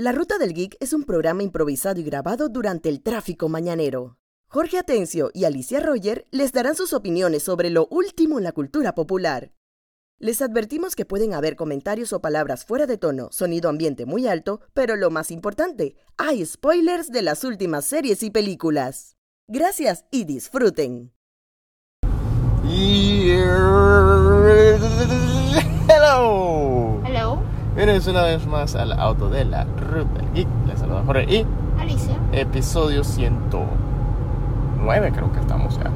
La Ruta del Geek es un programa improvisado y grabado durante el tráfico mañanero. Jorge Atencio y Alicia Roger les darán sus opiniones sobre lo último en la cultura popular. Les advertimos que pueden haber comentarios o palabras fuera de tono, sonido ambiente muy alto, pero lo más importante, hay spoilers de las últimas series y películas. Gracias y disfruten. Hello. Bienvenidos una vez más al auto de la Ruta Geek. Les saluda Jorge y Alicia. episodio 109 creo que estamos ya.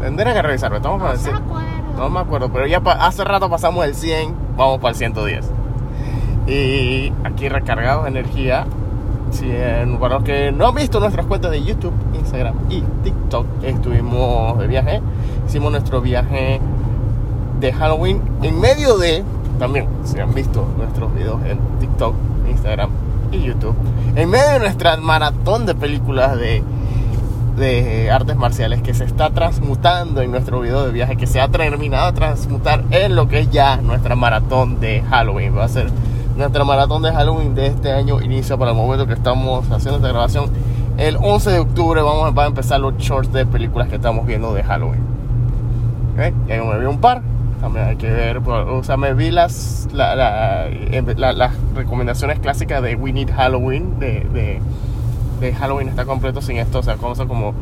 Tendré que revisarlo, estamos No el se 100. acuerdo. No me acuerdo, pero ya hace rato pasamos el 100, vamos para el 110. Y aquí recargados de energía. Si en- para los que no han visto nuestras cuentas de YouTube, Instagram y TikTok, estuvimos de viaje. Hicimos nuestro viaje de Halloween en medio de, también, si han visto nuestros videos en TikTok, Instagram y YouTube, en medio de nuestra maratón de películas de, de artes marciales que se está transmutando en nuestro video de viaje, que se ha terminado de transmutar en lo que es ya nuestra maratón de Halloween. Va a ser nuestra maratón de Halloween de este año, inicia para el momento que estamos haciendo esta grabación. El 11 de octubre vamos a empezar los shorts de películas que estamos viendo de Halloween. ¿Ok? Ya me vi un par. También hay que ver, o sea, me vi las, la- la- em- la- las recomendaciones clásicas de We Need Halloween, de, de, de Halloween está completo sin esto, o sea, cosas como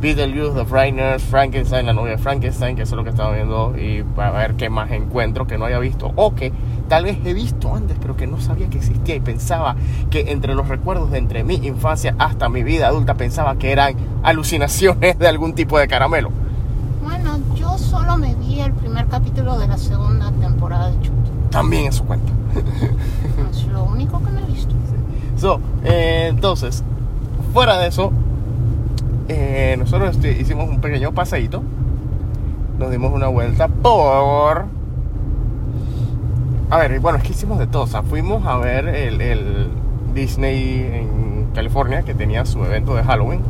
Beetlejuice, The Frighteners, Frankenstein, la novia de Frankenstein, que eso es lo que estaba viendo, y para ver qué más encuentro que no haya visto, o que tal vez he visto antes, pero que no sabía que existía y pensaba que entre los recuerdos de entre mi infancia hasta mi vida adulta pensaba que eran alucinaciones de algún tipo de caramelo. Bueno, yo solo me vi el primer capítulo de la segunda temporada de Chucky. También eso cuenta. Es lo único que me he visto. So, eh, entonces, fuera de eso, eh, nosotros este, hicimos un pequeño paseíto. Nos dimos una vuelta por. A ver, bueno, es que hicimos de todo. O sea, fuimos a ver el, el Disney en California que tenía su evento de Halloween.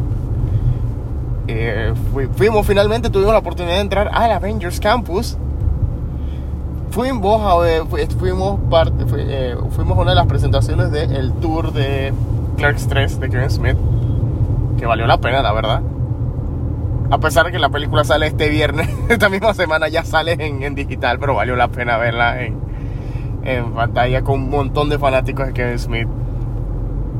Eh, fui- fuimos finalmente, tuvimos la oportunidad de entrar al Avengers Campus. Fuimos a ver, fu- fuimos, parte, fu- eh, fuimos a una de las presentaciones del tour de Clerks 3 de Kevin Smith, que valió la pena, la verdad. A pesar de que la película sale este viernes, esta misma semana ya sale en, en digital, pero valió la pena verla en, en pantalla con un montón de fanáticos de Kevin Smith.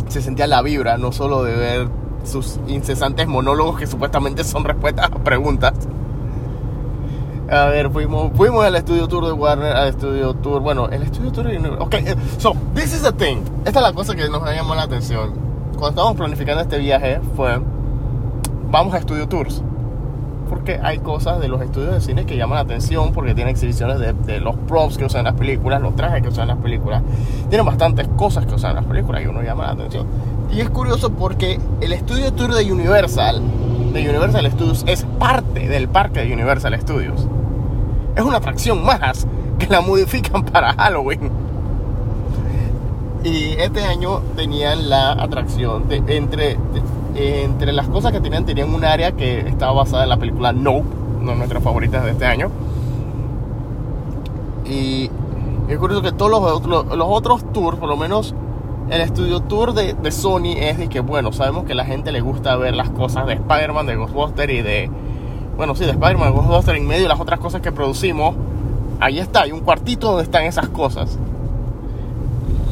Se sentía la vibra, no solo de ver sus incesantes monólogos que supuestamente son respuestas a preguntas. A ver, fuimos, fuimos al estudio tour de Warner, al estudio tour, bueno, el estudio tour de. Ok, eh, so, this is the thing. Esta es la cosa que nos llamó la atención. Cuando estábamos planificando este viaje, fue, vamos a estudio tours. Porque hay cosas de los estudios de cine que llaman la atención, porque tienen exhibiciones de, de los props que usan las películas, los trajes que usan las películas. Tienen bastantes cosas que usan las películas y uno llama la atención. Y es curioso porque el estudio tour de Universal, de Universal Studios, es parte del parque de Universal Studios. Es una atracción más que la modifican para Halloween. Y este año tenían la atracción de entre, entre las cosas que tenían, tenían un área que estaba basada en la película Nope, una de nuestras favoritas de este año. Y es curioso que todos los otros, los otros tours, por lo menos el estudio tour de, Sony, es de que, bueno, sabemos que la gente le gusta ver las cosas de Spider-Man, de Ghostbusters y de. Bueno, sí, de Spider-Man, Ghostbusters en medio de las otras cosas que producimos. Ahí está, hay un cuartito donde están esas cosas.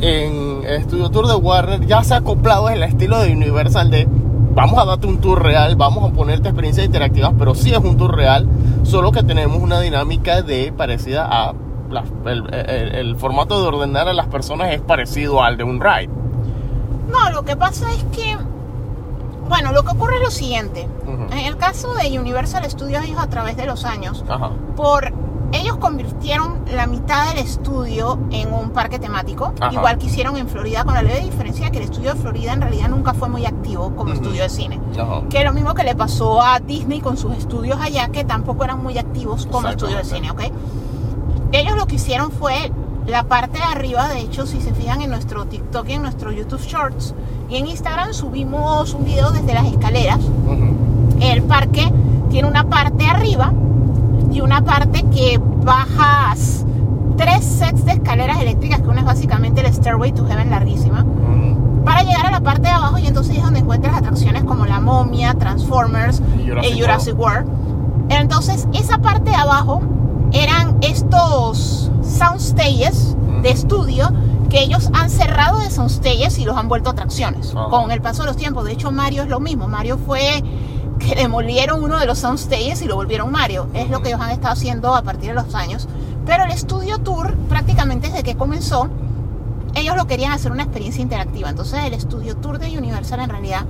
En el estudio tour de Warner ya se ha acoplado el estilo de Universal de vamos a darte un tour real, vamos a ponerte experiencias interactivas, pero sí es un tour real, solo que tenemos una dinámica de parecida a la- el, el- el formato de ordenar a las personas es parecido al de un ride. No, lo que pasa es que, bueno, lo que ocurre es lo siguiente. Ujú. En el caso de Universal Studios, ellos a través de los años, Ajá. por ellos convirtieron la mitad del estudio en un parque temático, Ajá. igual que hicieron en Florida, con la leve diferencia de que el estudio de Florida en realidad nunca fue muy activo como Ujú. estudio de cine. Ajá. Que es lo mismo que le pasó a Disney con sus estudios allá, que tampoco eran muy activos como estudio de cine, ¿ok? Ellos lo que hicieron fue la parte de arriba, de hecho, si se fijan en nuestro TikTok y en nuestro YouTube Shorts y en Instagram subimos un video desde las escaleras. El parque tiene una parte arriba y una parte que bajas tres sets de escaleras eléctricas, que una es básicamente el Stairway to Heaven larguísima. Ujú. para llegar a la parte de abajo y entonces es donde encuentras atracciones como la momia, Transformers Y Jurassic y Jurassic World. Entonces esa parte de abajo eran estos soundstages de estudio que ellos han cerrado de soundstages y los han vuelto atracciones Ajá. con el paso de los tiempos. De hecho Mario es lo mismo. Mario fue que demolieron uno de los soundstages y lo volvieron Mario. Es lo que ellos han estado haciendo a partir de los años. Pero el estudio tour prácticamente desde que comenzó ellos lo querían hacer una experiencia interactiva. Entonces el estudio tour de Universal en realidad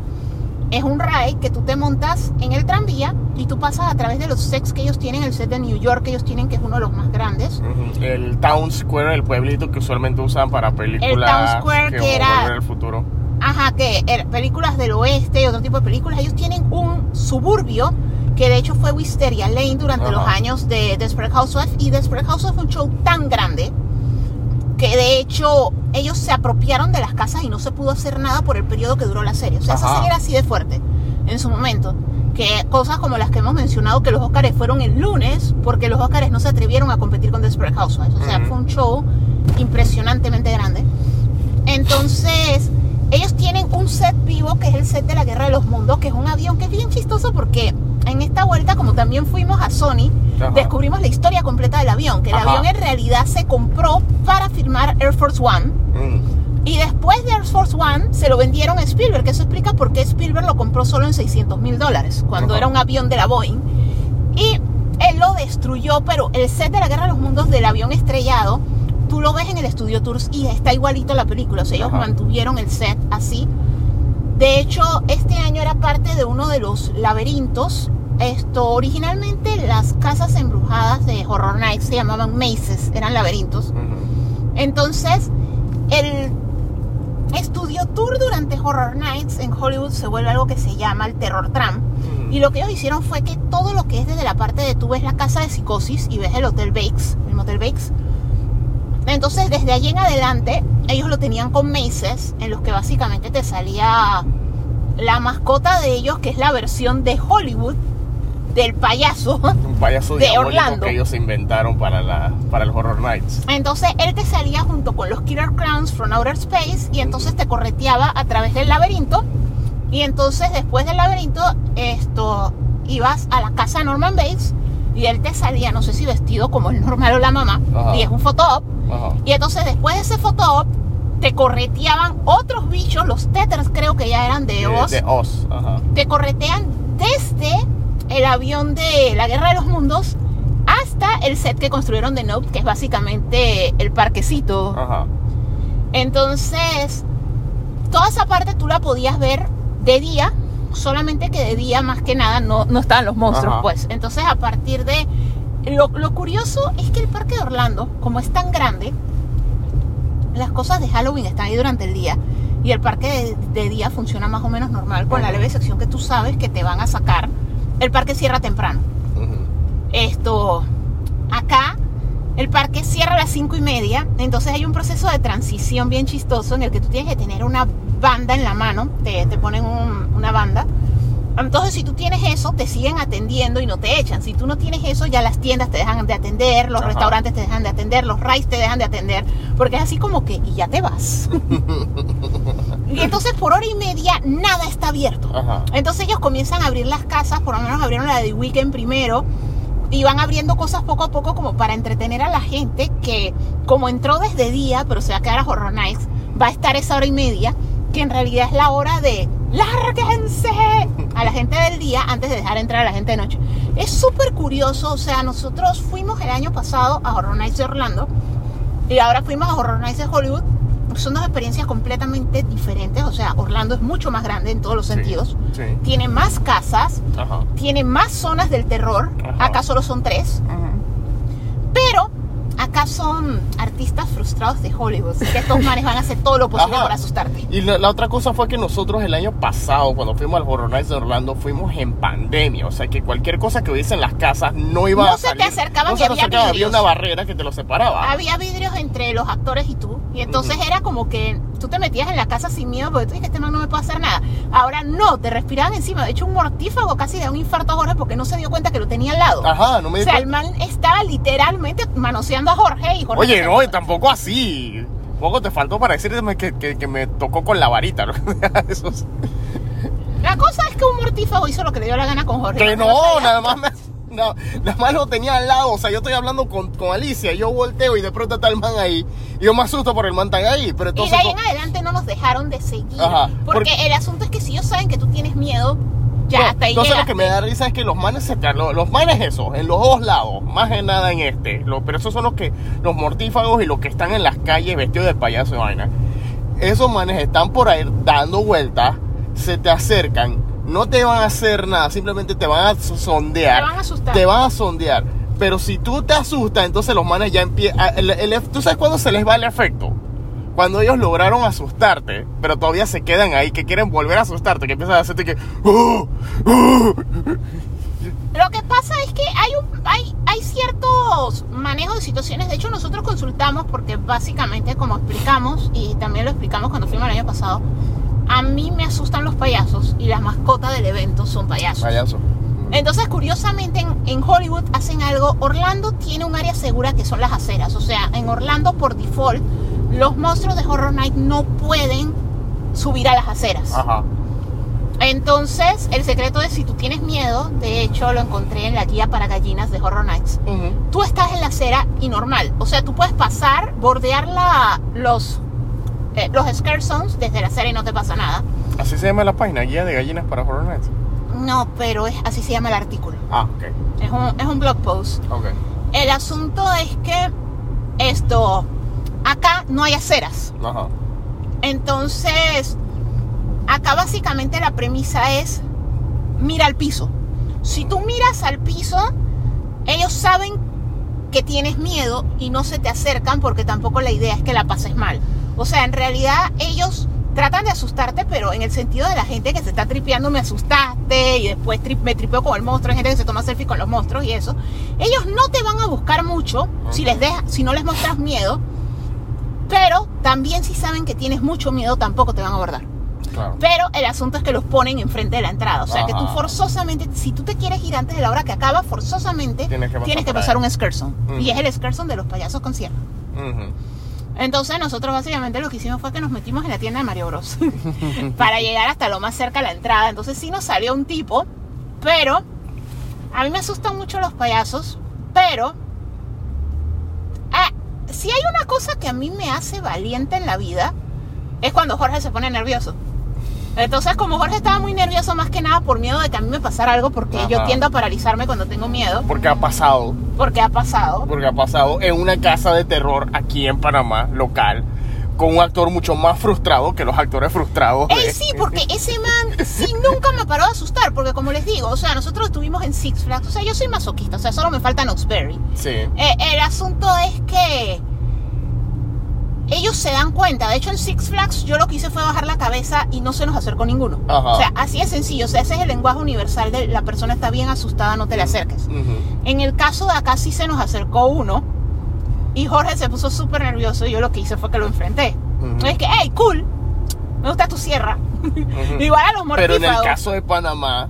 es un ride que tú te montas en el tranvía y tú pasas a través de los sets que ellos tienen, el set de New York que ellos tienen, que es uno de los más grandes. El Town Square, el pueblito que usualmente usan para películas. Town Square, que era- futuro. Ajá, que er, películas del oeste y otro tipo de películas, ellos tienen un suburbio que de hecho fue Wisteria Lane durante los años de Desperate Housewives y Desperate Housewives fue un show tan grande que de hecho ellos se apropiaron de las casas y no se pudo hacer nada por el periodo que duró la serie. O sea, esa serie era así de fuerte en su momento. Que cosas como las que hemos mencionado, que los Oscars fueron el lunes, porque los Oscars no se atrevieron a competir con Desperate Housewives. O sea, fue un show impresionantemente grande. Entonces, ellos tienen un set vivo que es el set de la Guerra de los Mundos, que es un avión que es bien chistoso porque en esta vuelta, como también fuimos a Sony, Ajá. descubrimos la historia completa del avión, que el Ajá. avión en realidad se compró para filmar Air Force One. Mm. Y después de Air Force One se lo vendieron a Spielberg, que eso explica por qué Spielberg lo compró solo en 600 mil dólares, cuando Ajá. era un avión de la Boeing. Y él lo destruyó, pero el set de la Guerra de los Mundos del avión estrellado, tú lo ves en el Studio Tours y está igualito a la película. O sea, ellos Ajá. mantuvieron el set así. De hecho, este año era parte de uno de los laberintos. Esto, originalmente las casas embrujadas de Horror Nights se llamaban mazes, eran laberintos. Entonces, el estudio tour durante Horror Nights en Hollywood se vuelve algo que se llama el Terror Tram. Y lo que ellos hicieron fue que todo lo que es desde la parte de tú ves la casa de psicosis y ves el Hotel Bakes, el Motel Bakes. Entonces, desde allí en adelante, ellos lo tenían con meses en los que básicamente te salía la mascota de ellos, que es la versión de Hollywood del payaso. Un payaso De Orlando. que ellos inventaron para, la, para el Horror Nights. Entonces él te salía junto con los Killer Clowns from Outer Space y entonces te correteaba a través del laberinto. Y entonces después del laberinto, esto ibas a la casa de Norman Bates y él te salía, no sé si vestido como el normal o la mamá, Ajá. y es un photo op. Ajá. Y entonces después de ese photo op, te correteaban otros bichos, los Tethers creo que ya eran de De, Oz, de Oz. Ajá. te corretean desde el avión de la Guerra de los Mundos hasta el set que construyeron de Nope, que es básicamente el parquecito. Ajá. Entonces, toda esa parte tú la podías ver de día, solamente que de día más que nada no, no estaban los monstruos, Ajá. pues. Entonces, a partir de... Lo, lo curioso es que el parque de Orlando, como es tan grande, las cosas de Halloween están ahí durante el día y el parque de, de día funciona más o menos normal, con la leve excepción que tú sabes que te van a sacar. El parque cierra temprano. Esto, acá, el parque cierra a las cinco y media, entonces hay un proceso de transición bien chistoso en el que tú tienes que tener una banda en la mano, te, te ponen un- una banda. Entonces, si tú tienes eso, te siguen atendiendo y no te echan. Si tú no tienes eso, ya las tiendas te dejan de atender, los Ajá. restaurantes te dejan de atender, los rides te dejan de atender, porque es así como que, y ya te vas. y entonces, por hora y media, nada está abierto. Ajá. Entonces ellos comienzan a abrir las casas, por lo menos abrieron la de The Weekend primero, y van abriendo cosas poco a poco como para entretener a la gente que como entró desde día, pero se va a quedar a Horror Nights, va a estar esa hora y media, que en realidad es la hora de ¡lárguense! a la gente del día antes de dejar entrar a la gente de noche. Es súper curioso, o sea, nosotros fuimos el año pasado a Horror Nights de Orlando y ahora fuimos a Horror Nights de Hollywood. Son dos experiencias completamente diferentes, o sea, Orlando es mucho más grande en todos los Sí, sentidos Sí. tiene más casas, Ajá. tiene más zonas del terror. Ajá. Acá solo son tres. Ujú. Acá son artistas frustrados de Hollywood. Que estos manes van a hacer todo lo posible Ajá. para asustarte. Y la, la otra cosa fue que nosotros el año pasado, cuando fuimos al Horror Nights de Orlando, fuimos en pandemia. O sea que cualquier cosa que hubiese en las casas no iba No a se te salir. acercaban no se te había acercaban, había vidrios. una barrera que te lo separaba. Había vidrios entre los actores y tú. Y entonces era como que tú te metías en la casa sin miedo porque tú dices, este man no me puede hacer nada. Ahora no, te respiraban encima. De hecho, un mortífago casi de un infarto a Jorge porque no se dio cuenta que lo tenía al lado. Ajá, no me O sea, el man estaba literalmente manoseando a Jorge y Jorge Oye, no, tampoco así. Poco te faltó para decirme que, que, que me tocó con la varita. ¿no? Eso es- La cosa es que un mortífago hizo lo que le dio la gana con Jorge. que no, nada más me, no, nada más lo tenía al lado. O sea, yo estoy hablando con, con Alicia. Yo volteo y de pronto está el man ahí. Y yo me asusto por el man tan ahí. Pero Y de entonces. ahí en adelante no nos dejaron de seguir. Ajá, porque, porque- el asunto es que si ellos saben que tú tienes miedo, ya No, hasta ahí entonces lo llegaste. que me da risa es que los manes se te- lo- los manes eso, en los dos lados, más que nada en este. Lo- pero esos son los que, los mortífagos y los que están en las calles vestidos de payaso y vaina. Esos manes están por ahí dando vueltas, se te acercan, no te van a hacer nada, simplemente te van a sondear. Te van a asustar. Te van a sondear. Pero si tú te asustas, entonces los manes ya empiezan. ¿Tú sabes cuándo se les va el efecto? Cuando ellos lograron asustarte, pero todavía se quedan ahí, que quieren volver a asustarte, que empiezan a hacerte que. "Oh, oh". Lo que pasa es que hay, un, hay, hay ciertos manejos de situaciones. De hecho, nosotros consultamos porque básicamente, como explicamos, y también lo explicamos cuando fuimos el año pasado, a mí me asustan los payasos y las mascotas del evento son payasos. Payaso. Entonces, curiosamente, en, en Hollywood hacen algo. Orlando tiene un área segura que son las aceras. O sea, en Orlando, por default, los monstruos de Horror Night no pueden subir a las aceras. Ajá. Entonces, el secreto es si tú tienes miedo, de hecho lo encontré en la guía para gallinas de Horror Nights, tú estás en la acera y normal. O sea, tú puedes pasar, bordear la, los, eh, los scare zones desde la y no te pasa nada. Así se llama la página, guía de gallinas para Horror Nights. No, pero es, así se llama el artículo. Ah, ok. Es un, es un blog post. Ok. El asunto es que esto, acá no hay aceras. Ajá. Entonces, acá básicamente la premisa es, mira al piso. Si tú miras al piso, ellos saben que tienes miedo y no se te acercan porque tampoco la idea es que la pases mal. O sea, en realidad ellos tratan de asustarte, pero en el sentido de la gente que se está tripeando, me asustaste y después tri- me tripeo con el monstruo, hay gente que se toma selfie con los monstruos y eso. Ellos no te van a buscar mucho si, les deja, si no les muestras miedo, pero también si saben que tienes mucho miedo, tampoco te van a abordar. Claro. Pero el asunto es que los ponen enfrente de la entrada. O sea que tú forzosamente, si tú te quieres ir antes de la hora que acaba, forzosamente Tienes que pasar un excursion. Y es el excursion de los payasos con sierra. Ujú. Entonces nosotros básicamente lo que hicimos fue que nos metimos en la tienda de Mario Bros. para llegar hasta lo más cerca a la entrada. Entonces sí nos salió un tipo, pero a mí me asustan mucho los payasos, pero ah, si hay una cosa que a mí me hace valiente en la vida, es cuando Jorge se pone nervioso. Entonces, como Jorge estaba muy nervioso más que nada por miedo de que a mí me pasara algo, porque yo tiendo a paralizarme cuando tengo miedo, Porque ha pasado. porque ha pasado. Porque ha pasado en una casa de terror aquí en Panamá, local, con un actor mucho más frustrado que los actores frustrados. de- Ey, sí, porque ese man sí nunca me paró de asustar, porque como les digo, o sea, nosotros estuvimos en Six Flags, o sea, yo soy masoquista, o sea, solo me falta Knoxberry. Sí. Eh, el asunto es que ellos se dan cuenta, de hecho en Six Flags yo lo que hice fue bajar la cabeza y no se nos acercó ninguno. Ajá. O sea, así es sencillo, o sea, ese es el lenguaje universal de la persona está bien asustada, no te le acerques. Ujú. En el caso de acá sí se nos acercó uno y Jorge se puso súper nervioso y yo lo que hice fue que lo enfrenté. Ujú. Es que, hey, cool, me gusta tu sierra. Ujú. Igual a los Pero en el mortífagos. caso de Panamá,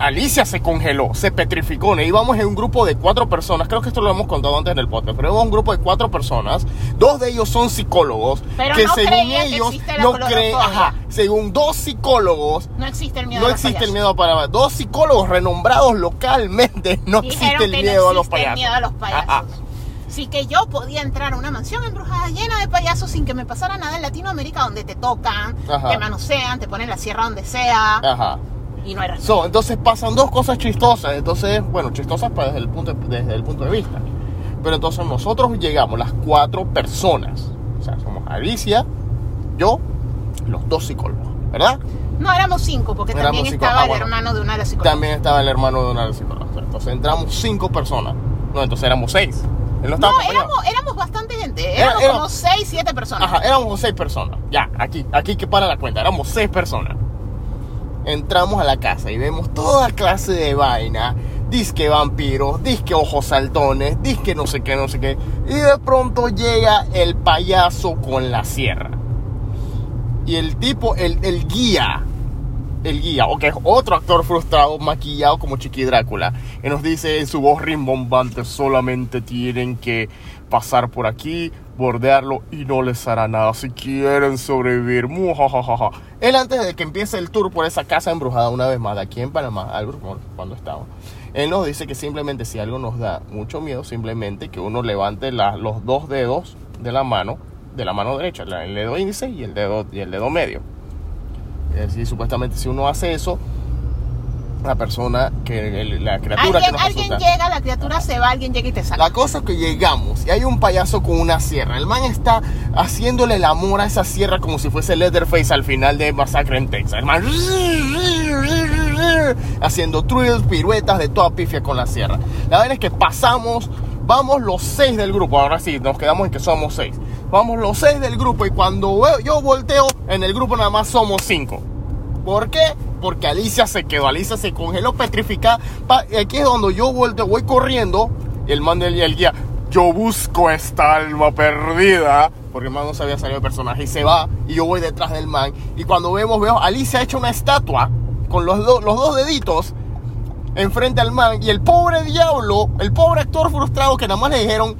Alicia se congeló, se petrificó. ¿no? Íbamos en un grupo de cuatro personas, creo que esto lo hemos contado antes en el podcast, pero íbamos en un grupo de cuatro personas. Dos de ellos son psicólogos, Pero que no según que ellos existe la no creen, ajá, según dos psicólogos, No existe el miedo no a los existe el payasos. miedo a. Dos psicólogos renombrados localmente, no Dijeron existe el que miedo no a los existe el payasos. miedo a los payasos. Ajá. Sí que yo podía entrar a una mansión embrujada llena de payasos sin que me pasara nada en Latinoamérica donde te tocan, Ajá. te manosean, te ponen la sierra donde sea Ajá. Y no hay razón. So, entonces pasan dos cosas chistosas. Entonces, bueno, chistosas para desde el punto desde el punto de vista. Pero entonces nosotros llegamos, las cuatro personas. O sea, somos Alicia, yo, los dos psicólogos, ¿verdad? No, éramos cinco porque Éramos también cinco. estaba Ah, el bueno. hermano de una de las psicólogas. También estaba el hermano de una de las psicólogas. Entonces entramos cinco personas. No, entonces éramos seis. Él no éramos, éramos bastante gente, Era- éramos era- como seis, siete personas. Ajá, éramos seis personas. Ya, aquí, aquí que para la cuenta, éramos seis personas. Entramos a la casa y vemos toda clase de vaina. Disque vampiros, disque ojos saltones, disque no sé qué, no sé qué. Y de pronto llega el payaso con la sierra. Y el tipo, el, el guía, el guía, o que es otro actor frustrado maquillado como Chiqui Drácula, y nos dice en su voz rimbombante, solamente tienen que pasar por aquí, bordearlo y no les hará nada si quieren sobrevivir. Mujajajaja. Él antes de que empiece el tour por esa casa embrujada una vez más, aquí en Panamá, algo cuando estaba, él nos dice que simplemente si algo nos da mucho miedo, simplemente que uno levante la- los dos dedos de la mano, de la mano derecha, el dedo índice y el dedo, y el dedo medio. Es decir, supuestamente si uno hace eso, la persona, que el- la criatura que Alguien, nos alguien asusta. llega, la criatura se va, alguien llega y te saca. La cosa es que llegamos y hay un payaso con una sierra. El man está haciéndole el amor a esa sierra como si fuese Leatherface al final de Masacre en Texas. El man haciendo trills, piruetas de toda pifia con la sierra. La verdad es que pasamos, vamos los seis del grupo. Ahora sí, nos quedamos en que somos seis. Vamos los seis del grupo y cuando yo volteo, en el grupo nada más somos cinco. ¿Por qué? Porque Alicia se quedó, Alicia se congeló petrificada. Aquí es donde yo volteo, voy corriendo. Y el man del el guía, yo busco esta alma perdida. Porque el man no sabía salir de personaje y se va. Y yo voy detrás del man. Y cuando vemos, veo, Alicia ha hecho una estatua con los, los dos deditos enfrente al man. Y el pobre diablo, el pobre actor frustrado que nada más le dijeron,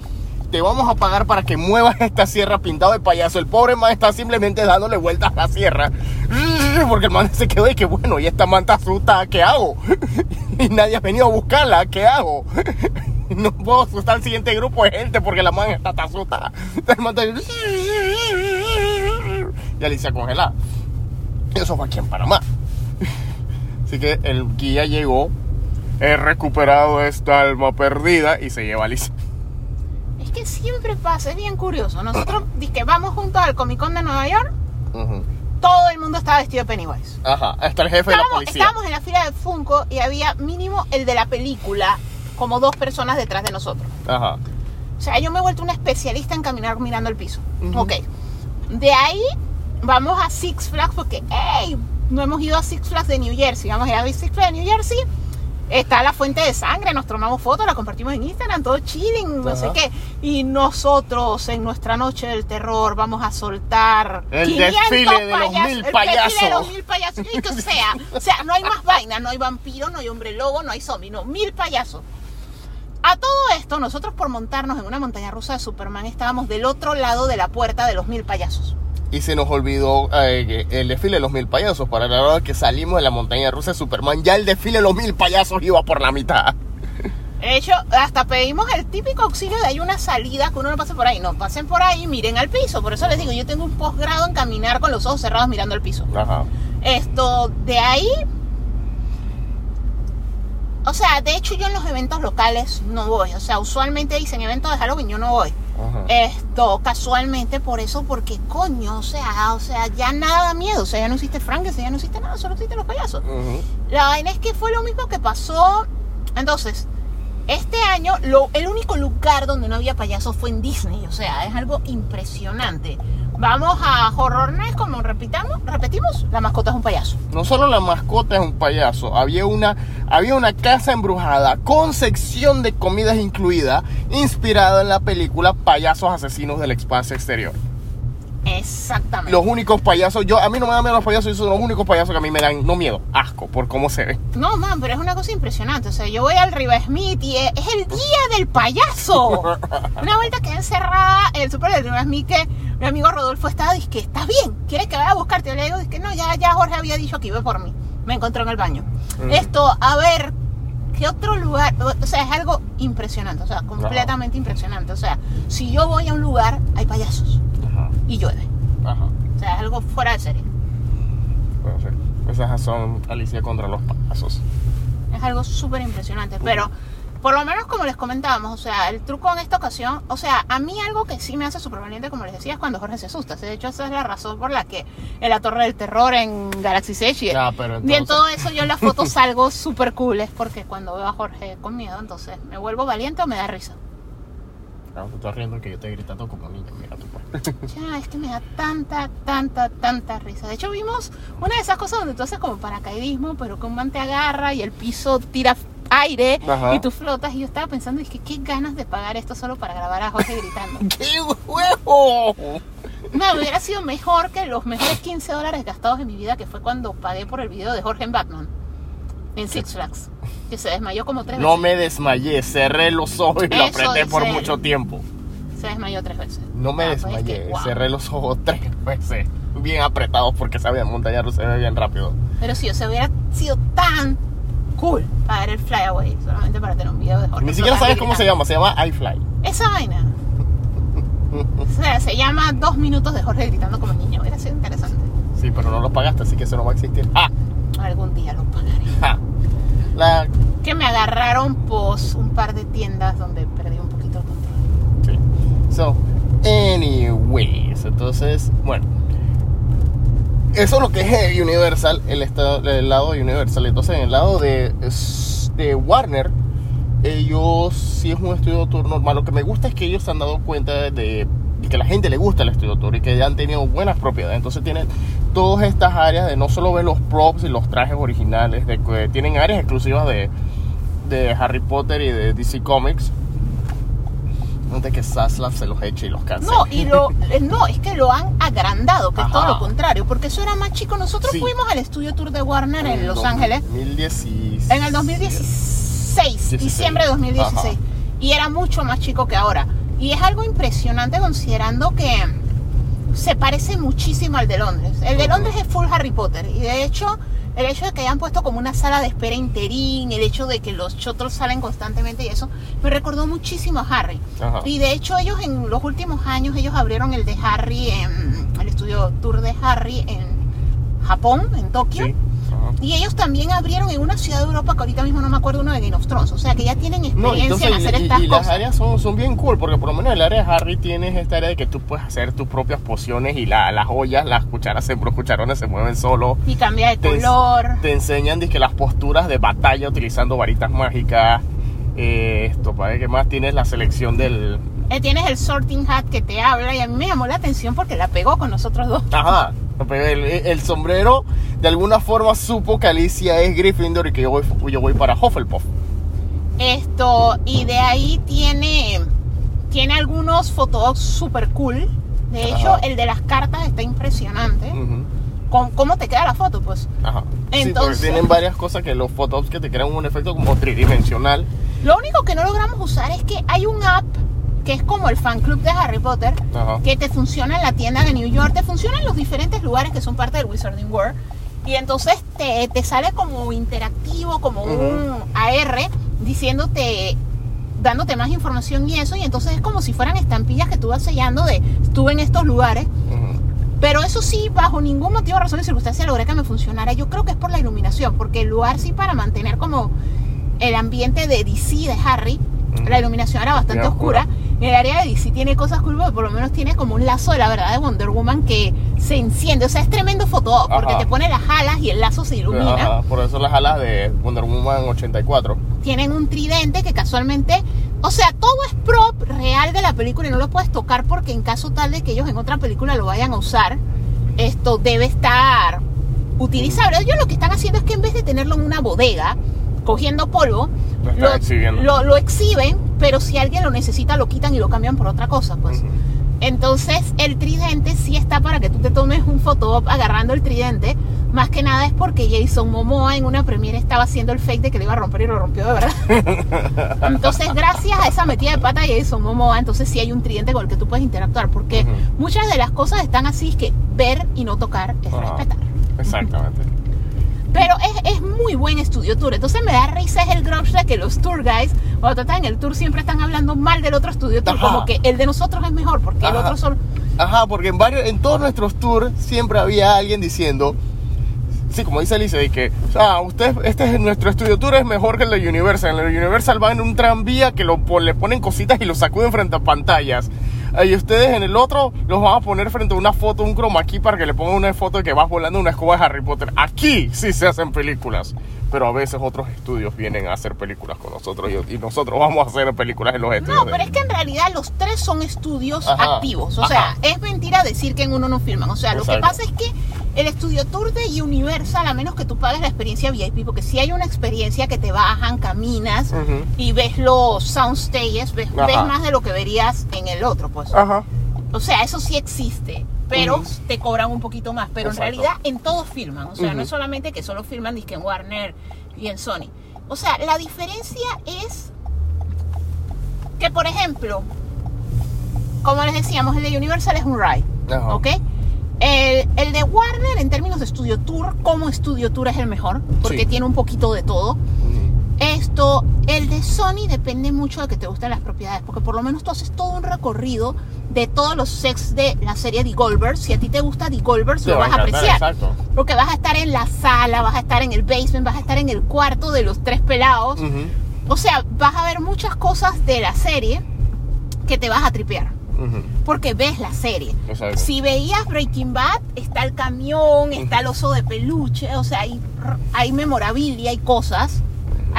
te vamos a pagar para que muevas esta sierra pintado de payaso. El pobre man está simplemente dándole vueltas a la sierra. Porque el man se quedó y que bueno, y esta man está asustada, ¿qué hago? Y nadie ha venido a buscarla, ¿qué hago? No puedo asustar al siguiente grupo de gente porque la man está asustada. Y Alicia congelada. Eso fue aquí en Panamá. Así que el guía llegó, he recuperado esta alma perdida y se lleva a Alicia. Que siempre pasa, es bien curioso. Nosotros que vamos juntos al Comic Con de Nueva York, Ujú. todo el mundo estaba vestido de Pennywise. Ajá, hasta el jefe de la Estábamos, policía. estábamos en la fila de Funko y había mínimo el de la película, como dos personas detrás de nosotros. Ajá. O sea, yo me he vuelto una especialista en caminar mirando el piso. Ujú. Ok. De ahí vamos a Six Flags porque, hey, no hemos ido a Six Flags de New Jersey. Vamos a ir a Six Flags de New Jersey. Está la fuente de sangre, nos tomamos fotos, la compartimos en Instagram, todo chilling, no sé qué. Y nosotros en nuestra noche del terror vamos a soltar El 500 desfile de los mil el desfile de payasos. los mil payasos. Sea, o sea, no hay más vaina, no hay vampiro, no hay hombre lobo, no hay zombie, no, mil payasos. A todo esto, nosotros por montarnos en una montaña rusa de Superman estábamos del otro lado de la puerta de los mil payasos. Y se nos olvidó eh, el desfile de los mil payasos. Para la hora que salimos de la montaña rusa de Superman, ya el desfile de los mil payasos iba por la mitad. De hecho, hasta pedimos el típico auxilio de hay una salida que uno no pase por ahí. No, pasen por ahí, miren al piso. Por eso les digo, yo tengo un posgrado en caminar con los ojos cerrados mirando al piso. Ajá. Esto, de ahí... O sea, de hecho yo en los eventos locales no voy. O sea, usualmente dicen eventos de Halloween, yo no voy. Ajá. Esto, casualmente por eso, porque coño, o sea, o sea, ya nada da miedo. O sea, ya no existe Frankenstein, ya no existe nada, solo existen los payasos. La vaina es que fue lo mismo que pasó. Entonces, este año, el único lugar donde no había payasos fue en Disney. O sea, es algo impresionante. Vamos a Horror Nights, como repitamos, repetimos, la mascota es un payaso. No solo la mascota es un payaso, había una, había una casa embrujada con sección de comidas incluida, inspirada en la película Payasos Asesinos del Espacio Exterior. Exactamente. Los únicos payasos, yo a mí no me dan miedo los payasos, son los únicos payasos que a mí me dan, no miedo, asco por cómo se ve. No, man, pero es una cosa impresionante. O sea, yo voy al Riva Smith y es, es el día del payaso. Una vuelta quedé encerrada en el super del Riva Smith que mi amigo Rodolfo estaba, dice que está bien, ¿quieres que vaya a buscarte? Yo le digo, que no, ya, ya Jorge había dicho que iba por mí. Me encontró en el baño. Mm. Esto, a ver, ¿qué otro lugar? O sea, es algo impresionante, o sea, completamente impresionante. O sea, si yo voy a un lugar, hay payasos y llueve. ajá. O sea, es algo fuera de serie. Bueno, sí. Esas son Alicia contra los payasos. Es algo súper impresionante. Pero por lo menos como les comentábamos, o sea, el truco en esta ocasión, o sea, a mí algo que sí me hace súper valiente, como les decía, es cuando Jorge se asusta. De hecho, esa es la razón por la que en la Torre del Terror, en Galaxy Edge y, en todo eso yo en las fotos salgo súper cool. Es porque cuando veo a Jorge con miedo, entonces me vuelvo valiente o me da risa. Claro, tú estás riendo que yo estoy gritando como niño, mira tú pues. Ya, es que me da tanta, tanta, tanta risa. De hecho, vimos una de esas cosas donde tú haces como paracaidismo, pero que un man te agarra y el piso tira aire Ajá. y tú flotas. Y yo estaba pensando, es que qué ganas de pagar esto solo para grabar a Jorge gritando. ¡Qué huevo! No, hubiera sido mejor que los mejores 15 dólares gastados en mi vida, que fue cuando pagué por el video de Jorge en Batman en Six Flags, que se desmayó como tres No veces. me desmayé, cerré los ojos y lo apreté por mucho tiempo. Se desmayó tres veces. No me Ah, pues es desmayé, que, wow. cerré los ojos tres veces. Bien apretados porque sabía montaña se ve bien rápido. Pero si o sea, hubiera sido tan cool pagar el flyaway solamente para tener un video de Jorge. Ni siquiera sabes cómo se llama, se llama iFly. Esa vaina. O sea, se llama dos minutos de Jorge gritando como niño. Hubiera sido interesante. Sí, pero no lo pagaste, así que eso no va a existir. Ah, Algún día lo pagaré. ah. La, Que me agarraron pos un par de tiendas donde perdí un sí. So, anyways, entonces, bueno. Eso es lo que es Universal, el, estado, el lado de Universal. Entonces, en el lado de, de Warner, ellos sí es un estudio tour normal. Lo que me gusta es que ellos se han dado cuenta de, que la gente le gusta el estudio tour y que ya han tenido buenas propiedades. Entonces tienen todas estas áreas de no solo ver los props y los trajes originales, de que tienen áreas exclusivas de, de Harry Potter y de DC Comics. Antes que Zaslav se los eche y los cancele. No, y lo, eh, no, es que lo han agrandado, que es todo Ajá. lo contrario, porque eso era más chico. Nosotros Sí. fuimos al estudio tour de Warner en Los Ángeles 2016. en el 2016, 16. diciembre de 2016, Ajá. y era mucho más chico que ahora. Y es algo impresionante considerando que se parece muchísimo al de Londres. El de. Londres es full Harry Potter, y de hecho, el hecho de que hayan puesto como una sala de espera interín, el hecho de que los chotros salen constantemente y eso, me recordó muchísimo a Harry. Ajá. Y de hecho ellos en los últimos años, ellos abrieron el de Harry, en, el estudio tour de Harry en Japón, en Tokio. Sí. Y ellos también abrieron en una ciudad de Europa que ahorita mismo no me acuerdo uno de Game of Thrones. O sea que ya tienen No, experiencia entonces, en hacer y, estas y las cosas. áreas son, son bien cool, porque por lo menos en el área de Harry tienes esta área de que tú puedes hacer tus propias pociones y la- las ollas, las cucharas, los cucharones se mueven solo. Y cambia de Te, color. te enseñan dizque, las posturas de batalla utilizando varitas mágicas. Eh, esto, ¿para qué más? Tienes la selección del... Eh, tienes el sorting hat que te habla y a mí me llamó la atención porque la pegó con nosotros dos. Ajá. Pero El, el sombrero de alguna forma supo que Alicia es Gryffindor y que yo voy, yo voy para Hufflepuff. Esto, y de ahí tiene, tiene algunos fotos super cool. De hecho, Ajá. el de las cartas está impresionante. Ujú. Con, ¿Cómo te queda la foto? Pues Ajá. sí, Entonces- porque tienen varias cosas que los photops que te crean un efecto como tridimensional. Lo único que no logramos usar es que hay un app que es como el fan club de Harry Potter, Ajá. que te funciona en la tienda de New York, te funciona en los diferentes lugares que son parte del Wizarding World. Y entonces te, te sale como interactivo, como un AR, diciéndote, dándote más información y eso. Y entonces es como si fueran estampillas que tú vas sellando de estuve en estos lugares. Ujú. Pero eso sí, bajo ningún motivo, razón y circunstancia logré que me funcionara. Yo creo que es por la iluminación, porque el lugar sí para mantener como el ambiente de DC de Harry, la iluminación era bastante oscura. El área de DC tiene cosas cool, porque por lo menos tiene como un lazo de la verdad de Wonder Woman que se enciende. O sea, es tremendo foto, porque te pone las alas y el lazo se ilumina. Ajá, por eso las alas de Wonder Woman 84. Tienen un tridente que casualmente, o sea, todo es prop real de la película y no lo puedes tocar porque en caso tal de que ellos en otra película lo vayan a usar, esto debe estar utilizable. Ellos lo que están haciendo es que en vez de tenerlo en una bodega, cogiendo polvo, Lo están exhibiendo. lo- lo exhiben, pero si alguien lo necesita lo quitan y lo cambian por otra cosa, pues. Entonces el tridente sí está para que tú te tomes un photop agarrando el tridente. Más que nada es porque Jason Momoa en una premiere estaba haciendo el fake de que le iba a romper y lo rompió de verdad. Entonces gracias a esa metida de pata de Jason Momoa, entonces sí hay un tridente con el que tú puedes interactuar. Porque muchas de las cosas están así, es que ver y no tocar es Ajá. respetar. Exactamente. Pero es, es muy buen estudio tour. Entonces me da risa es el grunge de que los tour guys, cuando están en el tour, siempre están hablando mal del otro estudio tour. Ajá. Como que el de nosotros es mejor, porque el Ajá. otro solo. Ajá, porque en varios, en todos nuestros tours siempre había alguien diciendo, sí, como dice Alicia, de que, ah, usted, este es nuestro estudio tour es mejor que el de Universal. En el Universal van en un tranvía que lo, le ponen cositas y lo sacuden frente a pantallas. Y ustedes en el otro los van a poner frente a una foto, un chroma key para que le pongan una foto de que vas volando una escoba de Harry Potter. Aquí sí se hacen películas. Pero a veces otros estudios vienen a hacer películas con nosotros y, y nosotros vamos a hacer películas en los estudios. No, pero es que en realidad los tres son estudios Ajá, activos. O ajá. sea, es mentira decir que en uno no filman. O sea, lo que pasa es que el estudio tour de Universal, a menos que tú pagues la experiencia VIP, porque si hay una experiencia que te bajan, caminas y ves los soundstages, ves, ves más de lo que verías en el otro, pues. Ajá. O sea, eso sí existe. Pero Ujú. te cobran un poquito más. Pero Exacto. en realidad en todos filman. O sea, no Ujú. es solamente que solo filman disque en Warner y en Sony. O sea, la diferencia es que, por ejemplo, como les decíamos, el de Universal es un ride. Ajá. ¿Ok? El, el de Warner, en términos de Studio Tour, como Studio Tour es el mejor, porque Sí. tiene un poquito de todo. Esto, el de Sony depende mucho de que te gusten las propiedades, porque por lo menos tú haces todo un recorrido de todos los sets de la serie The Goldbergs. Si a ti te gusta The Goldbergs, Te lo va vas a apreciar. Exacto. Porque vas a estar en la sala, vas a estar en el basement, vas a estar en el cuarto de los tres pelados. Ujú. O sea, vas a ver muchas cosas de la serie que te vas a tripear. Porque ves la serie. Exacto. Si veías Breaking Bad, está el camión, está el oso de peluche, o sea, hay, hay memorabilia, hay cosas,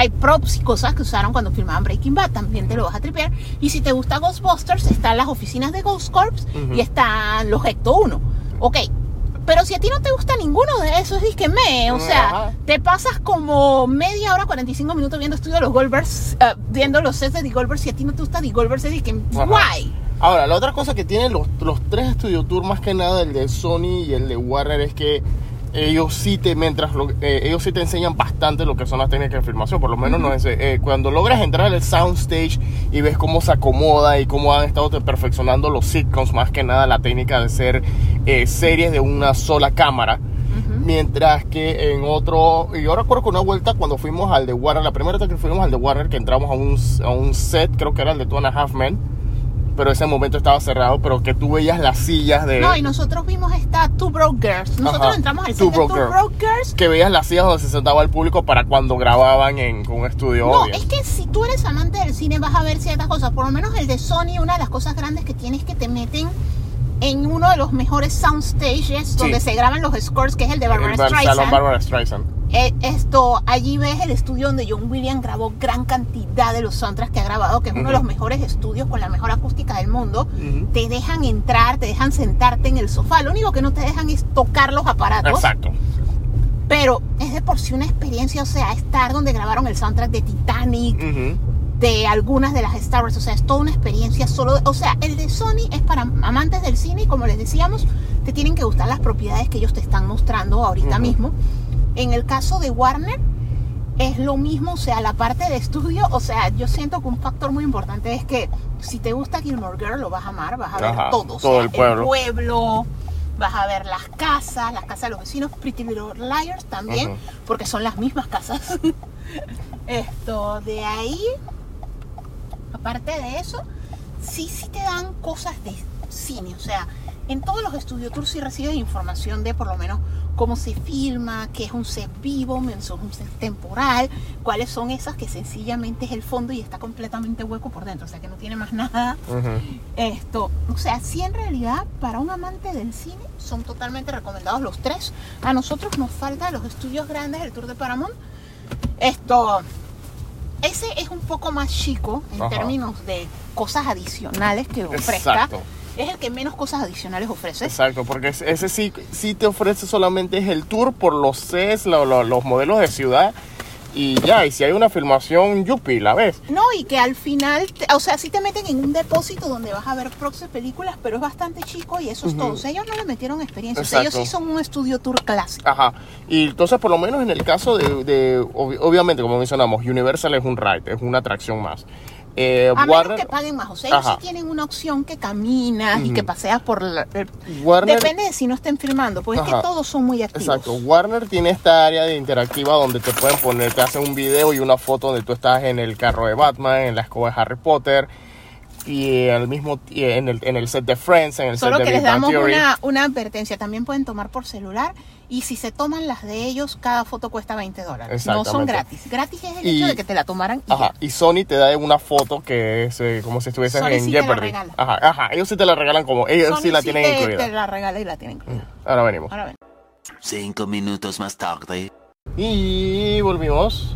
hay props y cosas que usaron cuando filmaban Breaking Bad, también te lo vas a tripear. Y si te gusta Ghostbusters, están las oficinas de Ghost Corps y están los Ecto 1. Ok, pero si a ti no te gusta ninguno de esos, es que me, o sea, Ajá. te pasas como media hora, 45 minutos viendo estudio de los Goldbergs, eh, viendo los sets de The Goldbergs, si a ti no te gusta The Goldbergs, es que, guay. Ahora, la otra cosa que tienen los, los tres Studio Tour, más que nada el de Sony y el de Warner, es que ellos sí te, mientras lo- eh, ellos sí te enseñan bastante lo que son las técnicas de filmación. Por lo menos no es, eh, cuando logras entrar al soundstage y ves cómo se acomoda y cómo han estado te- perfeccionando los sitcoms, más que nada la técnica de ser eh, series de una sola cámara. Mientras que en otro, y yo recuerdo que una vuelta cuando fuimos al de Warner, la primera vez que fuimos al de Warner, que entramos a un, a un set, creo que era el de Two and a Half Men, pero ese momento estaba cerrado, pero que tú veías las sillas de... No, y nosotros vimos esta Two Broke Girls. Nosotros Ajá, entramos al Two Broke Two Girls. Broke Girls. que veías las sillas donde se sentaba el público para cuando grababan en con un estudio No, audio. es que si tú eres amante del cine vas a ver ciertas cosas. Por lo menos el de Sony, una de las cosas grandes que tiene es que te meten en uno de los mejores soundstages donde se graban los scores, que es el de Barbara el Bar- Streisand. Salón Barbara Streisand. Eh, esto, allí ves el estudio donde John Williams grabó gran cantidad de los soundtracks que ha grabado, que es uno de los mejores estudios con la mejor acústica del mundo. Te dejan entrar, te dejan sentarte en el sofá. Lo único que no te dejan es tocar los aparatos. Exacto. Pero es de por sí una experiencia, o sea, estar donde grabaron el soundtrack de Titanic. De algunas de las Star Wars, o sea, es toda una experiencia solo, o sea, el de Sony es para amantes del cine y como les decíamos, te tienen que gustar las propiedades que ellos te están mostrando ahorita mismo. En el caso de Warner es lo mismo, o sea, la parte de estudio, o sea, yo siento que un factor muy importante es que si te gusta Gilmore Girl lo vas a amar, vas a ver Ajá, todo, o todo sea, el pueblo. pueblo, vas a ver las casas, las casas de los vecinos, Pretty Little Liars también, porque son las mismas casas. Esto, de ahí, aparte de eso, sí, sí te dan cosas de cine, o sea, en todos los estudios tours sí recibes información de por lo menos cómo se filma, qué es un set vivo, un set temporal, cuáles son esas que sencillamente es el fondo y está completamente hueco por dentro, o sea que no tiene más nada. Esto, o sea, sí en realidad para un amante del cine son totalmente recomendados los tres. A nosotros nos falta los estudios grandes del Tour de Paramount. Esto, ese es un poco más chico en Ajá. términos de cosas adicionales que ofrezca. Exacto. Es el que menos cosas adicionales ofrece. Exacto, porque ese sí, sí te ofrece solamente es el tour por los sets, lo- lo- los modelos de ciudad y ya, y si hay una filmación, yupi, la ves. No, y que al final, te- o sea, sí te meten en un depósito donde vas a ver de películas, pero es bastante chico y eso es todo. O sea, ellos no le metieron experiencia. O sea, ellos sí son un estudio tour clásico. Ajá. Y entonces, por lo menos en el caso de, de- obvi- obviamente, como mencionamos, Universal es un ride, es una atracción más. Eh, A Warner, menos que paguen más. O sea, ellos sí tienen una opción que caminas y que paseas por la... el- Warner- Depende de si no estén filmando, porque es que todos son muy activos. Exacto. Warner tiene esta área de interactiva donde te pueden poner, te hacen un video y una foto donde tú estás en el carro de Batman, en la escoba de Harry Potter y al mismo en el, en el set de Friends, en el Solo set que de les Big Bang damos una, una advertencia. También pueden tomar por celular y si se toman las de ellos, cada foto cuesta 20 dólares. No son gratis. Gratis es el Y- hecho de que te la tomaran y Ajá, ya. y Sony te da una foto que es eh, como si estuvieses Sony en sí te la Jeopardy. Ajá, ajá, ellos sí te la regalan como ellos Sony sí la tienen te, incluida. te la regala y la tienen incluida. Ahora venimos. Ahora ven. Cinco minutos más tarde. Y volvimos.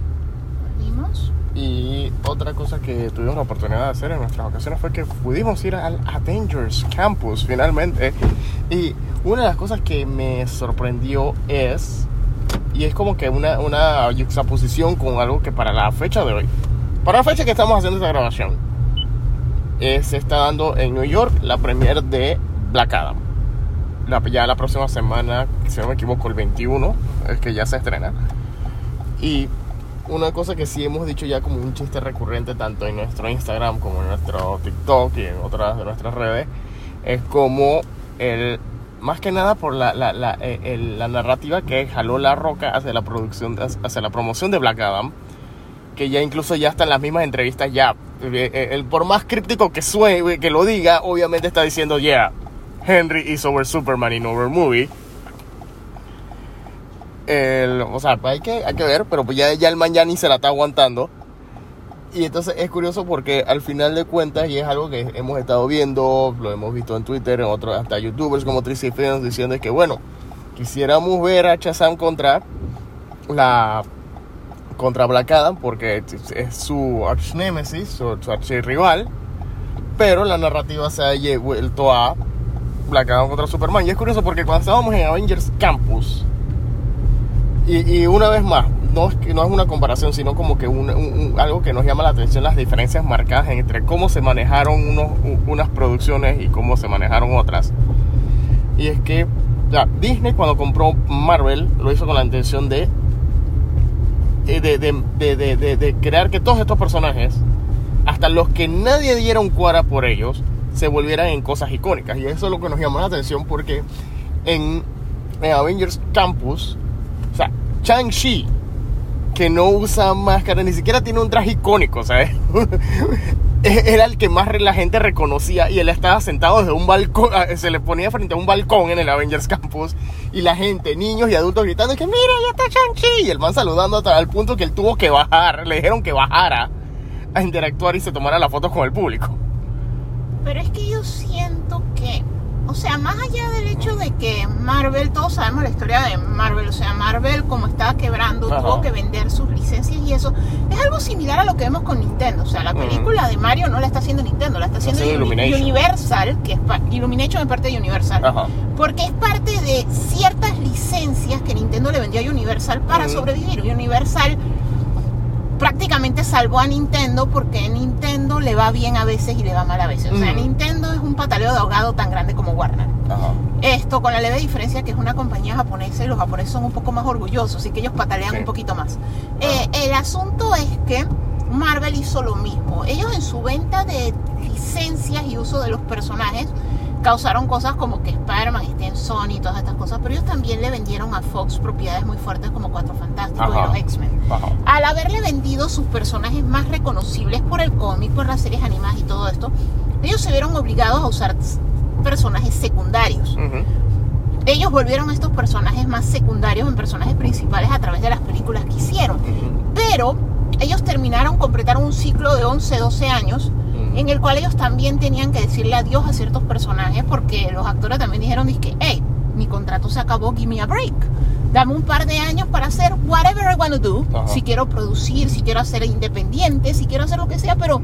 Vimos. Y otra cosa que tuvimos la oportunidad de hacer en nuestras ocasiones fue que pudimos ir al Avengers Campus finalmente. Y una de las cosas que me sorprendió es, y es como que una, una juxtaposición con algo que para la fecha de hoy, para la fecha que estamos haciendo esta grabación, eh, se está dando en New York la premiere de Black Adam. la- ya la próxima semana, si no me equivoco, el 21, es que ya se estrena. Y una cosa que sí hemos dicho ya como un chiste recurrente tanto en nuestro Instagram como en nuestro TikTok y en otras de nuestras redes, es como el... Más que nada por la, la, la, eh, la narrativa que jaló La Roca hacia la producción, hacia la promoción de Black Adam, que ya incluso ya está en las mismas entrevistas ya, eh, eh, el, por más críptico que suene, que lo diga, obviamente está diciendo, yeah, Henry is over Superman in over movie. El- o sea, hay que, hay que ver, pero pues ya, ya el man ya ni se la está aguantando. Y entonces es curioso porque al final de cuentas, y es algo que hemos estado viendo, lo hemos visto en Twitter, en otros, hasta youtubers como Tracy Films diciendo que bueno, quisiéramos ver a Shazam contra la contra Black Adam porque es- su arch nemesis, su, su archirrival, pero la narrativa se ha vuelto a Black Adam contra Superman. Y es curioso porque cuando estábamos en Avengers Campus, y, una vez más, no es, que- no es una comparación, sino como que un- algo que nos llama la atención, las diferencias marcadas entre cómo se manejaron unos, unas producciones y cómo se manejaron otras. Y es que Disney cuando compró Marvel lo hizo con la intención de, eh, de, de, de- de- de- crear que todos estos personajes, hasta los que nadie diera un cuara por ellos, se volvieran en cosas icónicas. Y eso es lo que nos llamó la atención porque en, en Avengers Campus, Chang-Chi, que no usa máscara, ni siquiera tiene un traje icónico, ¿sabes? Era el que más la gente reconocía y él estaba sentado desde un balcón, ah, se le ponía frente a un balcón en el Avengers Campus y la gente, niños y adultos gritando que mira, ya está Chang-Chi y el man saludando hasta el punto que él tuvo que bajar, le dijeron que bajara a interactuar y se tomara las fotos con el público. Pero es que yo siento que, o sea, más allá del hecho de que Marvel, todos sabemos la historia de Marvel, o sea, Marvel como estaba quebrando, Ajá. tuvo que vender sus licencias y eso, es algo similar a lo que vemos con Nintendo, o sea, la película de Mario no la está haciendo Nintendo, la está haciendo Illumination. Universal, que es Illumination es parte de Universal, Ajá. porque es parte de ciertas licencias que Nintendo le vendió a Universal para sobrevivir. Universal prácticamente salvó a Nintendo porque Nintendo le va bien a veces y le va mal a veces. O sea. Nintendo es un pataleo de ahogado tan grande como Warner. Ajá. Esto con la leve diferencia que es una compañía japonesa y los japoneses son un poco más orgullosos y que ellos patalean Sí. un poquito más. Eh, el asunto es que Marvel hizo lo mismo. Ellos en su venta de licencias y uso de los personajes causaron cosas como que Spider-Man esté en Sony y todas estas cosas, pero ellos también le vendieron a Fox propiedades muy fuertes como Cuatro Fantásticos y Ajá. los X-Men. Al haberle vendido sus personajes más reconocibles por el cómic, por las series animadas y todo esto, ellos se vieron obligados a usar personajes secundarios. Ellos volvieron a estos personajes más secundarios en personajes principales a través de las películas que hicieron. Pero ellos terminaron, completaron un ciclo de 11, 12 años. En el cual ellos también tenían que decirle adiós a ciertos personajes porque los actores también dijeron, que hey, mi contrato se acabó, give me a break. Dame un par de años para hacer whatever I want to do. Ajá. Si quiero producir, si quiero hacer independiente, si quiero hacer lo que sea, pero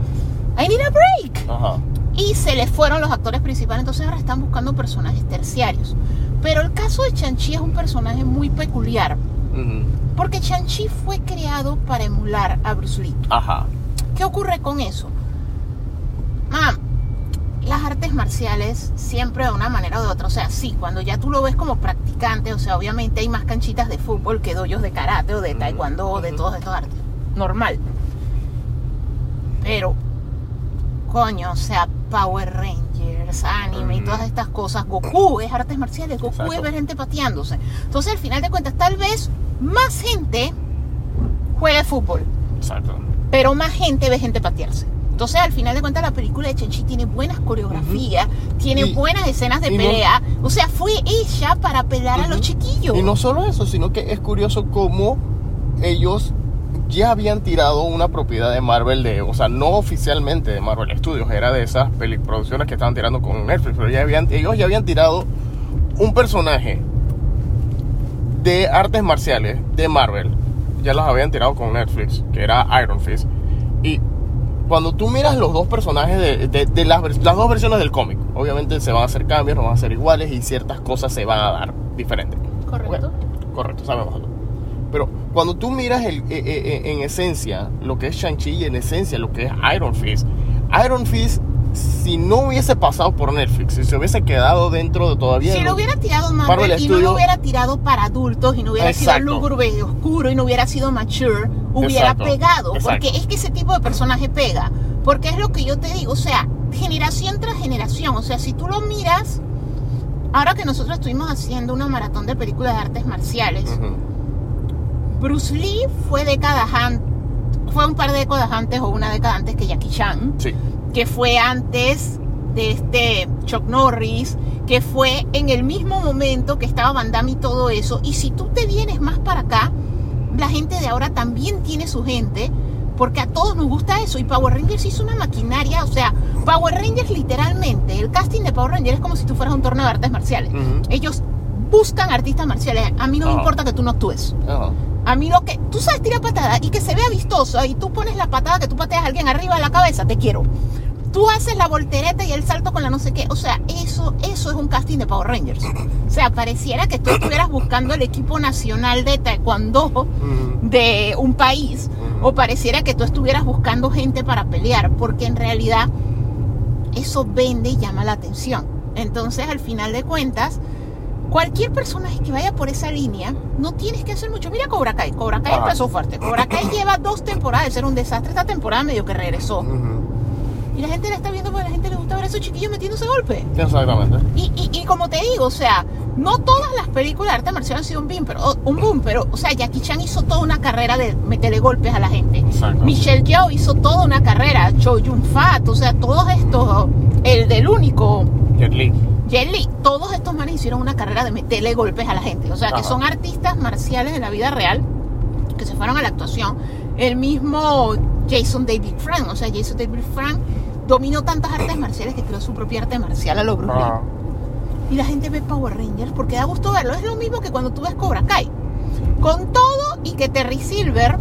I need a break. Ajá. Y se les fueron los actores principales, entonces ahora están buscando personajes terciarios. Pero el caso de Chanchi es un personaje muy peculiar, Ujú. porque Chanchi fue creado para emular a Bruce Lee. Ajá. ¿Qué ocurre con eso? Mam, las artes marciales siempre de una manera o de otra, o sea, sí, cuando ya tú lo ves como practicante, o sea, obviamente hay más canchitas de fútbol que doyos de karate o de taekwondo o de todos estos artes. Normal. Pero, coño, o sea, Power Rangers, anime y todas estas cosas, Goku es artes marciales, Goku Exacto. es ver gente pateándose. Entonces, al final de cuentas, tal vez más gente juegue fútbol Exacto. pero más gente ve gente patearse. Entonces, al final de cuentas, la película de Chenchi tiene buenas coreografías, tiene Y- buenas escenas de no- pelea. o sea, fue hecha para apelar a los chiquillos. Y no solo eso, sino que es curioso cómo ellos ya habían tirado una propiedad de Marvel de, o sea, no oficialmente de Marvel Studios, era de esas producciones que estaban tirando con Netflix, pero ya habían, ellos ya habían tirado un personaje de artes marciales de Marvel, ya los habían tirado con Netflix, que era Iron Fist. Y cuando tú miras los dos personajes de, de- de las, las dos versiones del cómic, obviamente se van a hacer cambios, no van a ser iguales y ciertas cosas se van a dar diferentes. Correcto. Ok, Correcto, sabemos algo. Pero cuando tú miras el, eh, eh, eh, en esencia lo que es Shang-Chi y en esencia lo que es Iron Fist, Iron Fist si no hubiese pasado por Netflix, si se hubiese quedado dentro de todavía. Si lo hubiera tirado Marvel Marvel y no Studio- lo hubiera tirado para adultos y no hubiera Exacto. sido lúgubre y oscuro y no hubiera sido mature, hubiera Exacto, pegado. exacto. Porque es que ese tipo de personaje pega. Porque es lo que yo te digo, o sea, generación tras generación. O sea, si tú lo miras, ahora que nosotros estuvimos haciendo una maratón de películas de artes marciales, Ujú. Bruce Lee fue décadas antes, fue un par de décadas antes o una década antes que Jackie Chan Sí. Que fue antes de este Chuck Norris, que fue en el mismo momento que estaba Van Damme y todo eso. Y si tú te vienes más para acá, la gente de ahora también tiene su gente, porque a todos nos gusta eso. Y Power Rangers hizo una maquinaria, o sea, Power Rangers literalmente, el casting de Power Rangers es como si tú fueras un torneo de artes marciales. Ellos buscan artistas marciales. A mí no me Ajá. importa que tú no actúes. Ajá. A mí lo que tú sabes tirar patada y que se vea vistoso y tú pones la patada que tú pateas a alguien arriba de la cabeza, te quiero. Tú haces la voltereta y el salto con la no sé qué. O sea, eso, eso es un casting de Power Rangers. O sea, pareciera que tú estuvieras buscando el equipo nacional de taekwondo de un país. O pareciera que tú estuvieras buscando gente para pelear. Porque en realidad eso vende y llama la atención. Entonces, al final de cuentas, cualquier personaje que vaya por esa línea, no tienes que hacer mucho. Mira Cobra Kai. Cobra Kai Ajá. empezó fuerte. Cobra Kai lleva dos temporadas de ser un desastre. Esta temporada medio que regresó. Y la gente la está viendo porque a la gente le gusta ver a esos chiquillos metiéndose golpe. Exactamente. Y, y, y como te digo, o sea, no todas las películas de arte marcial han sido un boom, pero, un boom, pero, o sea, Jackie Chan hizo toda una carrera de meterle golpes a la gente. Exacto. Michelle Yeoh hizo toda una carrera. Cho Yun Fat, o sea, todos estos, el del único, Jet Li. Jet Li, todos estos manes hicieron una carrera de meterle golpes a la gente. O sea, que son artistas marciales de la vida real que se fueron a la actuación. El mismo Jason David Frank, o sea, Jason David Frank dominó tantas artes marciales que creó su propia arte marcial a lo Bruce. Ajá. Y la gente ve Power Rangers porque da gusto verlo. Es lo mismo que cuando tú ves Cobra Kai. Con todo y que Terry Silver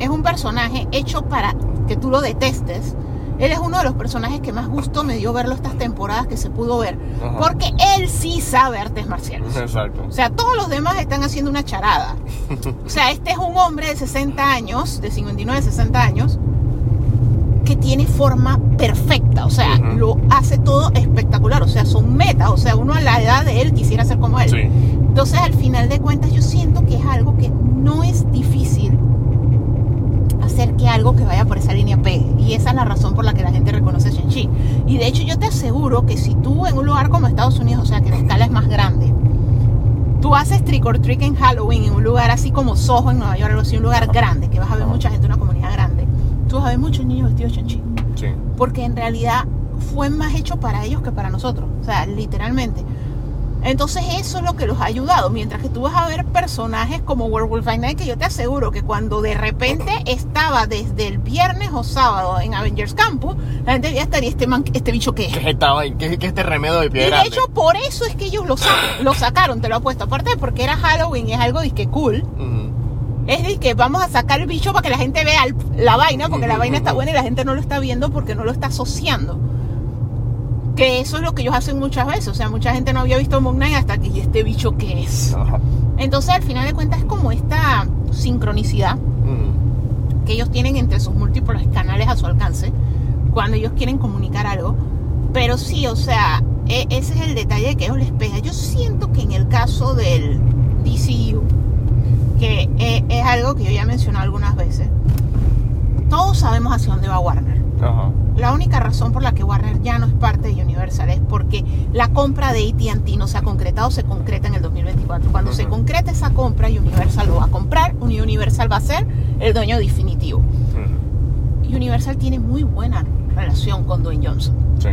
es un personaje hecho para que tú lo detestes. Él es uno de los personajes que más gusto me dio verlo estas temporadas que se pudo ver. Ajá. Porque él sí sabe artes marciales. Exacto. O sea, todos los demás están haciendo una charada. O sea, este es un hombre de 60 años, de 59, 60 años, que tiene forma perfecta. O sea, lo hace todo espectacular. O sea, son metas. O sea, uno a la edad de él quisiera ser como él. Sí. Entonces, al final de cuentas, yo siento que es algo que no es difícil hacer que algo que vaya por esa línea pegue. Y esa es la razón por la que la gente reconoce Shang-Chi. Y de hecho, yo te aseguro que si tú en un lugar como Estados Unidos, o sea, que la escala es más grande, tú haces trick or treat en Halloween en un lugar así como Soho en Nueva York, algo así, un lugar grande, que vas a ver mucha gente, una comunidad grande, tú vas a ver muchos niños vestidos de Shang-Chi Sí. porque en realidad fue más hecho para ellos que para nosotros, o sea, literalmente. Entonces eso es lo que los ha ayudado, mientras que tú vas a ver personajes como Werewolf by Night, que yo te aseguro que cuando de repente estaba desde el viernes o sábado en Avengers Campus, la gente ya estaría este man, este bicho que es. ¿Qué es esta vaina? ¿Qué qué es este remedio de Y pie de hecho por eso es que ellos lo, lo sacaron, te lo apuesto, aparte porque era Halloween y es algo disque cool, es de que vamos a sacar el bicho para que la gente vea el- la vaina, porque la vaina está buena y la gente no lo está viendo porque no lo está asociando. Que eso es lo que ellos hacen muchas veces. O sea, mucha gente no había visto Moon Knight hasta que ¿y este bicho qué es. Ajá. Entonces, al final de cuentas, es como esta sincronicidad Ujú. que ellos tienen entre sus múltiples canales a su alcance cuando ellos quieren comunicar algo. Pero sí, o sea, e- ese es el detalle que ellos les pega. Yo siento que en el caso del DCU, que e- es algo que yo ya he mencionado algunas veces, todos sabemos hacia dónde va Warner. Ajá. La única razón por la que Warner ya no es parte de Universal es porque la compra de AT&T no se ha concretado, se concreta en el 2024. Cuando se Ujú. concrete esa compra, Universal lo va a comprar, Universal va a ser el dueño definitivo. Universal tiene muy buena relación con Dwayne Johnson. Sí.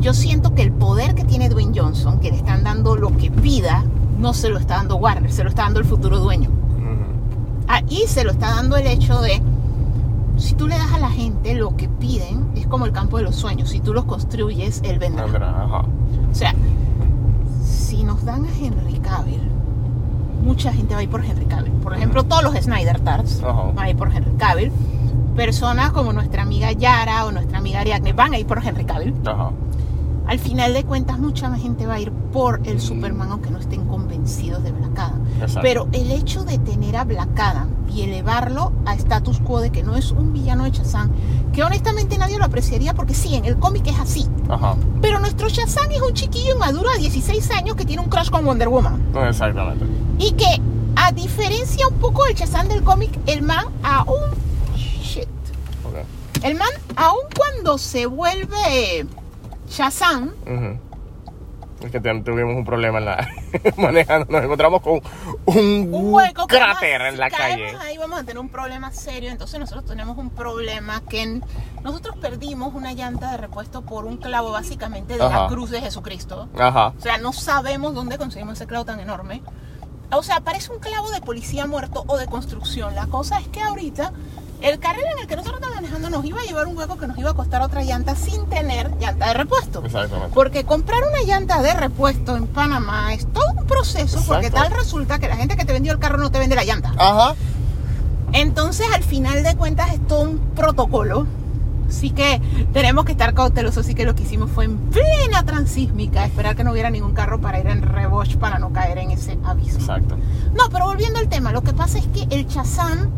Yo siento que el poder que tiene Dwayne Johnson, que le están dando lo que pida, no se lo está dando Warner, se lo está dando el futuro dueño. Ujú. Ahí se lo está dando el hecho de, si tú le das a la gente lo que piden, es como el campo de los sueños, si tú los construyes, él vendrá. Ajá. O sea, si nos dan a Henry Cavill, mucha gente va a ir por Henry Cavill. Por ejemplo, todos los Snyder Tarts Ajá. van a ir por Henry Cavill. Personas como nuestra amiga Yara o nuestra amiga Ariadne van a ir por Henry Cavill. Ajá. Al final de cuentas mucha gente va a ir por el Superman aunque no estén convencidos de Black Adam. Exacto. Pero el hecho de tener a Black Adam y elevarlo a status quo de que no es un villano de Shazam, que honestamente nadie lo apreciaría porque sí, en el cómic es así. Ajá. Pero nuestro Shazam es un chiquillo inmaduro de 16 años que tiene un crush con Wonder Woman. Exactamente. Y que, a diferencia un poco del Shazam del cómic, el man aún... Shit. Ok. El man, aún cuando se vuelve Shazam. Es que tuvimos un problema en la manejando, nos encontramos con un, un hueco cráter en la calle. ahí vamos a tener un problema serio entonces nosotros tenemos un problema que nosotros perdimos una llanta de repuesto por un clavo básicamente de la cruz de Jesucristo Ajá. o sea no sabemos dónde conseguimos ese clavo tan enorme o sea parece un clavo de policía muerto o de construcción la cosa es que ahorita el carril en el que nosotros estamos manejando nos iba a llevar un hueco que nos iba a costar otra llanta sin tener llanta de repuesto Exactamente. porque comprar una llanta de repuesto en Panamá es todo un proceso, porque Exacto. tal resulta que la gente que te vendió el carro no te vende la llanta. Ajá. Entonces, al final de cuentas, es todo un protocolo. Así que tenemos que estar cautelosos. Así que lo que hicimos fue en plena transísmica, esperar que no hubiera ningún carro para ir en reboche para no caer en ese aviso. Exacto. No, pero volviendo al tema, lo que pasa es que el Shazam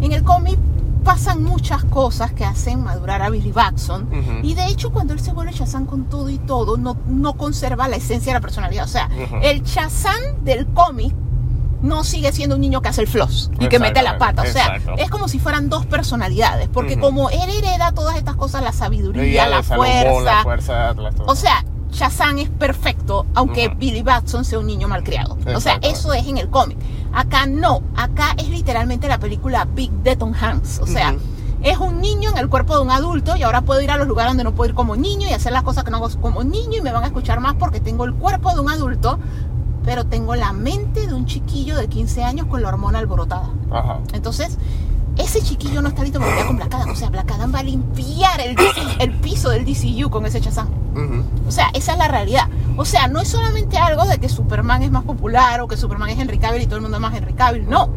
en el cómic pasan muchas cosas que hacen madurar a Billy Batson. Ujú. Y de hecho, cuando él se vuelve Shazam con todo y todo, no, no conserva la esencia de la personalidad. O sea, Ujú. el Shazam del cómic no sigue siendo un niño que hace el floss y que mete la pata. O sea, Exactamente. es como si fueran dos personalidades. Porque Ujú. como él hereda todas estas cosas, la sabiduría, la fuerza. la fuerza. O sea, Shazam es perfecto, aunque Ujú. Billy Batson sea un niño malcriado. O sea, eso es en el cómic. Acá no, acá es literalmente la película Big Deton Hands. O sea, es un niño en el cuerpo de un adulto y ahora puedo ir a los lugares donde no puedo ir como niño y hacer las cosas que no hago como niño y me van a escuchar más porque tengo el cuerpo de un adulto, pero tengo la mente de un chiquillo de 15 años con la hormona alborotada. Ajá. Entonces, ese chiquillo no está listo para pelear con Black Adam. O sea, Black Adam va a limpiar el, piso del DCU con ese. Ujú. O sea, esa es la realidad. O sea, no es solamente algo de que Superman es más popular o que Superman es Henry Cavill y todo el mundo es más Henry Cavill. No.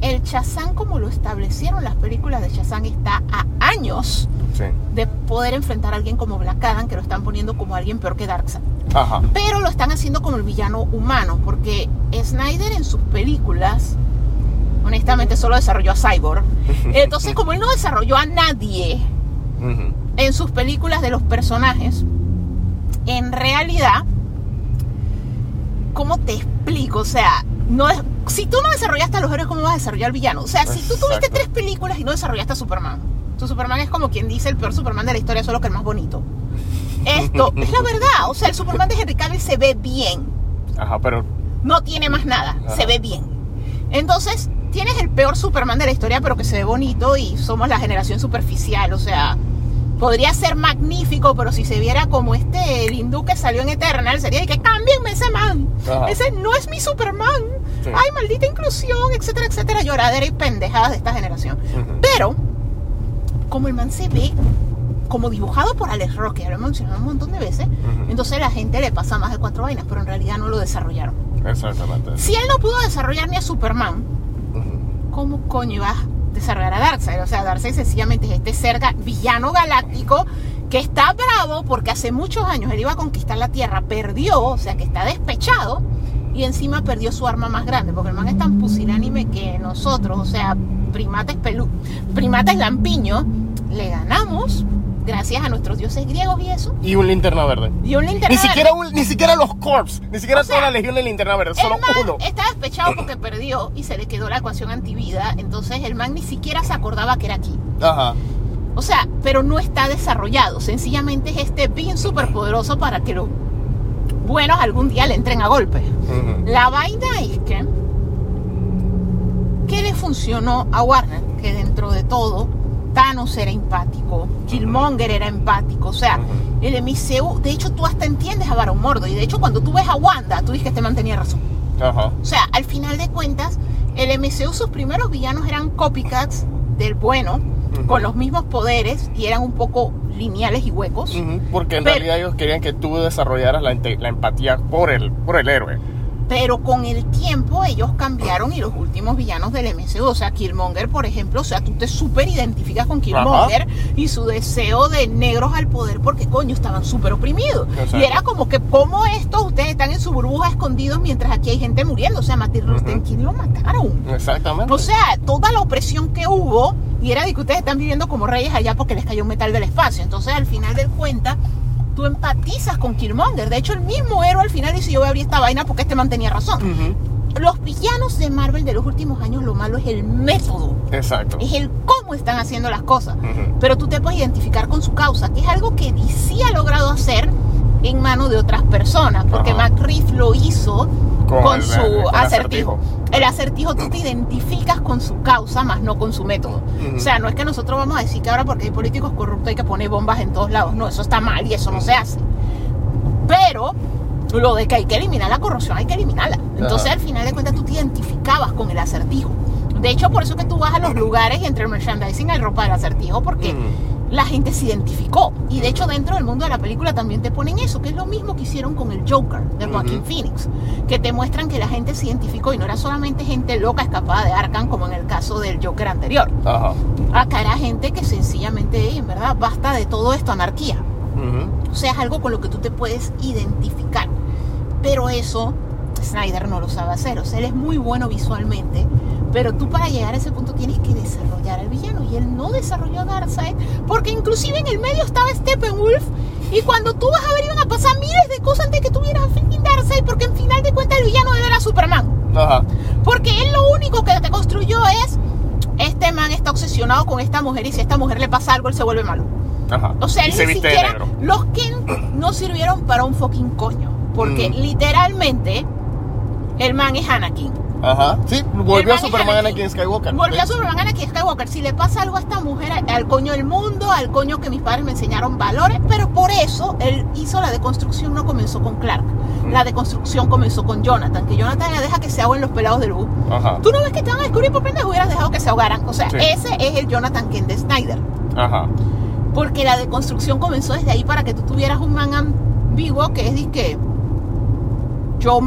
El Shazam, como lo establecieron las películas de Shazam, está a años Sí. de poder enfrentar a alguien como Black Adam, que lo están poniendo como alguien peor que Darkseid. Ajá. Pero lo están haciendo como el villano humano, porque Snyder en sus películas, honestamente, solo desarrolló a Cyborg. Entonces, como él no desarrolló a nadie, en sus películas de los personajes, en realidad, ¿cómo te explico? O sea, no es, si tú no desarrollaste a los héroes, ¿cómo vas a desarrollar al villano? O sea, si tú tuviste tres películas y no desarrollaste a Superman, tu Superman es como quien dice el peor Superman de la historia, solo que el más bonito. Esto es la verdad, o sea, el Superman de Henry Cavill se ve bien, Ajá, pero no tiene más nada, Ajá. se ve bien. Entonces, tienes el peor Superman de la historia, pero que se ve bonito y somos la generación superficial, o sea, podría ser magnífico, pero si se viera como este el hindú que salió en Eternal, sería de que cámbienme ese man. Ajá. Ese no es mi Superman. Sí. Ay, maldita inclusión, etcétera, etcétera, lloradera y pendejadas de esta generación. Pero, como el man se ve como dibujado por Alex Ross, que ya lo he mencionado un montón de veces, entonces la gente le pasa más de cuatro vainas, pero en realidad no lo desarrollaron. exactamente. Si él no pudo desarrollar ni a Superman. ¿cómo coño a desarrollar a Darkseid? O sea, Darkseid sencillamente es este ser ga- villano galáctico que está bravo porque hace muchos años él iba a conquistar la Tierra, perdió, o sea, que está despechado y encima perdió su arma más grande, porque el man es tan pusilánime que nosotros, o sea, primates pelú, primates lampiños, le ganamos gracias a nuestros dioses griegos y eso. Y un linterna verde. Y un linterna Ni verde. siquiera, un- ni siquiera los corps, ni siquiera O sea, toda la legión de linterna verde, solo man uno. está despechado porque perdió y se le quedó la ecuación antivida. Entonces el man ni siquiera se acordaba que era aquí. Ajá. O sea, pero no está desarrollado. Sencillamente es este bien superpoderoso para que los buenos algún día le entren a golpe. La vaina es que. ¿Qué le funcionó a Warner? Que dentro de todo, Thanos era empático, Killmonger era empático. O sea, el MCU, de hecho, tú hasta entiendes a Baron Mordo. Y de hecho, cuando tú ves a Wanda, tú dices que este man tenía razón. Ajá. O sea, al final de cuentas, el MCU, sus primeros villanos eran copycats del bueno, Ujú. con los mismos poderes y eran un poco lineales y huecos. Ujú, Porque en Pero- realidad ellos querían que tú desarrollaras la, la empatía por el, por el héroe. Pero con el tiempo ellos cambiaron y los últimos villanos del MCU, o sea, Killmonger, por ejemplo, o sea, tú te súper identificas con Killmonger y su deseo de negros al poder porque coño estaban súper oprimidos. Exacto. Y era como que, ¿cómo estos ustedes están en su burbuja escondidos mientras aquí hay gente muriendo? O sea, Martin Luther King lo mataron. Exactamente. O sea, toda la opresión que hubo, y era de que ustedes están viviendo como reyes allá porque les cayó un metal del espacio. Entonces, al final del cuenta, tú empatizas con Killmonger. De hecho, el mismo héroe al final dice, yo voy a abrir esta vaina porque este man tenía razón. Ujú. Los villanos de Marvel de los últimos años, lo malo es el método. Exacto. Es el cómo están haciendo las cosas. Ujú. Pero tú te puedes identificar con su causa, que es algo que DC ha logrado hacer en manos de otras personas. Porque Reeves lo hizo Con con, el- su el acertijo. acertijo. El acertijo tú te identificas con su causa, más no con su método. O sea, no es que nosotros vamos a decir que ahora porque hay políticos corruptos hay que poner bombas en todos lados. No, eso está mal y eso no se hace. Pero lo de que hay que eliminar la corrupción, hay que eliminarla. Entonces, Ajá. al final de cuentas, tú te identificabas con el acertijo. De hecho, por eso que tú vas a los lugares y entre el merchandising hay ropa del acertijo, porque. La gente se identificó. Y de hecho, dentro del mundo de la película también te ponen eso, que es lo mismo que hicieron con el Joker de Joaquin. Phoenix, que te muestran que la gente se identificó y no era solamente gente loca escapada de Arkham, como en el caso del Joker anterior. Ajá. Acá era gente que sencillamente, en verdad, basta de todo esto, anarquía. O sea, es algo con lo que tú te puedes identificar. Pero eso Snyder no lo sabe hacer. O sea, él es muy bueno visualmente. Pero tú para llegar a ese punto tienes que desarrollar al villano. Y él no desarrolló a Darkseid. Porque inclusive en el medio estaba Steppenwolf. Y cuando tú vas a ver iban a pasar miles de cosas antes que tuvieras a freaking Darkseid. Porque en final de cuentas el villano era Superman. Ajá. Porque él lo único que te construyó es... Este man está obsesionado con esta mujer y si a esta mujer le pasa algo, él se vuelve malo. Ajá. O sea, él se ni de siquiera. Los Ken no sirvieron para un fucking coño. Porque Mm. literalmente el man es Anakin. Ajá. Sí, volvió a Superman Anakin. Anakin Skywalker. Volvió a. Superman Anakin Skywalker. Si le pasa algo a esta mujer, al, coño del mundo, al coño que mis padres me enseñaron valores. Pero por eso él hizo la deconstrucción, no comenzó con Clark. Mm. La deconstrucción comenzó con Jonathan. Que Jonathan ya deja que se ahoguen los pelados de luz. Ajá. Tú no ves que te van a descubrir por pendejo, hubieras dejado que se ahogaran. O sea, Sí. ese es el Jonathan Kent de Snyder. Ajá. Porque la deconstrucción comenzó desde ahí para que tú tuvieras un man ambiguo que es que yo,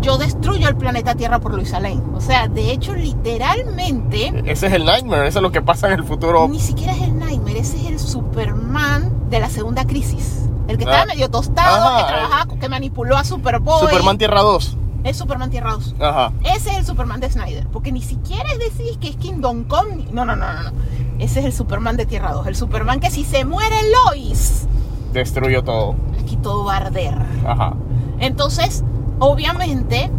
yo destruyo el planeta Tierra por Luisa Lane. O sea, de hecho, literalmente, Ese es el Nightmare, eso es lo que pasa en el futuro. ni siquiera es el Nightmare, ese es el Superman de la segunda crisis. El que Ah. estaba medio tostado, Ajá, que trabajaba, que manipuló a Superboy. Superman Tierra 2. Es Superman Tierra 2. Ajá. Ese es el Superman de Snyder. Porque ni siquiera es decir que es Kingdom Come. No, no, no, no. no. Ese es el Superman de Tierra 2. El Superman que si se muere Lois, Destruyó todo. aquí todo va a arder. Ajá. Entonces, obviamente,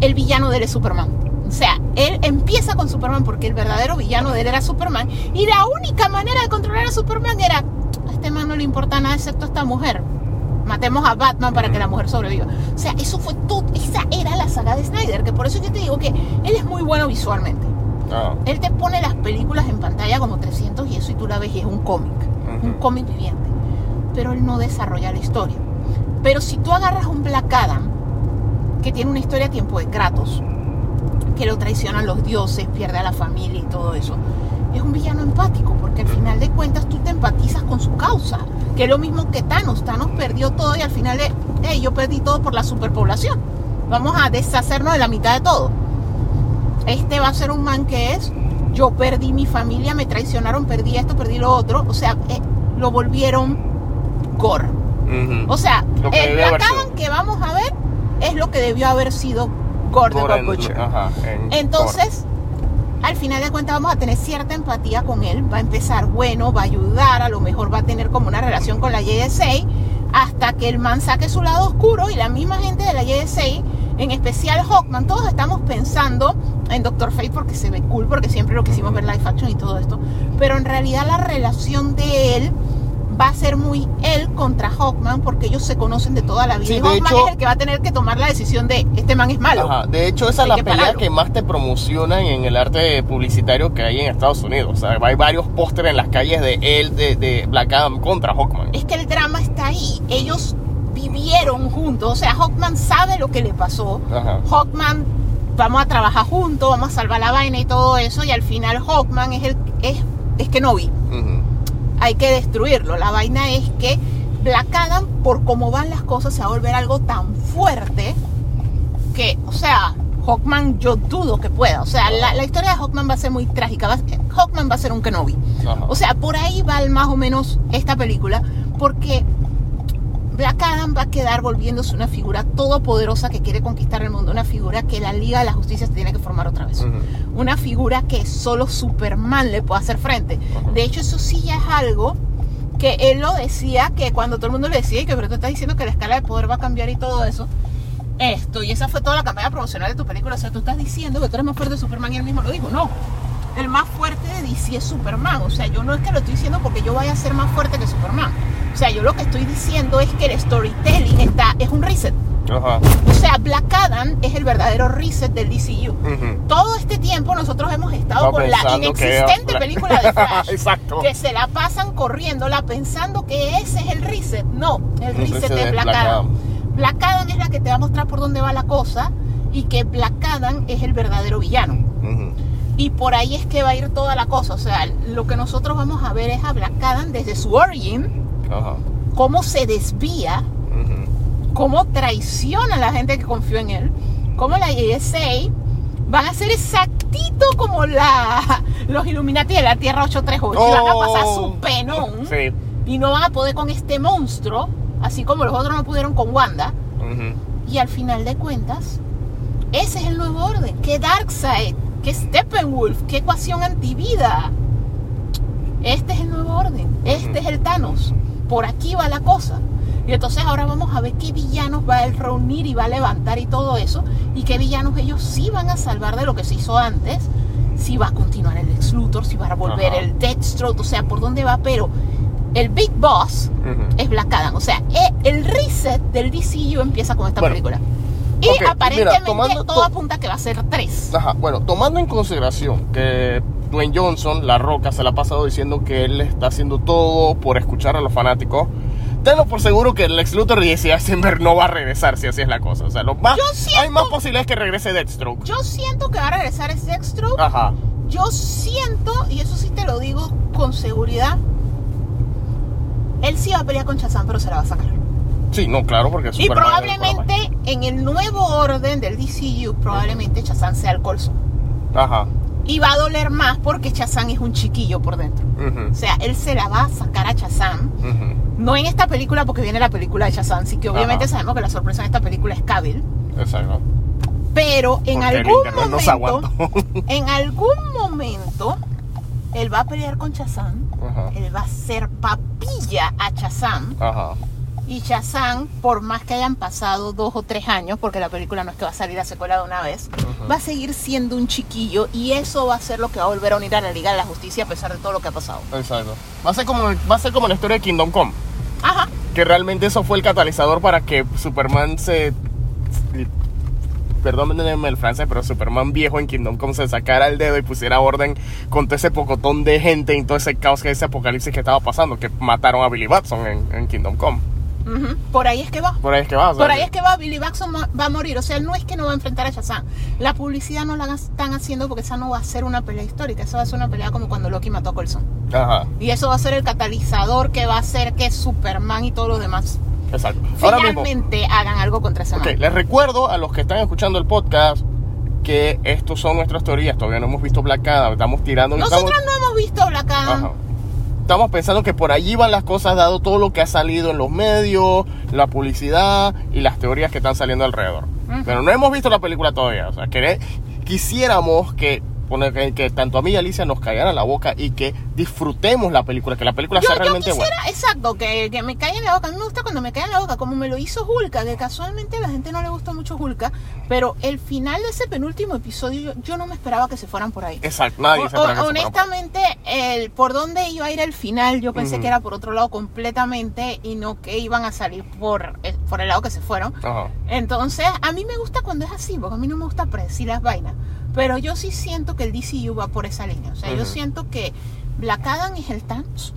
el villano de él es Superman. O sea, él empieza con Superman porque el verdadero villano de él era Superman. Y la única manera de controlar a Superman era, a este man no le importa nada excepto a esta mujer. Matemos a Batman para que la mujer sobreviva. O sea, eso fue todo, esa era la saga de Snyder, que por eso yo te digo que él es muy bueno visualmente. Ah. Él te pone las películas en pantalla como 300 y eso y tú la ves y es un cómic, Ujú. un cómic viviente. Pero él no desarrolla la historia. Pero si tú agarras un Black Adam que tiene una historia a tiempo de Kratos, que lo traicionan los dioses, pierde a la familia y todo eso, es un villano empático porque al final de cuentas tú te empatizas con su causa, que es lo mismo que Thanos. Thanos perdió todo y al final de, hey, yo perdí todo por la superpoblación. Vamos a deshacernos de la mitad de todo. Este va a ser un man que es, yo perdí mi familia, me traicionaron, perdí esto, perdí lo otro. O sea, eh, lo volvieron gore. O sea, el sido. Adam que vamos a ver es lo que debió haber sido Bob en- Butcher. Ajá. en- Entonces, al final de cuentas vamos a tener cierta empatía con él, va a empezar bueno, va a ayudar, a lo mejor va a tener como una relación con la JSA, hasta que el man saque su lado oscuro y la misma gente de la JSA, en especial Hawkman, todos estamos pensando en Doctor Fate porque se ve cool, porque siempre lo quisimos ver live action y todo esto, pero en realidad la relación de él va a ser muy él contra Hawkman porque ellos se conocen de toda la vida Sí, y de Hawkman hecho- es el que va a tener que tomar la decisión de este man es malo. Ajá. De hecho, esa es la que pelea pararlo. que más te promocionan en el arte publicitario que hay en Estados Unidos. O sea, hay varios pósteres en las calles de él, de, de Black Adam contra Hawkman. es que el drama está ahí. Ellos vivieron juntos. O sea, Hawkman sabe lo que le pasó. Ajá. Hawkman, vamos a trabajar juntos, vamos a salvar la vaina y todo eso. Y al final Hawkman es el es, es que no vi. Hay que destruirlo. La vaina es que Adam, por cómo van las cosas, se va a volver algo tan fuerte que, o sea, Hawkman yo dudo que pueda. O sea, la, la historia de Hawkman va a ser muy trágica. Va Hawkman va a ser un Kenobi. Ajá. O sea, por ahí va el- más o menos esta película, porque Black Adam va a quedar volviéndose una figura todopoderosa que quiere conquistar el mundo, una figura que la Liga de la Justicia tiene que formar otra vez. Una figura que solo Superman le puede hacer frente. De hecho, eso sí ya es algo que él lo decía, que cuando todo el mundo le decía, y que pero tú estás diciendo que la escala de poder va a cambiar y todo eso, esto, y esa fue toda la campaña promocional de tu película, o sea, tú estás diciendo que tú eres más fuerte de Superman y él mismo lo dijo, no. El más fuerte de DC es Superman, o sea, yo no es que lo estoy diciendo porque yo vaya a ser más fuerte que Superman. O sea, yo lo que estoy diciendo es que el storytelling está, es un reset. Ajá. O sea, Black Adam es el verdadero reset del DCU. Ujú. Todo este tiempo nosotros hemos estado con la que inexistente Flash. película de Flash. Exacto. Que se la pasan corriéndola pensando que ese es el reset. No, el reset reset de Black, Black Adam. Adam. Black Adam es la que te va a mostrar por dónde va la cosa y que Black Adam es el verdadero villano. Ujú. Y por ahí es que va a ir toda la cosa. O sea, lo que nosotros vamos a ver es a Black Adam desde su origin, Ajá. cómo se desvía cómo traiciona a la gente que confió en él, cómo la JSA van a ser exactito como la, los Illuminati de la Tierra 838 y van a pasar Oh. su penón Sí. y no van a poder con este monstruo, así como los otros no pudieron con Wanda. Y al final de cuentas, ese es el nuevo orden. ¿Qué Darkseid? ¿Qué Steppenwolf? ¿Qué ecuación antivida? Este es el nuevo orden. Este es el Thanos. Por aquí va la cosa. Y entonces ahora vamos a ver qué villanos va a reunir y va a levantar y todo eso. Y qué villanos ellos sí van a salvar de lo que se hizo antes. Si va a continuar el Lex Luthor, si va a volver Ajá. el Deathstroke, o sea, por dónde va. Pero el Big Boss es Black Adam. O sea, e- el reset del DCU empieza con esta Bueno, película. Y mira, aparentemente tomando todo to- apunta que va a ser tres. Ajá, bueno, tomando en consideración que Dwayne Johnson, La Roca, se la ha pasado diciendo que él está haciendo todo por escuchar a los fanáticos, tenlo por seguro que el ex Luthor y Jesse Eisenberg no va a regresar si así es la cosa. O sea, lo más, siento- hay más posibilidades que regrese Deathstroke. Yo siento que va a regresar ese Deathstroke. Ajá. Yo siento, y eso sí te lo digo con seguridad, él sí va a pelear con Shazam, pero se la va a sacar. Sí, no, claro, porque Y Superman es probablemente en el nuevo orden del DCU, probablemente Shazam sea el colson. Ajá. Y va a doler más porque Shazam es un chiquillo por dentro. O sea, él se la va a sacar a ujú. No en esta película porque viene la película de Shazam, así que obviamente sabemos que la sorpresa en esta película es Cavill. Exacto. Pero en Porque algún momento, en algún momento, él va a pelear con. Ajá. Él va a ser papilla a Shazam. Ajá. Y Shazam, por más que hayan pasado dos o tres años, porque la película no es que va a salir a secuela de una vez, va a seguir siendo un chiquillo y eso va a ser lo que va a volver a unir a la Liga de la Justicia a pesar de todo lo que ha pasado. Exacto. Va a ser como, va a ser como la historia de Kingdom Come. Ajá. que realmente eso fue el catalizador para que Superman se perdónenme el francés, pero Superman viejo en Kingdom Come se sacara el dedo y pusiera orden con todo ese pocotón de gente y todo ese caos, ese apocalipsis que estaba pasando, que mataron a Billy Batson en, en Kingdom Come. Ujú. Por ahí es que va. Por ahí es que va. sea, Por ahí es que va, Billy Batson ma- va a morir. O sea, no es que no va a enfrentar a Shazam. La publicidad no la están haciendo porque esa no va a ser una pelea histórica. Esa va a ser una pelea como cuando Loki mató a Coulson. Ajá, Y eso va a ser el catalizador que va a hacer que Superman y todos los demás exacto. Ahora mismo, finalmente hagan algo contra ese ok, man. les recuerdo a los que están escuchando el podcast que estos son nuestras teorías. Todavía no hemos visto Black Adam, estamos tirando. Nosotros estamos- no hemos visto Black Adam. Ajá. Estamos pensando que por allí van las cosas, dado todo lo que ha salido en los medios, la publicidad y las teorías que están saliendo alrededor. Pero no hemos visto la película todavía. O sea, que quisiéramos que, que, que tanto a mí y a Alicia nos caigan la boca y que disfrutemos la película, que la película Yo, sea yo realmente quisiera, buena. exacto, que, que me caiga en la boca. A mí me gusta cuando me cae en la boca, como me lo hizo Hulka, que casualmente a la gente no le gustó mucho Hulka, pero el final de ese penúltimo episodio, yo, yo no me esperaba que se fueran por ahí. Exacto, nadie O- se o- fuera por- honestamente, el, por dónde iba a ir el final, yo pensé Ujú. que era por otro lado completamente y no que iban a salir por, eh, por el lado que se fueron. Ajá. Entonces, a mí me gusta cuando es así, porque a mí no me gusta predecir las vainas. Pero yo sí siento que el DCU va por esa línea. O sea, yo siento que Black Adam es el Thanos.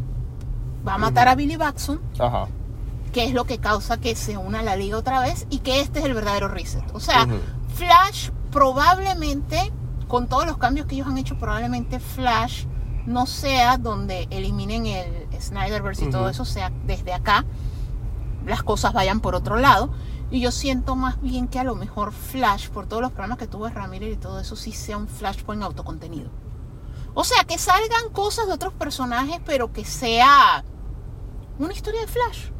Va a matar a Billy Batson, Ajá. que es lo que causa que se una la liga otra vez y que este es el verdadero reset. O sea. Flash probablemente, con todos los cambios que ellos han hecho, probablemente Flash no sea donde eliminen el Snyderverse y todo eso, sea desde acá, las cosas vayan por otro lado. Y yo siento más bien que a lo mejor Flash, por todos los problemas que tuvo Ramírez y todo eso, sí sea un Flashpoint autocontenido. O sea, que salgan cosas de otros personajes, pero que sea una historia de Flash.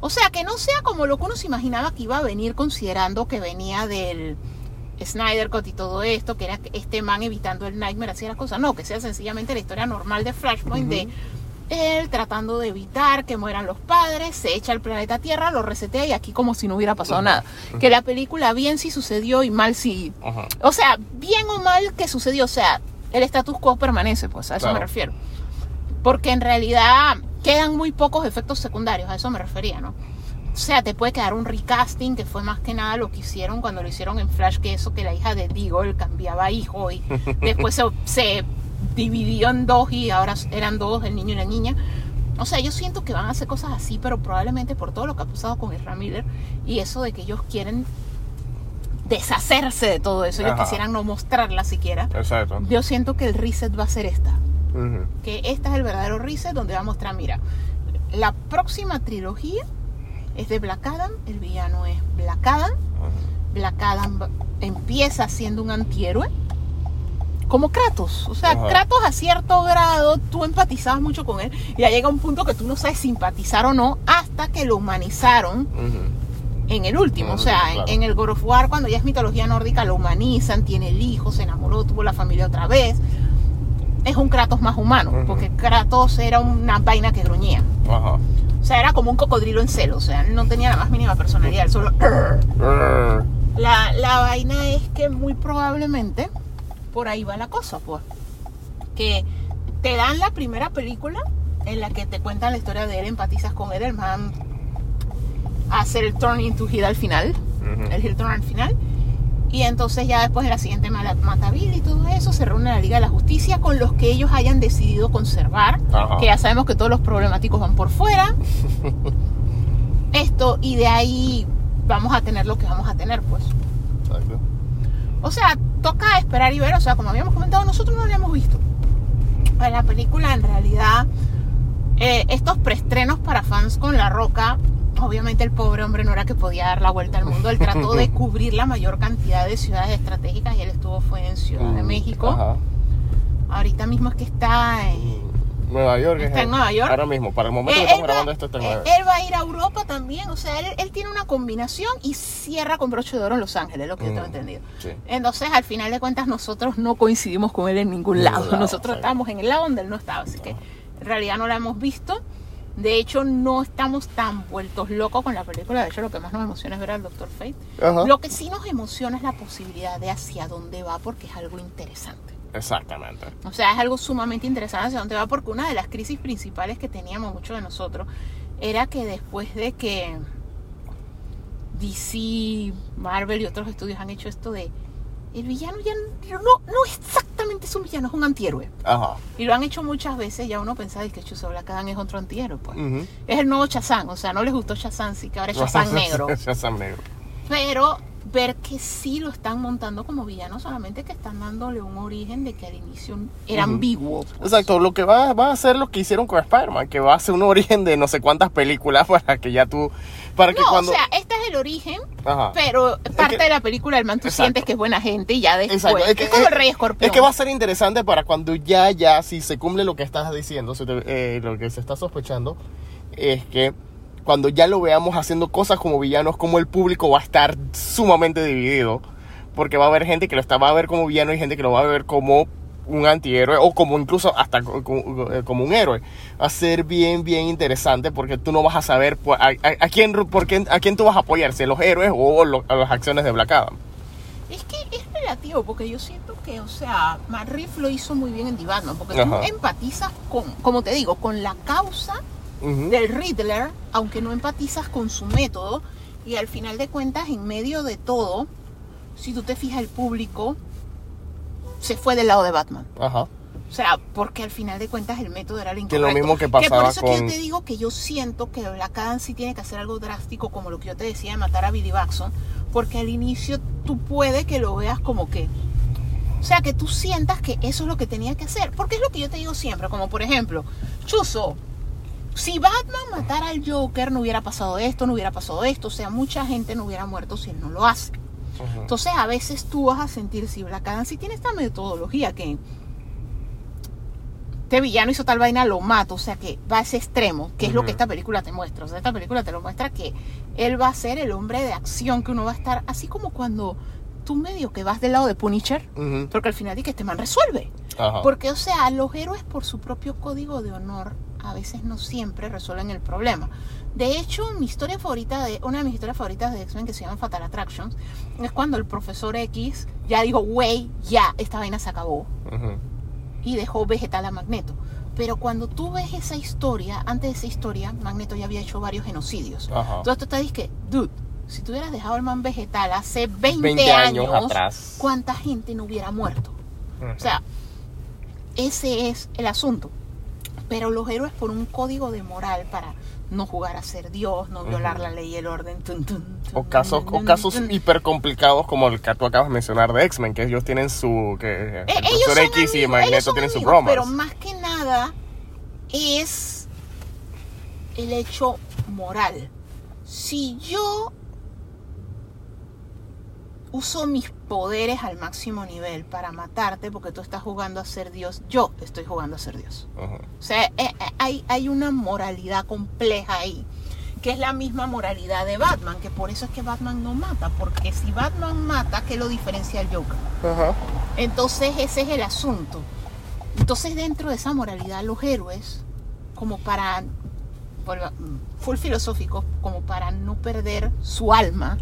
O sea, que no sea como lo que uno se imaginaba que iba a venir considerando que venía del Snyder Cut y todo esto, que era este man evitando el Nightmare, hacía las cosas. No, que sea sencillamente la historia normal de Flashpoint de él tratando de evitar que mueran los padres, se echa al planeta Tierra, lo resetea y aquí como si no hubiera pasado nada. Que la película bien sí sucedió y mal sí. O sea, bien o mal que sucedió, o sea, el status quo permanece, pues a eso Claro. me refiero. Porque en realidad quedan muy pocos efectos secundarios, a eso me refería, ¿no? O sea, te puede quedar un recasting, que fue más que nada lo que hicieron cuando lo hicieron en Flash, que eso que la hija de Deagle cambiaba hijo y después se, se dividió en dos y ahora eran dos, el niño y la niña. O sea, yo siento que van a hacer cosas así, pero probablemente por todo lo que ha pasado con Ezra Miller y eso de que ellos quieren deshacerse de todo eso, ellos Ajá. quisieran no mostrarla siquiera. Exacto. Yo siento que el reset va a ser esta. Que esta es el verdadero reset donde va a mostrar, mira, la próxima trilogía es de Black Adam, el villano es Black Adam. Black Adam empieza siendo un antihéroe. Como Kratos. O sea, Ajá. Kratos a cierto grado tú empatizabas mucho con él. Y ya llega un punto que tú no sabes simpatizar o no hasta que lo humanizaron Ujú. en el último, o sea, en- el God of War, cuando ya es mitología nórdica, lo humanizan, tiene el hijo, se enamoró, tuvo la familia otra vez. Es un Kratos más humano, Ujú. porque Kratos era una vaina que gruñía. Ajá. O sea, era como un cocodrilo en celo, o sea, no tenía la más mínima personalidad, solo... La, la vaina es que muy probablemente por ahí va la cosa, pues. Que te dan la primera película en la que te cuentan la historia de él, empatizas con él, el man hace el turn into heel al final, Ujú. el heel turn al final. Y entonces ya después de la siguiente mata Bill y todo eso, se reúne la Liga de la Justicia con los que ellos hayan decidido conservar. Ajá. Que ya sabemos que todos los problemáticos van por fuera. Esto, y de ahí vamos a tener lo que vamos a tener, pues. Exacto. O sea, toca esperar y ver. O sea, como habíamos comentado, nosotros no la hemos visto. En la película, en realidad, eh, estos preestrenos para fans con La Roca, obviamente el pobre hombre no era que podía dar la vuelta al mundo. Él trató de cubrir la mayor cantidad de ciudades estratégicas y él estuvo fue en Ciudad de Mm, México. Ajá. Ahorita mismo es que está en... Nueva York. Está es en Nueva York. Ahora mismo, para el momento Eh, que estamos grabando va, esto, está en Nueva York. él va a ir a Europa también, o sea, él, él tiene una combinación y cierra con broche de oro en Los Ángeles, lo que yo tengo Mm, entendido. sí. Entonces, al final de cuentas, nosotros no coincidimos con él en ningún lado. lado, Nosotros sí. estábamos en el lado donde él no estaba, así que en realidad no la hemos visto. De hecho, no estamos tan vueltos locos con la película. De hecho, lo que más nos emociona es ver al Doctor Fate. Ajá. Lo que sí nos emociona es la posibilidad de hacia dónde va, porque es algo interesante. Exactamente. O sea, es algo sumamente interesante hacia dónde va, porque una de las crisis principales que teníamos muchos de nosotros era que después de que DC, Marvel y otros estudios han hecho esto de el villano ya no, no exactamente es un villano, es un antihéroe. Ajá. Y lo han hecho muchas veces, ya uno pensaba que Chuzo Black Adam es otro antihéroe. Pues. Es el nuevo Shazam, o sea, no les gustó Shazam, sí que ahora es Shazam negro. Shazam negro. Pero ver que sí lo están montando como villano, solamente que están dándole un origen de que al inicio era Ujú. ambiguo. pues. Exacto, lo que va, va a hacer lo que hicieron con Spider-Man, que va a ser un origen de no sé cuántas películas para que ya tú, para que No, cuando... o sea, este es el origen, Ajá. pero parte que- de la película el man tú Exacto. sientes que es buena gente y ya después. Exacto, es, como el rey escorpión. Es que va a ser interesante para cuando ya, ya, si se cumple lo que estás diciendo, si te- eh, lo que se está sospechando, es que cuando ya lo veamos haciendo cosas como villanos, como el público va a estar sumamente dividido, porque va a haber gente que lo está, va a ver como villano y gente que lo va a ver como un antihéroe o como incluso hasta eh, como un héroe. Va a ser bien, bien interesante porque tú no vas a saber a, a- a quién, por quién, a quién tú vas a apoyar, si a los héroes o lo- a las acciones de Black Adam. Es que es relativo, porque yo siento que, o sea, Matt Reeves lo hizo muy bien en Batman, porque Ajá. tú empatizas con, como te digo, con la causa Ujú. del Riddler, aunque no empatizas con su método, y al final de cuentas, en medio de todo, si tú te fijas, el público se fue del lado de Batman. Ajá. O sea, porque al final de cuentas el método era el Que incorrecto. lo mismo que por pasaba eso es que yo te digo que yo siento que Black Adam sí tiene que hacer algo drástico, como lo que yo te decía de matar a Billy Baxon, porque al inicio tú puede que lo veas como que... O sea, que tú sientas que eso es lo que tenía que hacer. Porque es lo que yo te digo siempre, como por ejemplo, Chuzo, Si Batman matara al Joker, no hubiera pasado esto, no hubiera pasado esto. O sea, mucha gente no hubiera muerto si él no lo hace. Entonces, a veces tú vas a sentir si Black Adam sí tiene esta metodología que este villano hizo tal vaina, lo mato. O sea, que va a ese extremo, que es lo que esta película te muestra. O sea, esta película te lo muestra que él va a ser el hombre de acción, que uno va a estar así como cuando tú medio que vas del lado de Punisher, porque al final di que este man resuelve. Porque, o sea, los héroes por su propio código de honor a veces no siempre resuelven el problema. De hecho, mi historia favorita de, una de mis historias favoritas de X-Men que se llama Fatal Attractions, es cuando el profesor X ya dijo, güey, ya, esta vaina se acabó. Ujú. Y dejó vegetal a Magneto. Pero cuando tú ves esa historia, antes de esa historia, Magneto ya había hecho varios genocidios. Ajá. Entonces tú te dices que, dude, si tú hubieras dejado al man vegetal hace 20, 20 años años, atrás. ¿cuánta gente no hubiera muerto? Ujú. O sea, ese es el asunto. Pero los héroes por un código de moral para no jugar a ser Dios, no violar la ley y el orden. tun, tun, tun, O casos, o casos hiper complicados como el que tú acabas de mencionar de X-Men, que ellos tienen su. Que Eh, el ellos X y amigos, Magneto tienen su amigos, bromas. Pero más que nada es el hecho moral. Si yo uso mis poderes al máximo nivel para matarte porque tú estás jugando a ser Dios, yo estoy jugando a ser Dios. O sea, eh, eh, hay, hay una moralidad compleja ahí, que es la misma moralidad de Batman, que por eso es que Batman no mata, porque si Batman mata, ¿qué lo diferencia al Joker? Ajá. Entonces ese es el asunto. Entonces dentro de esa moralidad los héroes, como para, vuelva- full filosófico, como para no perder su alma.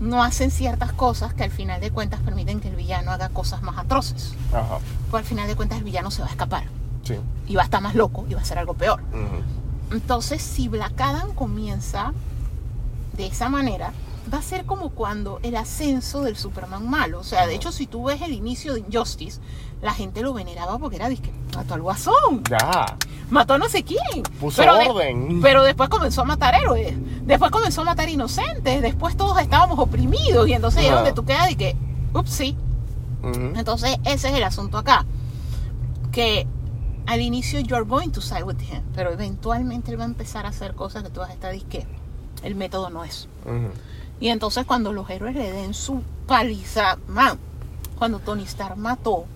No hacen ciertas cosas que al final de cuentas permiten que el villano haga cosas más atroces. Ajá. Porque al final de cuentas el villano se va a escapar Sí. y va a estar más loco y va a hacer algo peor. Entonces, si Black Adam comienza de esa manera, va a ser como cuando el ascenso del Superman malo. O sea, de hecho, si tú ves el inicio de Injustice, la gente lo veneraba porque era, disque, mató al guasón, Ya. mató a no sé quién. Puso Pero de- orden. pero después comenzó a matar héroes, después comenzó a matar inocentes, después todos estábamos oprimidos y entonces es donde tú quedas y que, ups, sí, Ujú. entonces, ese es el asunto acá. Que al inicio you're going to side with him, pero eventualmente él va a empezar a hacer cosas que tú vas a estar que el método no es. Ujú. Y entonces cuando los héroes le den su paliza, man, cuando Tony Stark mató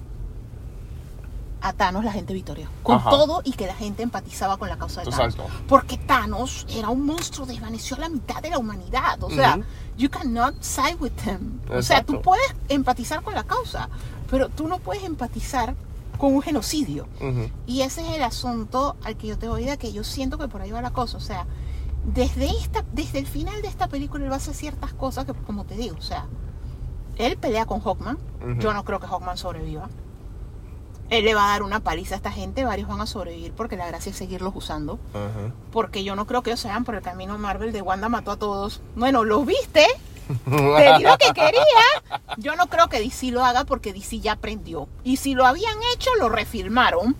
a Thanos, la gente victorió. Con Ajá. todo y que la gente empatizaba con la causa de Thanos. Exacto. Porque Thanos era un monstruo, desvaneció a la mitad de la humanidad. O sea, you cannot side with him. O sea, tú Exacto. puedes empatizar con la causa, pero tú no puedes empatizar con un genocidio. Ujú. Y ese es el asunto al que yo te voy de que yo siento que por ahí va la cosa. O sea, desde, esta, desde el final de esta película él va a hacer ciertas cosas que, como te digo, o sea, él pelea con Hawkman. Yo no creo que Hawkman sobreviva. Él le va a dar una paliza a esta gente, varios van a sobrevivir porque la gracia es seguirlos usando. Porque yo no creo que ellos se vayan por el camino Marvel de Wanda mató a todos. Bueno, ¿los viste? Te di lo que quería. Yo no creo que DC lo haga porque DC ya aprendió. Y si lo habían hecho, lo refilmaron.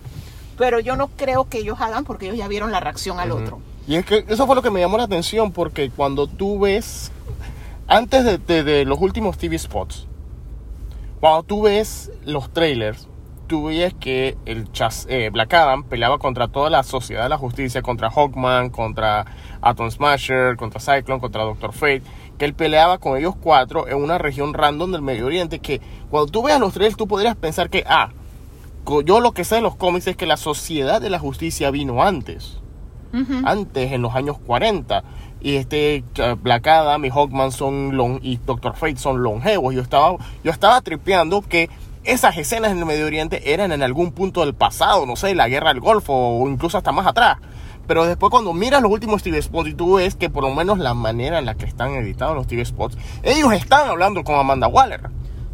Pero yo no creo que ellos hagan porque ellos ya vieron la reacción al otro. Y es que eso fue lo que me llamó la atención porque cuando tú ves, antes de, los últimos TV spots, cuando tú ves los trailers, tú ves que el chas- eh, Black Adam peleaba contra toda la sociedad de la justicia, contra Hawkman, contra Atom Smasher, contra Cyclone, contra Doctor Fate, que él peleaba con ellos cuatro en una región random del Medio Oriente, que cuando tú veas los trailers tú podrías pensar que, ah, yo lo que sé de los cómics es que la sociedad de la justicia vino antes Antes, en los años 40. Y este uh, Black Adam y Hawkman son long, y Doctor Fate son longevos. Yo estaba, yo estaba tripeando que esas escenas en el Medio Oriente eran en algún punto del pasado, no sé, la guerra del Golfo o incluso hasta más atrás. Pero después cuando miras los últimos TV Spots y tú ves que por lo menos la manera en la que están editados los TV Spots, ellos están hablando con Amanda Waller.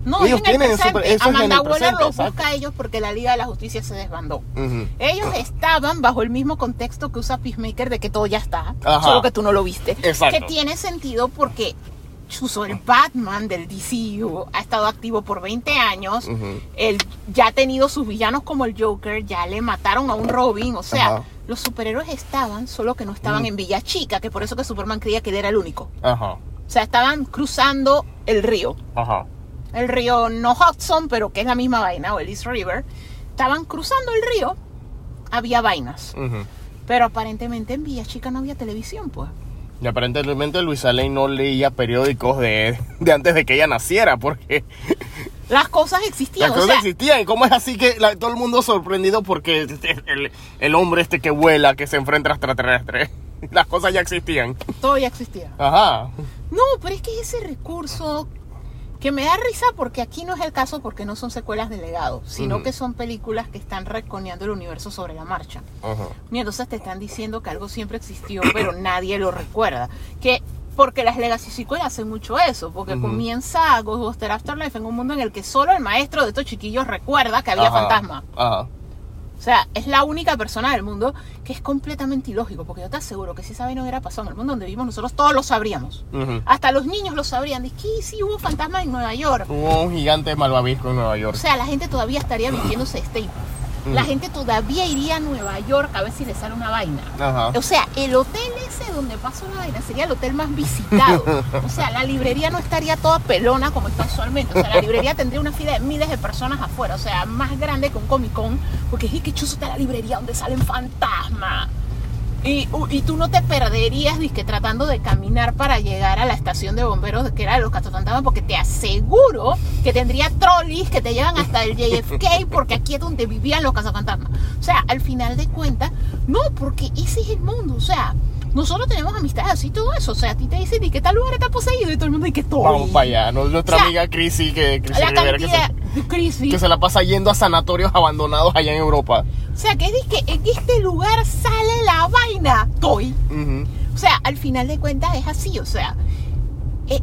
No, ellos el tienen presente. super- eso Amanda el Waller exacto. busca a ellos porque la Liga de la Justicia se desbandó. Ellos estaban bajo el mismo contexto que usa Peacemaker de que todo ya está, Ajá. solo que tú no lo viste. Exacto. Que tiene sentido porque chuzo, el Batman del DCU ha estado activo por 20 años. Él ya ha tenido sus villanos como el Joker, ya le mataron a un Robin. O sea, los superhéroes estaban, solo que no estaban en Villa Chica, que por eso que Superman creía que él era el único. Ajá, O sea, estaban cruzando el río ajá. El río, no Hudson, pero que es la misma vaina, o el East River, estaban cruzando el río, había vainas. Pero aparentemente en Villa Chica no había televisión, pues. Y aparentemente Luisa Lane no leía periódicos de, de antes de que ella naciera, porque Las cosas existían. las o cosas sea, existían. ¿Y cómo es así que la- todo el mundo sorprendido porque el, el hombre este que vuela, que se enfrenta a extraterrestres, las cosas ya existían? todo ya existía. Ajá. No, pero es que ese recurso que me da risa porque aquí no es el caso porque no son secuelas de legado, sino Ujú. que son películas que están reconeando el universo sobre la marcha. Ajá. Y entonces te están diciendo que algo siempre existió, pero nadie lo recuerda. Que porque las legacy sequels hacen mucho eso, porque Ujú. comienza Ghostbusters Afterlife en un mundo en el que solo el maestro de estos chiquillos recuerda que había fantasma. Ajá. O sea, es la única persona del mundo que es completamente ilógico, porque yo te aseguro que si esa vaina hubiera pasado en el mundo donde vivimos nosotros, todos lo sabríamos. Hasta los niños lo sabrían. Dice que sí hubo fantasmas en Nueva York. Hubo un gigante malvavisco en Nueva O York. sea, la gente todavía estaría vistiéndose La gente todavía iría a Nueva York a ver si le sale una vaina. Ajá. O sea, el hotel ese donde pasa una vaina sería el hotel más visitado. O sea, la librería no estaría toda pelona como está usualmente. O sea, la librería tendría una fila de miles de personas afuera. O sea, más grande que un Comic Con. Porque es que chuzo está la librería donde salen fantasmas. Y, y tú no te perderías dizque, tratando de caminar para llegar a la estación de bomberos que era de los Catofantasmas, porque te aseguro que tendría trolleys que te llevan hasta el JFK, porque aquí es donde vivían los cazafantasmas. O sea, al final de cuentas, no, porque ese es el mundo. O sea, nosotros tenemos amistades y todo eso. O sea, a ti te dicen ¿y qué tal lugar está poseído? Y todo el mundo dice que todo. Vamos para allá. ¿no? Nuestra O sea, amiga Chrissy, que, Chrissy La Rivera, que se, que se la pasa yendo a sanatorios abandonados allá en Europa. O sea, que es que en este lugar sale la vaina. Toy. O sea, al final de cuentas es así, o sea,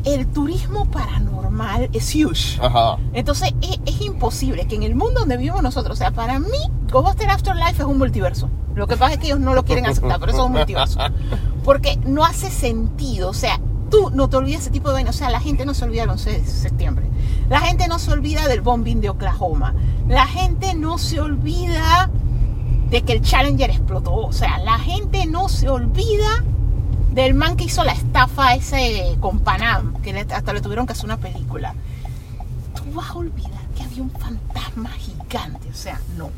el turismo paranormal es huge. Ajá. Entonces es, es imposible que en el mundo donde vivimos nosotros, o sea, para mí, Ghostbusters Afterlife es un multiverso. Lo que pasa es que ellos no lo quieren aceptar, pero eso es un multiverso. Porque no hace sentido, o sea, tú no te olvidas ese tipo de vaina, o sea, la gente no se olvida del 11 de septiembre. La gente no se olvida del bombing de Oklahoma. La gente no se olvida de que el Challenger explotó. O sea, la gente no se olvida del man que hizo la estafa ese con Panam, que hasta le tuvieron que hacer una película. Tú vas a olvidar que había un fantasma gigante. O sea, no.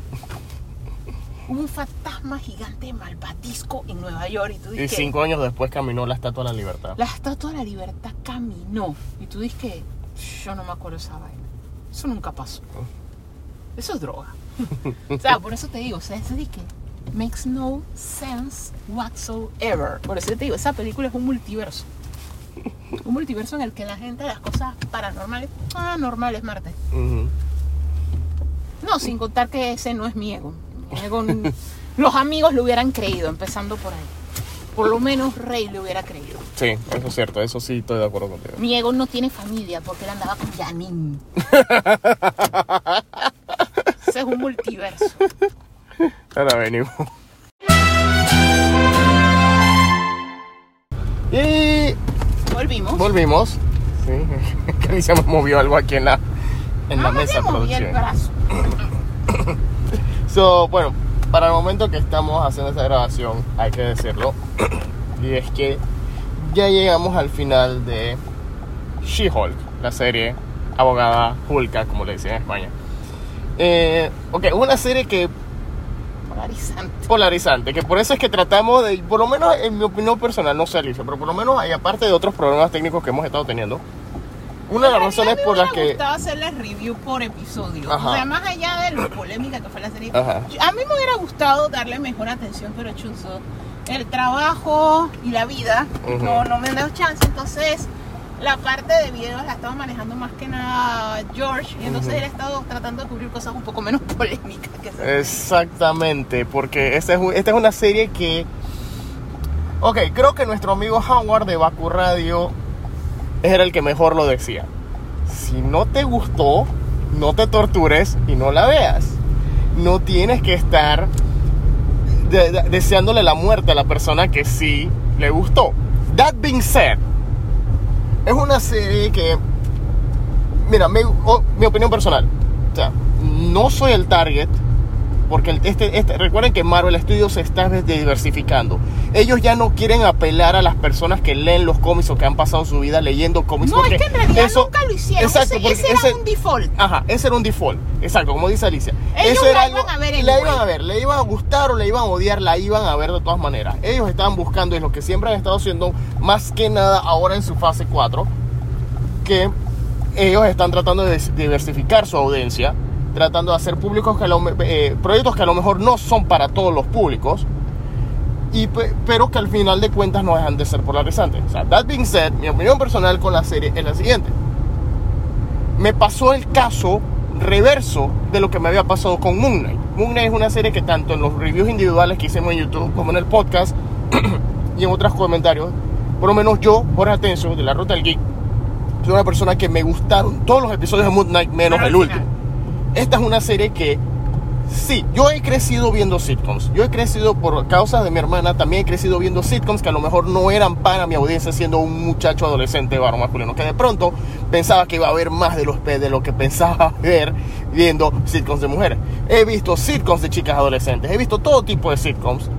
Un fantasma gigante malvatisco en Nueva York y tú Y cinco años después caminó la Estatua de la Libertad. la estatua de la libertad caminó y tú dices que yo no me acuerdo esa vaina. Eso nunca pasó. Eso es droga. o sea, por eso te digo, o sea, eso de que makes no sense whatsoever. Por eso te digo, esa película es un multiverso. Un multiverso en el que la gente las cosas paranormales, ah, normales, Marte. No, sin contar que ese no es mi ego. Mi ego los amigos lo hubieran creído, empezando por ahí. Por lo menos Rey le hubiera creído. Sí, eso es cierto, eso sí estoy de acuerdo contigo. Mi ego no tiene familia porque él andaba con Janine. Ese es un multiverso. Ahora venimos. Y Volvimos. volvimos. Sí, que ni se movió algo aquí en la, en la Ah, mesa me moví el producción. brazo. So, bueno, para el momento que estamos haciendo esta grabación, hay que decirlo. y es que ya llegamos al final de She-Hulk, la serie abogada Hulka, como le dicen en España. Eh, ok, una serie que Polarizante. polarizante, que por eso es que tratamos de, por lo menos en mi opinión personal, no sé Alicia, pero por lo menos hay aparte de otros problemas técnicos que hemos estado teniendo, una de las razones por las Me que... gustaba hacerles review por episodio. Ajá. O sea, más allá de lo polémica que fue la serie. Ajá. A mí me hubiera gustado darle mejor atención, pero chuzo. El trabajo y la vida no, no me han dado chance. Entonces, la parte de videos la estaba manejando más que nada George. Y entonces Ujú. él ha estado tratando de cubrir cosas un poco menos polémicas que. Exactamente, porque esta es, esta es una serie que... Ok, creo que nuestro amigo Howard de Baku Radio era el que mejor lo decía. Si no te gustó, no te tortures y no la veas. No tienes que estar de- de- deseándole la muerte a la persona que sí le gustó. That being said, es una serie que, mira, me- o- mi opinión personal, o sea, no soy el target porque este, este, recuerden que Marvel Studios se está diversificando. Ellos ya no quieren apelar a las personas que leen los cómics o que han pasado su vida leyendo cómics. No, porque es que en realidad eso- nunca lo hicieron. Exacto, ese, porque ese era ese- un default. Ajá, ese era un default. Exacto, como dice Alicia. Ellos era la algo- iban a ver La iban a ver, le iban a gustar o le iban a odiar, la iban a ver de todas maneras. Ellos estaban buscando, y es lo que siempre han estado haciendo, más que nada ahora en su fase 4, que ellos están tratando de diversificar su audiencia, tratando de hacer públicos que lo eh, proyectos que a lo mejor no son para todos los públicos, y, pe- pero que al final de cuentas no dejan de ser polarizantes. O sea, that being said, mi opinión personal con la serie es la siguiente. Me pasó el caso reverso de lo que me había pasado con Moon Knight. Moon Knight es una serie que tanto en los reviews individuales que hicimos en YouTube como en el podcast y en otros comentarios, por lo menos yo, Jorge Atencio, de la Ruta del Geek, soy una persona que me gustaron todos los episodios de Moon Knight menos el último. Esta es una serie que Sí, yo he crecido viendo sitcoms. Yo he crecido por causa de mi hermana, también he crecido viendo sitcoms que a lo mejor no eran para mi audiencia siendo un muchacho adolescente varón masculino, que de pronto pensaba que iba a haber más de, los, de lo que pensaba ver viendo sitcoms de mujeres. He visto sitcoms de chicas adolescentes, he visto todo tipo de sitcoms.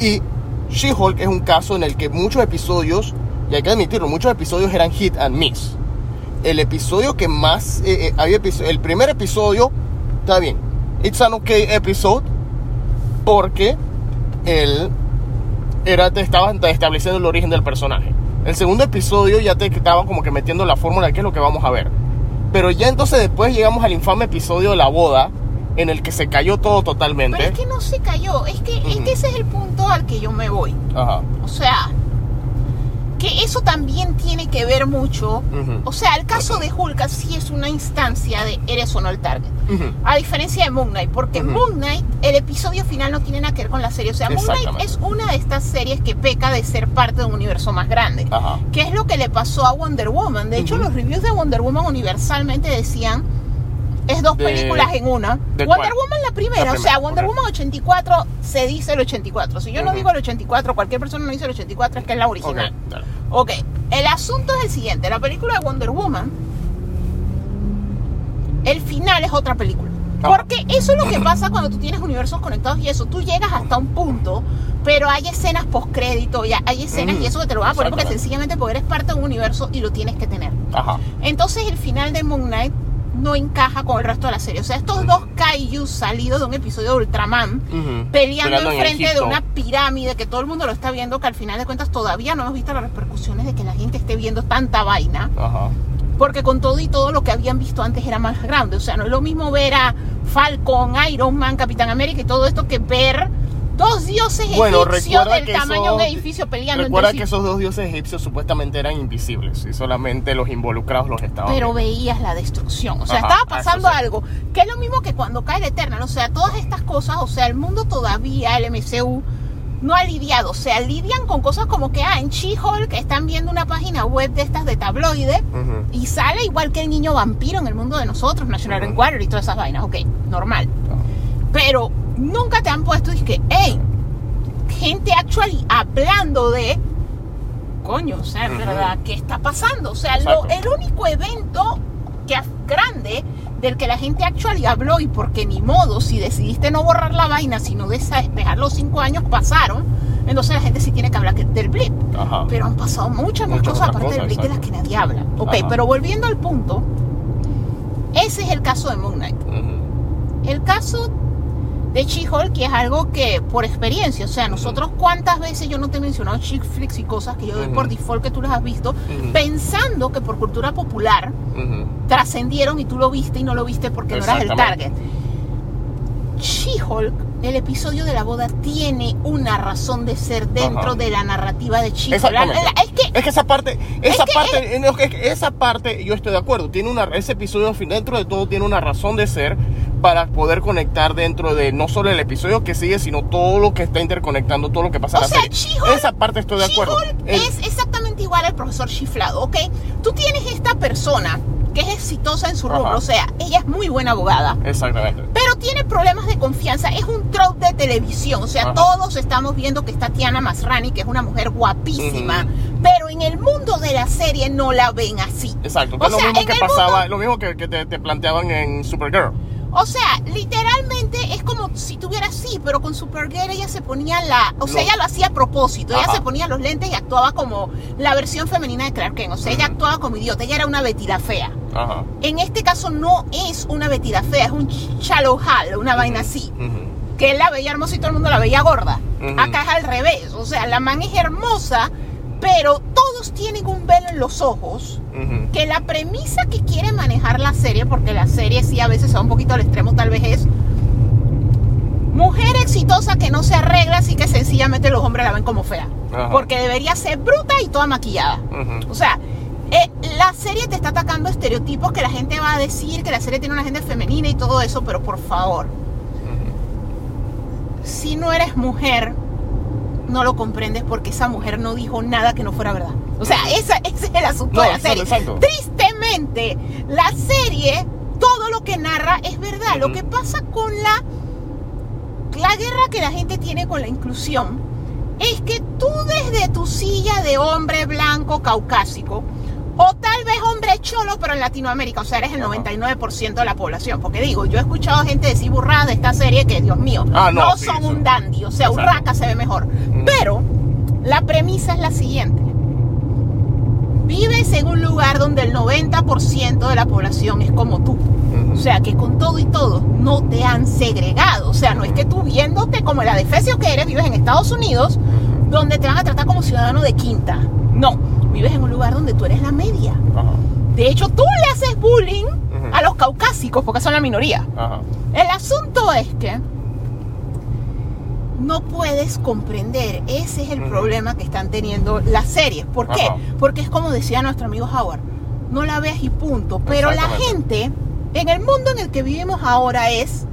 Y She-Hulk es un caso en el que muchos episodios, y hay que admitirlo, muchos episodios eran hit and miss. El episodio que más, eh, eh, había el primer episodio, está bien, it's an okay episode, porque él era, te estaban estableciendo el origen del personaje. El segundo episodio ya te estaban como que metiendo la fórmula de qué es lo que vamos a ver. Pero ya entonces después llegamos al infame episodio de la boda, en el que se cayó todo totalmente. Pero es que no se cayó. Es que, es que ese es el punto al que yo me voy. Ajá. O sea, que eso también tiene que ver mucho. O sea, el caso de Hulk sí es una instancia de eres o no el target. A diferencia de Moon Knight, porque. Moon Knight, el episodio final no tiene nada que ver con la serie. O sea, Moon Knight es una de estas series que peca de ser parte de un universo más grande. ¿Qué es lo que le pasó a Wonder Woman? De hecho, los reviews de Wonder Woman universalmente decían es dos De- películas en una. ¿de Wonder cuál? Woman la primera, La o sea, primera, Wonder ok. Woman 84 se dice el 84. Si yo no Ujú. digo el 84, cualquier persona no dice el 84, es que es la original. Ok, el asunto es el siguiente, la película de Wonder Woman, el final es otra película. Ah. Porque eso es lo que pasa cuando tú tienes universos conectados y eso, tú llegas hasta un punto, pero hay escenas postcrédito, hay escenas Mm, y eso que te lo van a poner porque sencillamente porque eres parte de un universo y lo tienes que tener. Ajá. Entonces el final de Moon Knight no encaja con el resto de la serie. O sea, estos dos kaijus salidos de un episodio de Ultraman peleando en enfrente de una pirámide que todo el mundo lo está viendo, que al final de cuentas todavía no hemos visto las repercusiones de que la gente esté viendo tanta vaina, Ajá. porque con todo y todo lo que habían visto antes era más grande. O sea, no es lo mismo ver a Falcon, Iron Man, Capitán América y todo esto que ver dos dioses Bueno, egipcios del que tamaño de un edificio peleando Recuerda entre que sí. esos dos dioses egipcios supuestamente eran invisibles y solamente los involucrados los estaban pero viendo. veías la destrucción. O sea, Ajá, estaba pasando sí. algo, que es lo mismo que cuando cae el Eternal. O sea, todas estas cosas, o sea, el mundo todavía, el MCU, no ha lidiado. O sea, lidian con cosas como que, ah, en She-Hulk están viendo una página web de estas de tabloide y sale igual que el niño vampiro en el mundo de nosotros, National. Enquirer y todas esas vainas. Ok, normal. Pero nunca te han puesto y que, hey, gente actually hablando de coño, o sea, en verdad, ¿qué está pasando? O sea, lo- el único evento que es grande del que la gente actually habló y porque ni modo, si decidiste no borrar la vaina, sino desa- dejar los cinco años pasaron, entonces la gente sí tiene que hablar del blip. Ajá. Pero han pasado muchas Muchas cosas aparte del blip de las que nadie habla. Ok, Ajá. pero volviendo al punto, ese es el caso de Moon Knight. El caso de She-Hulk, que es algo que por experiencia, o sea, nosotros cuántas veces yo no te he mencionado chick flicks y cosas que yo doy por default que tú las has visto, pensando que por cultura popular trascendieron y tú lo viste y no lo viste porque no eras el target. She-Hulk, el episodio de la boda, tiene una razón de ser dentro Ajá. de la narrativa de Exactamente. la- Es que Es que esa parte, esa que parte, no, es que esa parte, yo estoy de acuerdo. Tiene una, ese episodio dentro de todo tiene una razón de ser para poder conectar dentro de no solo el episodio que sigue, sino todo lo que está interconectando, todo lo que pasa O en la sea, serie. Esa parte estoy de acuerdo. El- es exactamente igual al profesor chiflado, ¿ok? Tú tienes esta persona que es exitosa en su rubro, Ajá. o sea, ella es muy buena abogada, Exactamente. pero tiene problemas de confianza, es un trope de televisión, o sea, Ajá. todos estamos viendo que está Tiana Masrani, que es una mujer guapísima, pero en el mundo de la serie no la ven así. Exacto. O es lo sea, mismo que pasaba, mundo- lo mismo que, que te, te planteaban en Supergirl. O sea, literalmente es como si tuviera así, pero con Supergirl ella se ponía la. O sea, ella lo hacía a propósito. Ella se ponía los lentes y actuaba como la versión femenina de Clark Kent. O sea, ella actuaba como idiota. Ella era una betida fea. Ajá. En este caso no es una betida fea, es un shallow hall, una vaina así. Que él la veía hermosa y todo el mundo la veía gorda. Acá es al revés. O sea, la man es hermosa, pero todos tienen un velo en los ojos que la premisa que quiere manejar la serie, porque la serie sí a veces va un poquito al extremo, tal vez es mujer exitosa que no se arregla, así que sencillamente los hombres la ven como fea. Porque debería ser bruta y toda maquillada. O sea, eh, la serie te está atacando estereotipos que la gente va a decir, que la serie tiene una gente femenina y todo eso, pero por favor, si no eres mujer, no lo comprendes porque esa mujer no dijo nada que no fuera verdad. O sea, esa, ese es el asunto No, de la serie. Tristemente, la serie, todo lo que narra es verdad. Lo que pasa con la, la guerra que la gente tiene con la inclusión es que tú desde tu silla de hombre blanco caucásico, o tal vez hombre cholo, pero en Latinoamérica, o sea, eres el Ajá. 99% de la población. Porque digo, yo he escuchado gente decir burradas de esta serie que, Dios mío, Ah, no, sí, son sí. un dandy, o sea, Exacto. Urraca se ve mejor. Pero la premisa es la siguiente. Vives en un lugar donde el 90% de la población es como tú. O sea, que con todo y todo no te han segregado. O sea, no es que tú viéndote como el adefesio que eres, vives en Estados Unidos, donde te van a tratar como ciudadano de quinta. No, vives en un lugar donde tú eres la media. Ajá. De hecho, tú le haces bullying a los caucásicos porque son la minoría. Ajá. El asunto es que no puedes comprender. Ese es el problema que están teniendo las series. ¿Por qué? Ajá. Porque es como decía nuestro amigo Howard. No la veas y punto. Pero la gente, en el mundo en el que vivimos ahora es...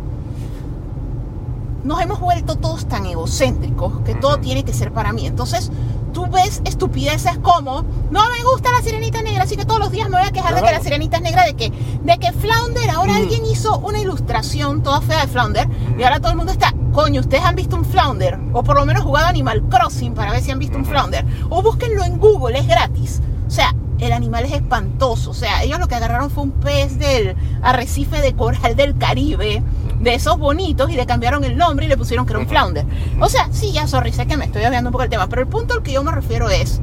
Nos hemos vuelto todos tan egocéntricos que todo tiene que ser para mí. Entonces, tú ves estupideces como, no me gusta la sirenita negra, así que todos los días me voy a quejar de que la sirenita es negra, de que, de que Flounder, ahora Ujú. alguien hizo una ilustración toda fea de Flounder y ahora todo el mundo está, coño, ustedes han visto un Flounder, o por lo menos jugado Animal Crossing para ver si han visto un. Flounder, o búsquenlo en Google, es gratis. O sea, el animal es espantoso, o sea, ellos lo que agarraron fue un pez del arrecife de coral del Caribe, de esos bonitos, y le cambiaron el nombre y le pusieron que era un. Flounder. O sea, sí, ya, sorry, sé que me estoy obviando un poco el tema, pero el punto al que yo me refiero es,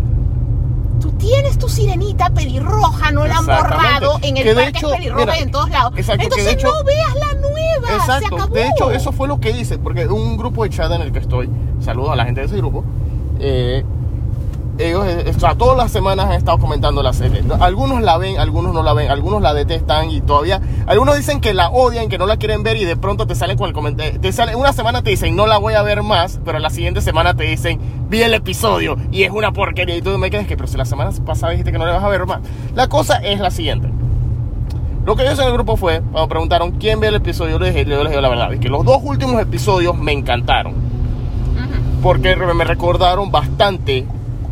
tú tienes tu sirenita pelirroja, no la han borrado, en el parque hecho, es pelirroja mira, y en todos lados. exacto, Entonces hecho- no veas la nueva, se Exacto. acabó. De hecho, eso fue lo que hice, porque un grupo de chat en el que estoy, saludo a la gente de ese grupo, eh, ellos, eh, o sea, todas las semanas han estado comentando la serie. No, Algunos la ven, algunos no la ven, algunos la detestan y todavía, algunos dicen que la odian, que no la quieren ver y de pronto te salen con el comentario, te sale, una semana te dicen no la voy a ver más, pero la siguiente semana te dicen vi el episodio y es una porquería y tú me quedas que, pero si la semana pasada dijiste que no le vas a ver más. La cosa es la siguiente. Lo que yo hice en el grupo fue, cuando preguntaron quién ve el episodio, yo les dije, yo les digo la verdad, es que los dos últimos episodios me encantaron. Porque me recordaron bastante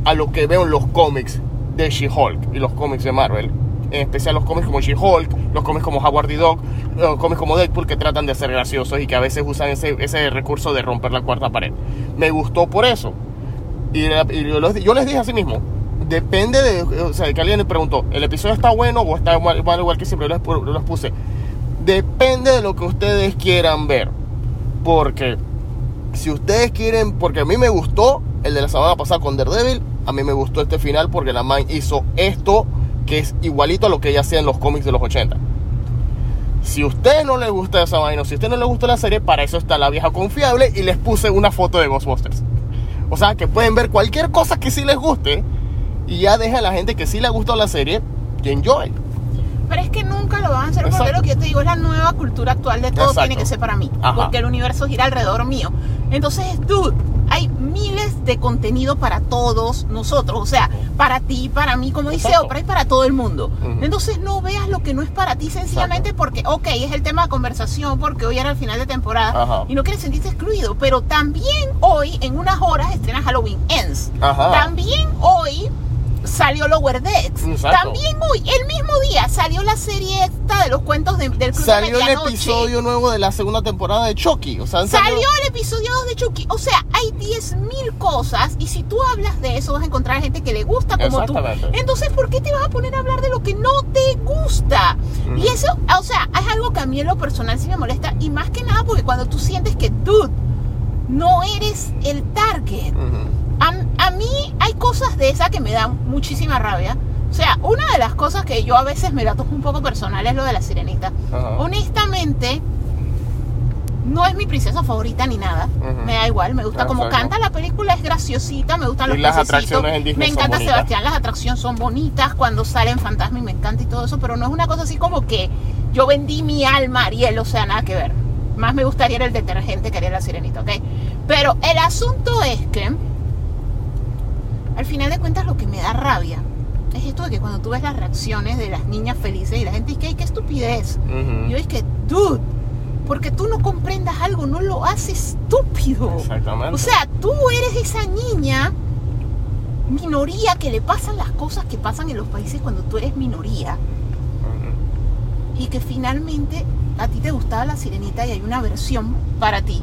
a lo que veo en los cómics de She-Hulk y los cómics de Marvel. En especial los cómics como She-Hulk, los cómics como Howard the Dog, los cómics como Deadpool que tratan de ser graciosos y que a veces usan ese, ese recurso de romper la cuarta pared. Me gustó por eso. Y, yo, les, dije así mismo, depende de, o sea, que alguien me preguntó, ¿el episodio está bueno o está mal, igual que siempre? Yo les, les puse, depende de lo que ustedes quieran ver. Porque si ustedes quieren, porque a mí me gustó el de la semana pasada con Daredevil, a mí me gustó este final porque la man hizo esto que es igualito a lo que ella hacía en los cómics de los 80. Si a ustedes no les gusta esa vaina, si a ustedes no les gusta la serie, para eso está la vieja confiable y les puse una foto de Ghostbusters. O sea, que pueden ver cualquier cosa que sí les guste y ya deja a la gente que sí le gustado la serie que enjoy. Pero es que nunca lo van a hacer porque Exacto. lo que yo te digo es la nueva cultura actual de todo Exacto. tiene que ser para mí. Ajá. Porque el universo gira alrededor mío. Entonces, dude, hay miles de contenido para todos nosotros. O sea, para ti, para mí, como dice Exacto. Oprah, y para todo el mundo. Entonces no veas lo que no es para ti sencillamente porque, ok, es el tema de conversación, porque hoy era el final de temporada Ajá. y no quieres sentirte excluido. Pero también hoy, en unas horas, estrena Halloween Ends. Ajá. También hoy salió Lower Decks. Exacto. También hoy, el mismo día, salió la serie esta de los cuentos de- del Club de Salió el episodio nuevo de la segunda temporada de Chucky. O sea, Salió el episodio 2 de Chucky. O sea, hay 10.000 cosas y si tú hablas de eso vas a encontrar gente que le gusta como tú. Entonces, ¿por qué te vas a poner a hablar de lo que no te gusta? Y eso, o sea, es algo que a mí en lo personal sí me molesta. Y más que nada porque cuando tú sientes que, dude, no eres el target. Ujú. A, a mí hay cosas de esas que me dan muchísima rabia. O sea, una de las cosas que yo a veces me la tomo un poco personal es lo de la sirenita. Ajá. Honestamente, no es mi princesa favorita ni nada. Me da igual, me gusta Ah, como canta la película, es graciosita, me gustan Y los las atracciones en Disney Me encanta. Sebastián, las atracciones son bonitas, cuando salen fantasmas me encanta y todo eso, pero no es una cosa así como que yo vendí mi alma Ariel, o sea, nada que ver. Más me gustaría era el detergente que haría la sirenita, ¿ok? Pero el asunto es que, al final de cuentas, lo que me da rabia es esto de que cuando tú ves las reacciones de las niñas felices y la gente dice, "Ay, qué estupidez. Ujú. Y yo es que, dude, porque tú no comprendas algo, no lo haces estúpido. Exactamente. O sea, tú eres esa niña minoría que le pasan las cosas que pasan en los países cuando tú eres minoría y que finalmente a ti te gustaba la sirenita y hay una versión para ti.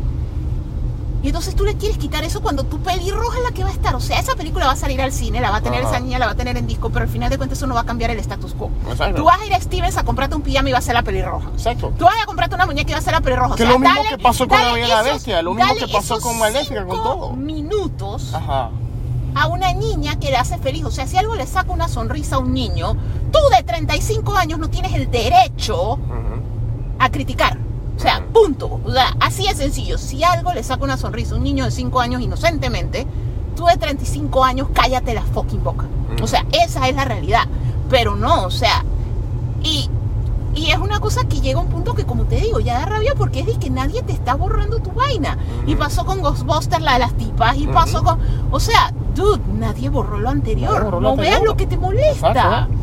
Y entonces tú le quieres quitar eso cuando tu pelirroja es la que va a estar. O sea, esa película va a salir al cine, la va a tener Ajá. esa niña, la va a tener en disco, pero al final de cuentas eso no va a cambiar el status quo. Exacto. Tú vas a ir a Stevens a comprarte un pijama y va a ser la pelirroja. Exacto. Tú vas a comprarte una muñeca y va a ser la pelirroja. O Que sea, es lo mismo dale- que pasó con La Bella la Bestia, lo mismo que pasó con Maléfica, con todo. minutos Ajá. a una niña que le hace feliz. O sea, si algo le saca una sonrisa a un niño, tú de 35 años no tienes el derecho. A criticar. O sea, punto. O sea, así es sencillo. Si algo le saca una sonrisa a un niño de 5 años inocentemente, tú de 35 años cállate la fucking boca. Ujú. O sea, esa es la realidad. Pero no, o sea, y, y es una cosa que llega a un punto que, como te digo, ya da rabia porque es de que nadie te está borrando tu vaina. Y pasó con Ghostbusters, la de las tipas, y pasó con... O sea, dude, nadie borró lo anterior. Borró lo no veas lo que te molesta. Exacto.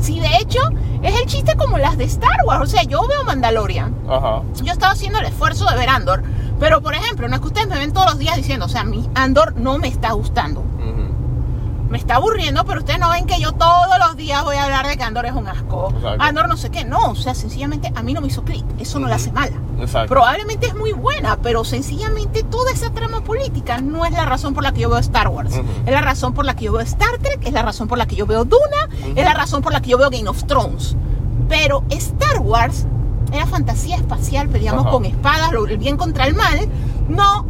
Si de hecho es el chiste como las de Star Wars. O sea, yo veo Mandalorian. Ajá. Yo estaba haciendo el esfuerzo de ver Andor. Pero, por ejemplo, no es que ustedes me ven todos los días diciendo, o sea, mi Andor no me está gustando. Me está aburriendo, pero ustedes no ven que yo todos los días voy a hablar de que Andor es un asco. Exacto. Andor no sé qué. No, o sea, sencillamente a mí no me hizo clic. Eso no la hace mala. Exacto. Probablemente es muy buena, pero sencillamente toda esa trama política no es la razón por la que yo veo Star Wars. Ujú. Es la razón por la que yo veo Star Trek, es la razón por la que yo veo Duna, Ujú. es la razón por la que yo veo Game of Thrones. Pero Star Wars era fantasía espacial, peleamos con espadas, el bien contra el mal. No,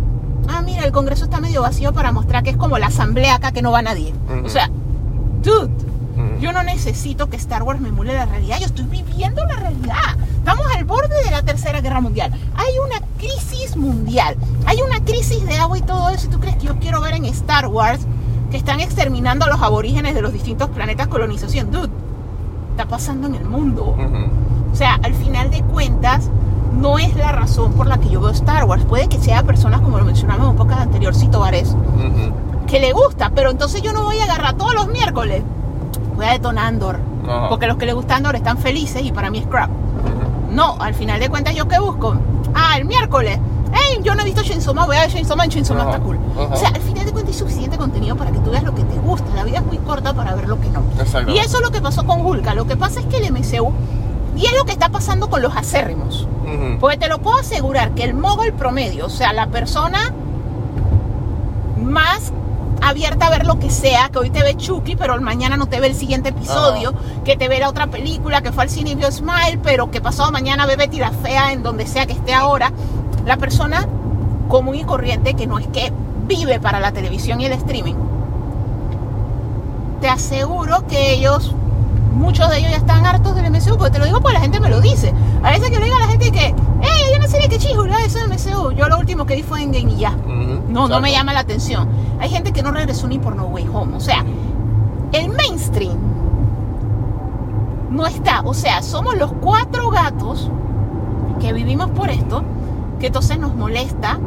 ah, mira, el Congreso está medio vacío para mostrar que es como la asamblea acá que no va nadie. O sea, dude, yo no necesito que Star Wars me emule la realidad, yo estoy viviendo la realidad. Estamos al borde de la Tercera Guerra Mundial. Hay una crisis mundial, hay una crisis de agua y todo eso. ¿Y tú crees que yo quiero ver en Star Wars que están exterminando a los aborígenes de los distintos planetas colonización? Dude, está pasando en el mundo. Ujú. O sea, al final de cuentas, no es la razón por la que yo veo Star Wars. Puede que sea personas, como lo mencionamos en un podcast anteriorcito, Vares, Ujú. que le gusta, pero entonces yo no voy a agarrar todos los miércoles. Voy a detonar Andor. Ajá. Porque los que le gusta Andor están felices y para mí es crap. Ujú. No, al final de cuentas, ¿yo qué busco? Ah, el miércoles. Hey, yo no he visto Chainsaw Man, voy a ver Man Ajá, está cool. O sea, al final de cuentas hay suficiente contenido para que tú veas lo que te gusta. La vida es muy corta para ver lo que no. Exacto. Y eso es lo que pasó con Hulka. Lo que pasa es que el MCU, y es lo que está pasando con los acérrimos. Porque te lo puedo asegurar que el mogol promedio, o sea, la persona más abierta a ver lo que sea, que hoy te ve Chucky, pero mañana no te ve el siguiente episodio, que te ve la otra película, que fue al cine y vio Smile, pero que pasado mañana ve Betty la Fea en donde sea que esté ahora. La persona común y corriente, que no es que vive para la televisión y el streaming, te aseguro que ellos, muchos de ellos ya están hartos del MCU, porque te lo digo porque la gente me lo dice. A veces que le digo a la gente que, hey, hay una serie que eso es MCU. Yo lo último que vi fue en Game y ya. No, no me llama la atención. Hay gente que no regresó ni por No Way Home. O sea, el mainstream no está. O sea, somos los cuatro gatos que vivimos por esto, que entonces nos molesta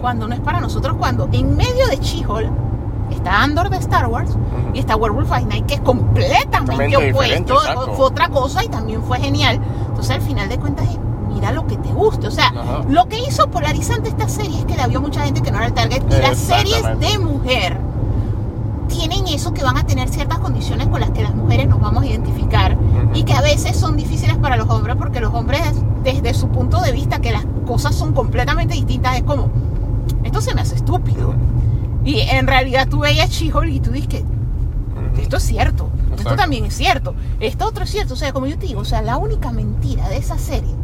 cuando no es para nosotros, cuando en medio de She-Hulk está Andor de Star Wars Ujú. y está Werewolf by Night, que es completamente opuesto, exacto. fue otra cosa y también fue genial. Entonces, al final de cuentas, es mira lo que te guste. O sea, Ajá. lo que hizo polarizante esta serie es que la vio mucha gente que no era el target. Y las series de mujer tienen eso que van a tener ciertas condiciones con las que las mujeres nos vamos a identificar Ujú. y que a veces son difíciles para los hombres porque los hombres, desde su punto de vista, que las cosas son completamente distintas, es como, esto se me hace estúpido. Y en realidad tú veías She-Hulk y tú dices esto es cierto. Esto Exacto. también es cierto. Esto otro es cierto. O sea, como yo te digo, o sea, la única mentira de esa serie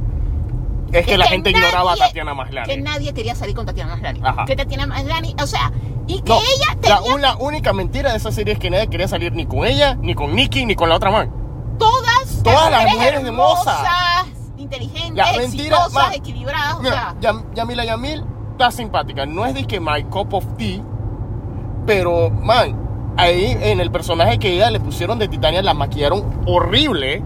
Es que la que gente ignoraba a nadie- Tatiana Maslany. que nadie quería salir con Tatiana Maslany. Ajá. Que Tatiana Maslany, o sea, y que No, ella la, tenía una única mentira de esa serie es que nadie quería salir ni con ella, ni con Nicky, ni con la otra man. todas, Todas las mujeres hermosas. inteligentes, La mentira, exitosas, equilibradas, o Mira, sea, Yam- Yamila Yamil está simpática. No es de que my cup of tea, pero, man, ahí en el personaje que ella le pusieron de Titania la maquillaron horrible.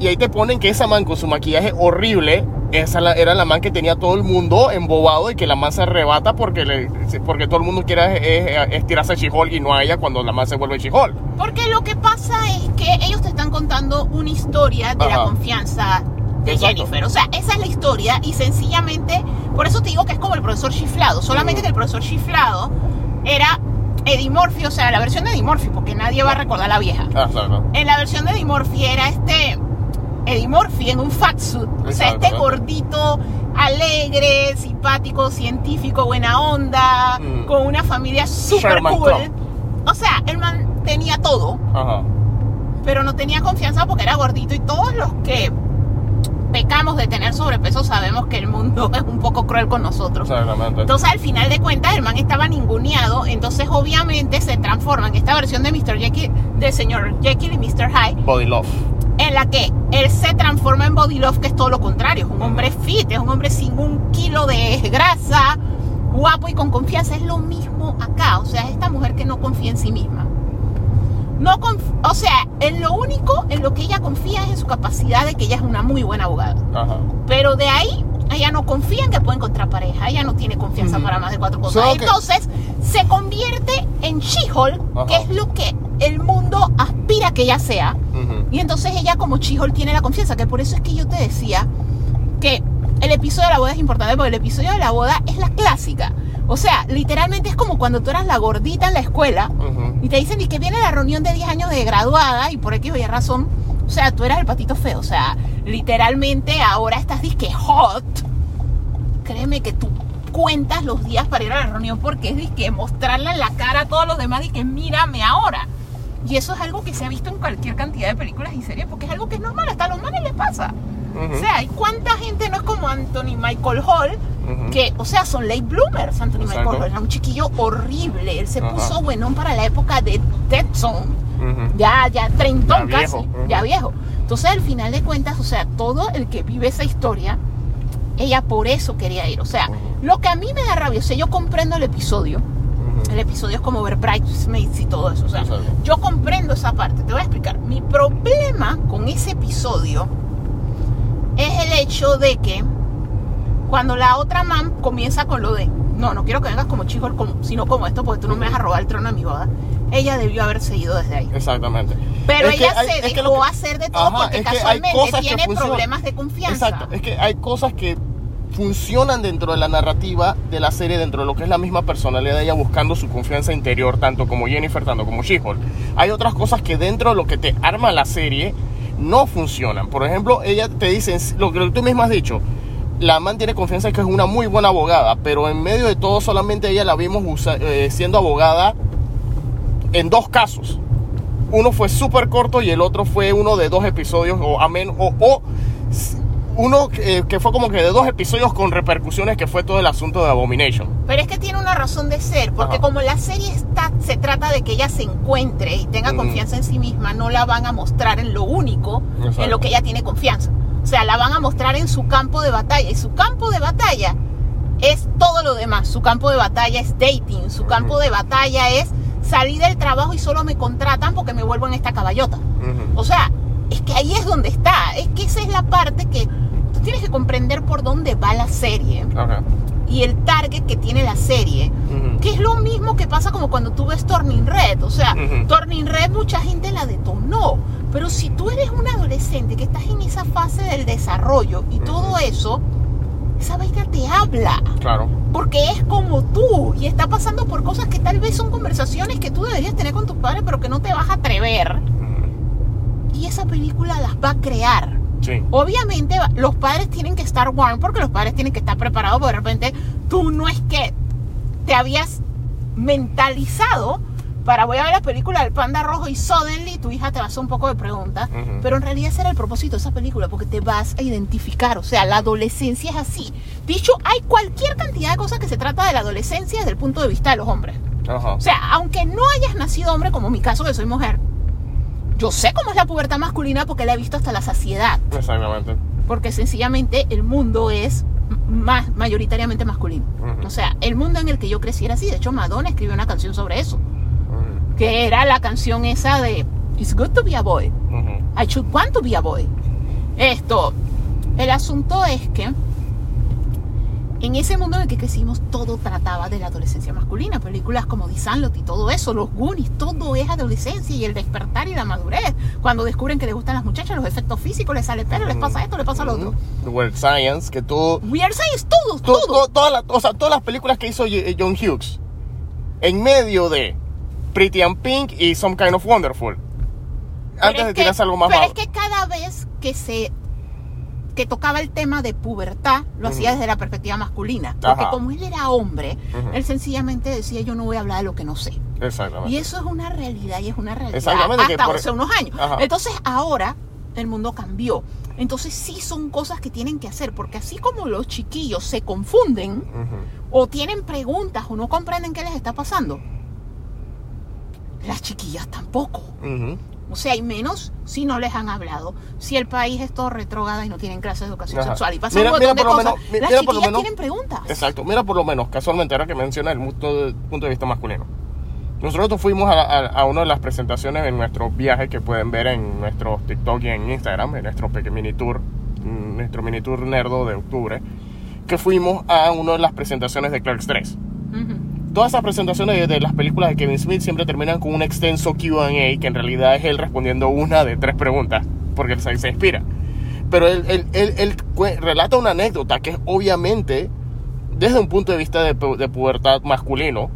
Y ahí te ponen que esa man con su maquillaje horrible, esa la- era la man que tenía todo el mundo embobado y que la man se arrebata porque, le, porque todo el mundo quiere eh, eh, estirarse a She-Hulk y no a ella cuando la man se vuelve She-Hulk. porque lo que pasa es que ellos te están contando una historia de la Ajá. confianza de Exacto. Jennifer. O sea, esa es la historia y sencillamente, por eso te digo que es como el profesor chiflado, solamente Ujú. que el profesor chiflado era Eddie Murphy, o sea, la versión de Eddie Murphy, porque nadie va a recordar la vieja. Ah. En la versión de Eddie Murphy era este Eddie Murphy en un fat suit. O sea, este gordito, alegre, simpático, científico, buena onda, Mm. con una familia super Sherman cool. O sea, el man tenía todo, Ajá. pero no tenía confianza porque era gordito y todos los que pecamos de tener sobrepeso sabemos que el mundo es un poco cruel con nosotros. Entonces al final de cuentas el man estaba ninguneado, entonces obviamente se transforma en esta versión de Mr. Jekyll, de señor Jekyll y Mr. Hyde, Body love. en la que él se transforma en Body Love, que es todo lo contrario, es un hombre fit, es un hombre sin un kilo de grasa, guapo y con confianza, es lo mismo acá, o sea, es esta mujer que no confía en sí misma. No conf- o sea, en lo único en lo que ella confía es en su capacidad de que ella es una muy buena abogada. Ajá. Pero de ahí, ella no confía en que puede encontrar pareja. Ella no tiene confianza para más de cuatro cosas. Entonces, se convierte en She-Hulk, que es lo que el mundo aspira que ella sea. Y entonces ella como She-Hulk tiene la confianza, que por eso es que yo te decía que el episodio de la boda es importante, porque el episodio de la boda es la clásica. O sea, literalmente es como cuando tú eras la gordita en la escuela y te dicen y que viene la reunión de 10 años de graduada y por X o Y razón, o sea, tú eras el patito feo, o sea, literalmente ahora estás disque hot. Créeme que tú cuentas los días para ir a la reunión porque es disque mostrarle en la cara a todos los demás y que mírame ahora. Y eso es algo que se ha visto en cualquier cantidad de películas y series porque es algo que es normal, hasta a los manes les pasa. Ujú. O sea, ¿y cuánta gente no es como Anthony Michael Hall? Que, o sea, son late bloomers. Anthony Exacto. Michael Hall era un chiquillo horrible. Él se puso buenón para la época de Dead Zone. Ya, ya, treintón Ya casi. viejo. Ya viejo. Entonces, al final de cuentas, o sea, todo el que vive esa historia, ella por eso quería ir. O sea, lo que a mí me da rabia, o sea, yo comprendo el episodio. El episodio es como ver Bridesmaids y todo eso. O sea, yo comprendo esa parte. Te voy a explicar. Mi problema con ese episodio es el hecho de que cuando la otra mam comienza con lo de no, no quiero que vengas como chico, como, sino como esto, porque tú no me vas a robar el trono de mi boda. Ella debió haberse ido desde ahí. Exactamente. Pero Es ella hay- se dejó que- hacer de todo Ajá, porque casualmente tiene problemas de confianza. Exacto, es que hay cosas que funcionan dentro de la narrativa de la serie, dentro de lo que es la misma personalidad de ella buscando su confianza interior, tanto como Jennifer, tanto como She-Hulk. Hay otras cosas que dentro de lo que te arma la serie no funcionan. Por ejemplo, ella te dice, lo que tú misma has dicho, la man tiene confianza que es una muy buena abogada, pero en medio de todo solamente ella la vimos usa- eh, siendo abogada en dos casos. Uno fue súper corto y el otro fue uno de dos episodios, o, amén, o, o uno que, que fue como que de dos episodios con repercusiones, que fue todo el asunto de Abomination. Pero es que tiene una razón de ser, porque Ajá. como la serie está, se trata de que ella se encuentre y tenga Ujú. confianza en sí misma, no la van a mostrar en lo único Exacto. en lo que ella tiene confianza. O sea, la van a mostrar en su campo de batalla. Y su campo de batalla es todo lo demás. Su campo de batalla es dating. Su campo de batalla es salir del trabajo y solo me contratan porque me vuelvo en esta caballota. O sea, es que ahí es donde está. Es que esa es la parte que tú tienes que comprender por dónde va la serie Ok. y el target que tiene la serie. Ujú. Que es lo mismo que pasa como cuando tú ves Turning Red. O sea, Ujú. Turning Red mucha gente la detonó. Pero si tú eres un adolescente que estás en esa fase del desarrollo y todo eso, esa vaina te habla. Claro. Porque es como tú y está pasando por cosas que tal vez son conversaciones que tú deberías tener con tus padres, pero que no te vas a atrever. Y esa película las va a crear. Sí. Obviamente los padres tienen que estar warm porque los padres tienen que estar preparados porque de repente tú no es que te habías mentalizado para voy a ver la película del panda rojo y suddenly tu hija te va a hacer un poco de preguntas, pero en realidad ese era el propósito de esa película, porque te vas a identificar, o sea, la adolescencia es así. Dicho, hay cualquier cantidad de cosas que se trata de la adolescencia desde el punto de vista de los hombres. O sea, aunque no hayas nacido hombre, como en mi caso que soy mujer, yo sé cómo es la pubertad masculina porque la he visto hasta la saciedad, Exactamente. porque sencillamente el mundo es más mayoritariamente masculino. O sea, el mundo en el que yo crecí era así. De hecho, Madonna escribió una canción sobre eso, que era la canción esa de It's good to be a boy. I should want to be a boy. Esto, el asunto es que en ese mundo en el que crecimos todo trataba de la adolescencia masculina, películas como The Sandlot y todo eso, los Goonies, todo es adolescencia y el despertar y la madurez. Cuando descubren que les gustan las muchachas, los efectos físicos, les sale pelo, les pasa esto, les pasa lo otro. Weird Science, que tú... Weird Science, todo, todo. tú- todas las- o sea, todas las películas que hizo Ye- John Hughes, en medio de Pretty and Pink y Some Kind of Wonderful. Pero Antes es de que- tirarse algo más Pero es que cada vez que se que tocaba el tema de pubertad, lo hacía desde la perspectiva masculina. Porque Ajá. como él era hombre, él sencillamente decía yo no voy a hablar de lo que no sé. Exactamente. Y eso es una realidad y es una realidad Exactamente, hasta por- hace unos años. Ajá. Entonces ahora el mundo cambió. Entonces sí son cosas que tienen que hacer, porque así como los chiquillos se confunden o tienen preguntas o no comprenden qué les está pasando, las chiquillas tampoco. O sea, y menos si no les han hablado. Si el país es todo retrógrado y no tienen clases de educación Ajá. sexual y pasan Mira- un montón mira de por lo cosas, menos- las mira por lo chiquillas menos- tienen preguntas. Exacto. Mira, por lo menos, casualmente, ahora que menciona el punto de, punto de vista masculino. Nosotros fuimos a, a, a una de las presentaciones en nuestro viaje que pueden ver en nuestro TikTok y en Instagram, en nuestro pequeño mini tour, mm, nuestro mini tour nerdo de octubre, que fuimos a una de las presentaciones de Clerks 3. Ujú. Todas esas presentaciones de, las películas de Kevin Smith siempre terminan con un extenso QA, que en realidad es él respondiendo una de tres preguntas, porque él se, inspira. Pero él, relata una anécdota que es obviamente desde un punto de vista de, pu- de pubertad masculino.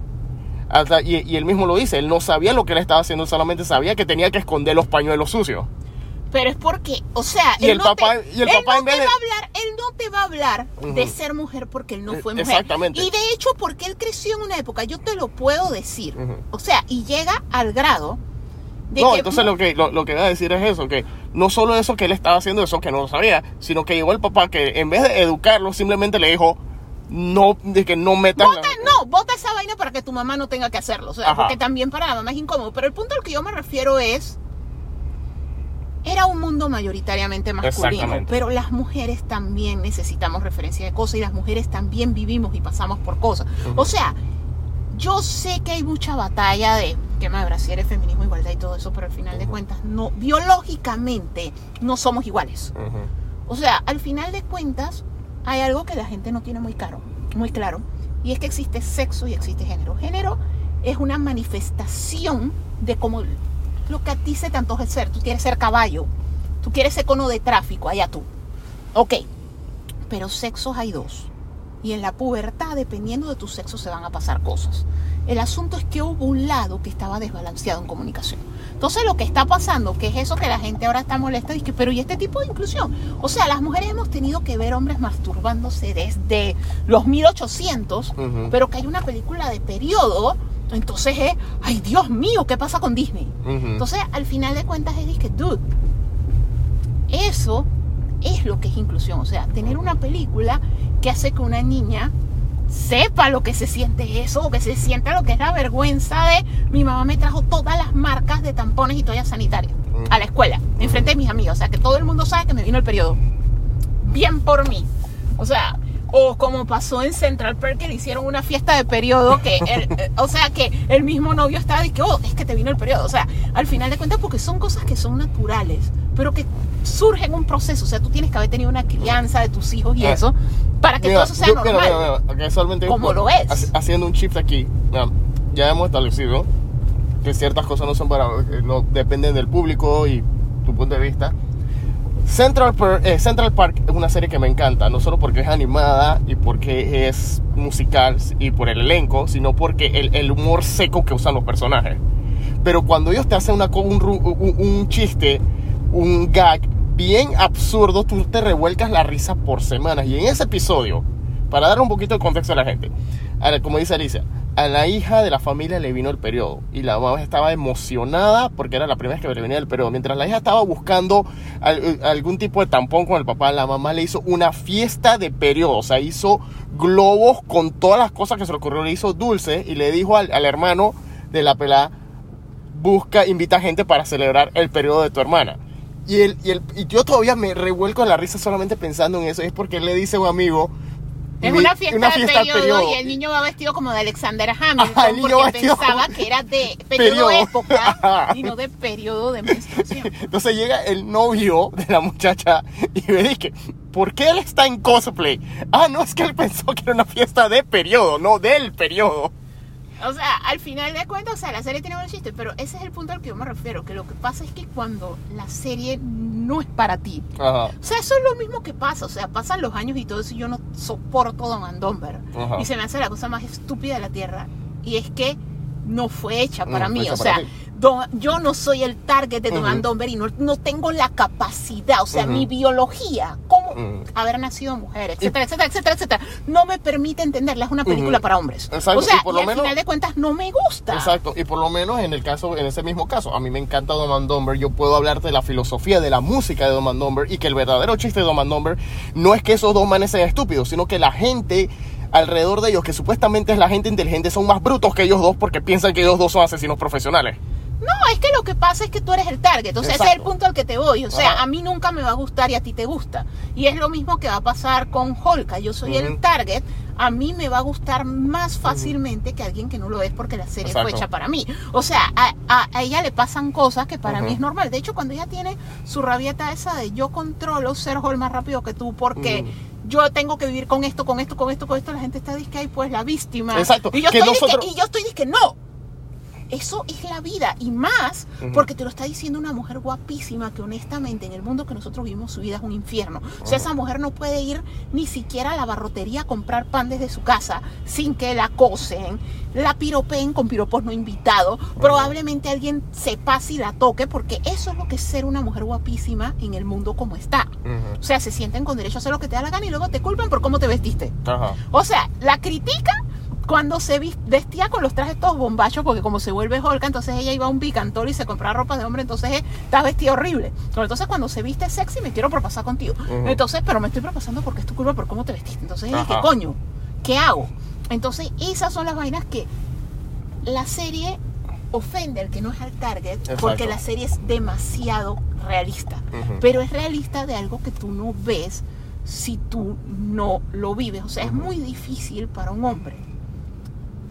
y, y él mismo lo dice, él no sabía lo que él estaba haciendo, solamente sabía que tenía que esconder los pañuelos sucios. Pero es porque, o sea, Y él el no papá- te, y el él papá no en te va a hablar, él no te va a hablar de ser mujer porque él no Eh, fue mujer. exactamente. Y de hecho, porque él creció en una época, yo te lo puedo decir. O sea, y llega al grado de no, que entonces lo que, lo, lo que voy a decir es eso, que no solo eso que él estaba haciendo, eso que no lo sabía, sino que llegó el papá que en vez de educarlo, simplemente le dijo, no, de que no metas Bota, no, bota esa vaina para que tu mamá no tenga que hacerlo. O sea, Ajá. porque también para la mamá es incómodo. Pero el punto al que yo me refiero es. Era un mundo mayoritariamente masculino, pero las mujeres también necesitamos referencia de cosas y las mujeres también vivimos y pasamos por cosas. O sea, yo sé que hay mucha batalla de tema de brasieres, feminismo, igualdad y todo eso, pero al final de cuentas, no, biológicamente no somos iguales. O sea, al final de cuentas, hay algo que la gente no tiene muy claro, muy claro, y es que existe sexo y existe género. Género es una manifestación de cómo lo que a ti se te antoja ser. Tú quieres ser caballo, tú quieres ser cono de tráfico, allá tú. Ok, pero sexos hay dos. Y en la pubertad, dependiendo de tu sexo, se van a pasar cosas. El asunto es que hubo un lado que estaba desbalanceado en comunicación. Entonces lo que está pasando, que es eso que la gente ahora está molesta, es que, pero ¿y este tipo de inclusión? O sea, las mujeres hemos tenido que ver hombres masturbándose desde los 1800, Ujú. pero que hay una película de periodo, entonces es, ay Dios mío, ¿qué pasa con Disney? Entonces, al final de cuentas es que, dude, eso es lo que es inclusión. O sea, tener una película que hace que una niña sepa lo que se siente eso, o que se sienta lo que es la vergüenza de mi mamá me trajo todas las marcas de tampones y toallas sanitarias a la escuela, enfrente de mis amigos. O sea, que todo el mundo sabe que me vino el periodo. Bien por mí. O sea, o como pasó en Central Park que le hicieron una fiesta de periodo que el- eh, o sea que el mismo novio estaba de que oh es que te vino el periodo o sea al final de cuentas porque son cosas que son naturales pero que surgen un proceso o sea tú tienes que haber tenido una crianza de tus hijos y Eh, eso para que Mira, todo eso sea yo- normal mira, Como lo es. haci- Haciendo un shift aquí, ya hemos establecido que ciertas cosas no son para, no dependen del público y tu punto de vista. Central, Par- eh, Central Park es una serie que me encanta, no solo porque es animada y porque es musical y por el elenco, sino porque el, humor seco que usan los personajes. Pero cuando ellos te hacen un- un chiste, un gag bien absurdo, tú te revuelcas la risa por semanas. Y en ese episodio, para dar un poquito de contexto a la gente, como dice Alicia, a la hija de la familia le vino el periodo y la mamá estaba emocionada porque era la primera vez que le venía el periodo. Mientras la hija estaba buscando al- algún tipo de tampón con el papá, la mamá le hizo una fiesta de periodo, o sea, hizo globos con todas las cosas que se le ocurrió, le hizo dulce y le dijo al, al hermano de la pelada, busca, invita gente para celebrar el periodo de tu hermana. Y, él, y, él- y yo todavía me revuelco en la risa solamente pensando en eso. Es porque le dice a un amigo. Es una fiesta, una de periodo, periodo. y el niño va vestido como de Alexander Hamilton Ajá, el niño porque pensaba que era de periodo, Periodo. época y no de periodo de menstruación. Entonces llega el novio de la muchacha y me dice, ¿por qué él está en cosplay? Ah, no, es que él pensó que era una fiesta de periodo, no del periodo. O sea, al final de cuentas, o sea, la serie tiene buen chiste, pero ese es el punto al que yo me refiero, que lo que pasa es que cuando la serie no es para ti, Ajá. o sea, eso es lo mismo que pasa, o sea, pasan los años y todo eso y yo no soporto Don Andomber y se me hace la cosa más estúpida de la tierra y es que no fue hecha para No, mí, o para sea. Don- yo no soy el target de Don Ujú. Andomber y no, no tengo la capacidad, o sea, mi biología, como Ujú. haber nacido mujer, etcétera, etcétera, etcétera, etcétera, no me permite entenderla, es una película para hombres. Exacto, o sea, y por lo al menos- final de cuentas no me gusta. Exacto, y por lo menos en el caso, en ese mismo caso, a mí me encanta Dom Dumber, yo puedo hablarte de la filosofía de la música de Dom Dumber y que el verdadero chiste de Dom Dumber no es que esos dos manes sean estúpidos, sino que la gente alrededor de ellos, que supuestamente es la gente inteligente, son más brutos que ellos dos porque piensan que ellos dos son asesinos profesionales. No, es que lo que pasa es que tú eres el target. O sea, ese es el Exacto. punto al que te voy. O sea, Ajá. a mí nunca me va a gustar y a ti te gusta. Y es lo mismo que va a pasar con Holka. Yo soy el target. A mí me va a gustar más fácilmente que alguien que no lo es porque la serie fue Exacto. hecha para mí. O sea, a, a- a ella le pasan cosas que para mí es normal. De hecho, cuando ella tiene su rabieta esa de yo controlo ser Hall más rápido que tú porque yo tengo que vivir con esto, con esto, con esto, con esto, la gente está disque ahí, pues la víctima. Exacto, Y yo que estoy disque- nosotros- y yo estoy disque, no. Eso es la vida y más porque te lo está diciendo una mujer guapísima que honestamente en el mundo que nosotros vivimos su vida es un infierno. O sea, Ujú. esa mujer no puede ir ni siquiera a la barrotería a comprar pan desde su casa sin que la acosen, la piropeen con piropos no invitados. Probablemente alguien se pase y la toque porque eso es lo que es ser una mujer guapísima en el mundo como está. O sea, se sienten con derecho a hacer lo que te da la gana y luego te culpan por cómo te vestiste. O sea, la critica cuando se vestía con los trajes todos bombachos, porque como se vuelve holca, entonces ella iba a un bicantol y se compraba ropa de hombre, entonces está vestida horrible. Pero entonces cuando se viste sexy, me quiero propasar contigo. Entonces, pero me estoy propasando porque es tu culpa por cómo te vestiste. Entonces, ella, ¿qué coño? ¿Qué hago? Entonces, esas son las vainas que la serie ofende al que no es al target, porque la serie es demasiado realista. Pero es realista de algo que tú no ves si tú no lo vives. O sea, es muy difícil para un hombre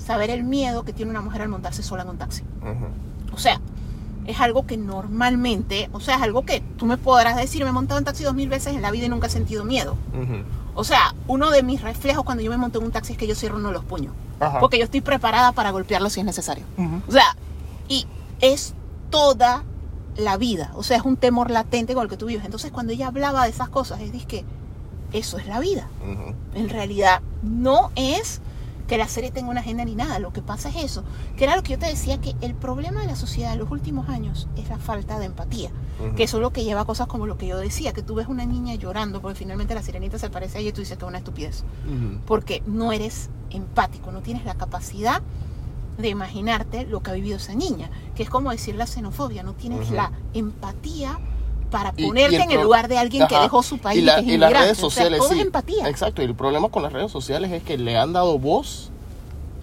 saber el miedo que tiene una mujer al montarse sola en un taxi. O sea, es algo que normalmente, o sea, es algo que tú me podrás decir, me he montado en taxi dos mil veces en la vida y nunca he sentido miedo. O sea, uno de mis reflejos cuando yo me monto en un taxi es que yo cierro uno de los puños. Ajá. Porque yo estoy preparada para golpearlo si es necesario. O sea, y es toda la vida. O sea, es un temor latente con el que tú vives. Entonces, cuando ella hablaba de esas cosas, es que eso es la vida. En realidad, no es que la serie tenga una agenda ni nada. Lo que pasa es eso. Que era lo que yo te decía, que el problema de la sociedad en los últimos años es la falta de empatía. Que eso es lo que lleva a cosas como lo que yo decía, que tú ves una niña llorando porque finalmente la sirenita se parece a ella y tú dices que es una estupidez porque no eres empático, no tienes la capacidad de imaginarte lo que ha vivido esa niña, que es como decir la xenofobia, no tienes la empatía para ponerte y el en el lugar de alguien que dejó su país y, la- que es las redes O sea, sociales todo sí. es empatía. exacto y el problema con las redes sociales es que le han dado voz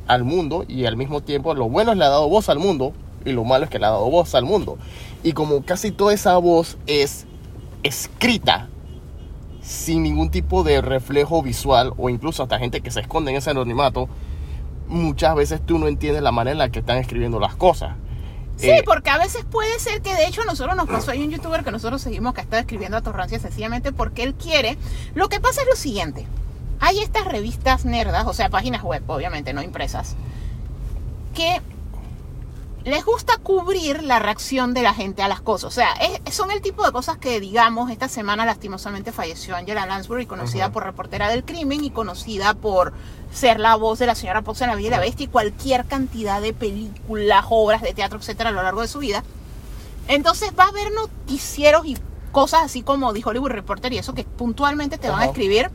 al mundo y al mismo tiempo lo bueno es le ha dado voz al mundo y lo malo es que le ha dado voz al mundo y como casi toda esa voz es escrita sin ningún tipo de reflejo visual o incluso hasta gente que se esconde en ese anonimato muchas veces tú no entiendes la manera en la que están escribiendo las cosas Sí, Eh, porque a veces puede ser que de hecho a nosotros nos pasó, hay un youtuber que nosotros seguimos que está escribiendo a Torrancia sencillamente porque él quiere. Lo que pasa es lo siguiente, hay estas revistas nerdas, o sea, páginas web, obviamente, no impresas, que les gusta cubrir la reacción de la gente a las cosas. O sea, es- son el tipo de cosas que, digamos, esta semana lastimosamente falleció Angela Lansbury, conocida por reportera del crimen y conocida por ser la voz de la señora Fox en La Bella y la Bestia y cualquier cantidad de películas, obras de teatro, etcétera, a lo largo de su vida. Entonces va a haber noticieros y cosas así como The Hollywood Reporter y eso que puntualmente te van a escribir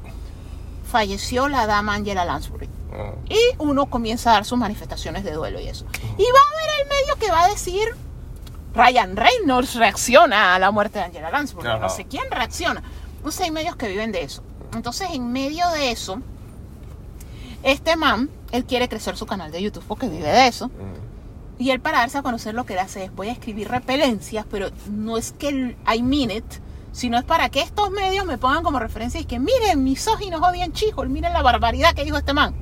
falleció la dama Angela Lansbury. Y uno comienza a dar sus manifestaciones de duelo y eso. Y va a haber el medio que va a decir, Ryan Reynolds reacciona a la muerte de Angela. Ajá. No sé quién reacciona. No sé, hay medios que viven de eso. Entonces, en medio de eso, este man, él quiere crecer su canal de YouTube porque vive de eso. Y él para darse a conocer lo que él hace es voy a escribir repelencias, pero no es que el- I mean it, sino es para que estos medios me pongan como referencia y que miren, misóginos odian chicos, miren la barbaridad que dijo este man.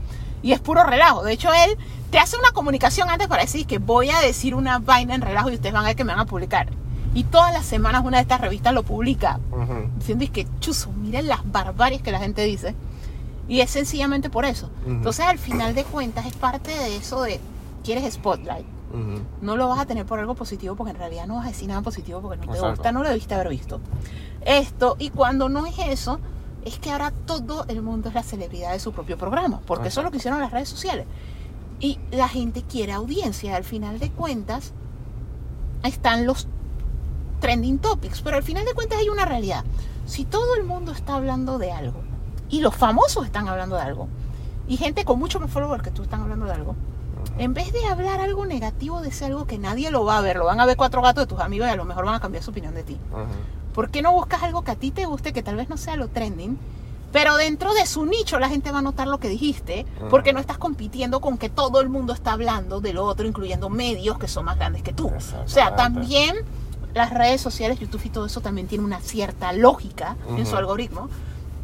Y es puro relajo. De hecho, él te hace una comunicación antes para decir que voy a decir una vaina en relajo y ustedes van a ver que me van a publicar. Y todas las semanas una de estas revistas lo publica. Ujú. Diciendo es que, chuzo, miren las barbarias que la gente dice. Y es sencillamente por eso. Ujú. Entonces, al final de cuentas, es parte de eso de, quieres spotlight. No lo vas a tener por algo positivo porque en realidad no vas a decir nada positivo porque no te gusta, no lo debiste haber visto. Esto, y cuando no es eso, es que ahora todo el mundo es la celebridad de su propio programa, porque eso es lo que hicieron las redes sociales. Y la gente quiere audiencia, al final de cuentas están los trending topics, pero al final de cuentas hay una realidad. Si todo el mundo está hablando de algo y los famosos están hablando de algo y gente con mucho más followers que tú están hablando de algo, en vez de hablar algo negativo de ese algo que nadie lo va a ver, lo van a ver cuatro gatos de tus amigos y a lo mejor van a cambiar su opinión de ti. ¿Por qué no buscas algo que a ti te guste, que tal vez no sea lo trending, pero dentro de su nicho la gente va a notar lo que dijiste, porque no estás compitiendo con que todo el mundo está hablando de lo otro, incluyendo medios que son más grandes que tú. O sea, también las redes sociales, YouTube y todo eso también tiene una cierta lógica en su algoritmo,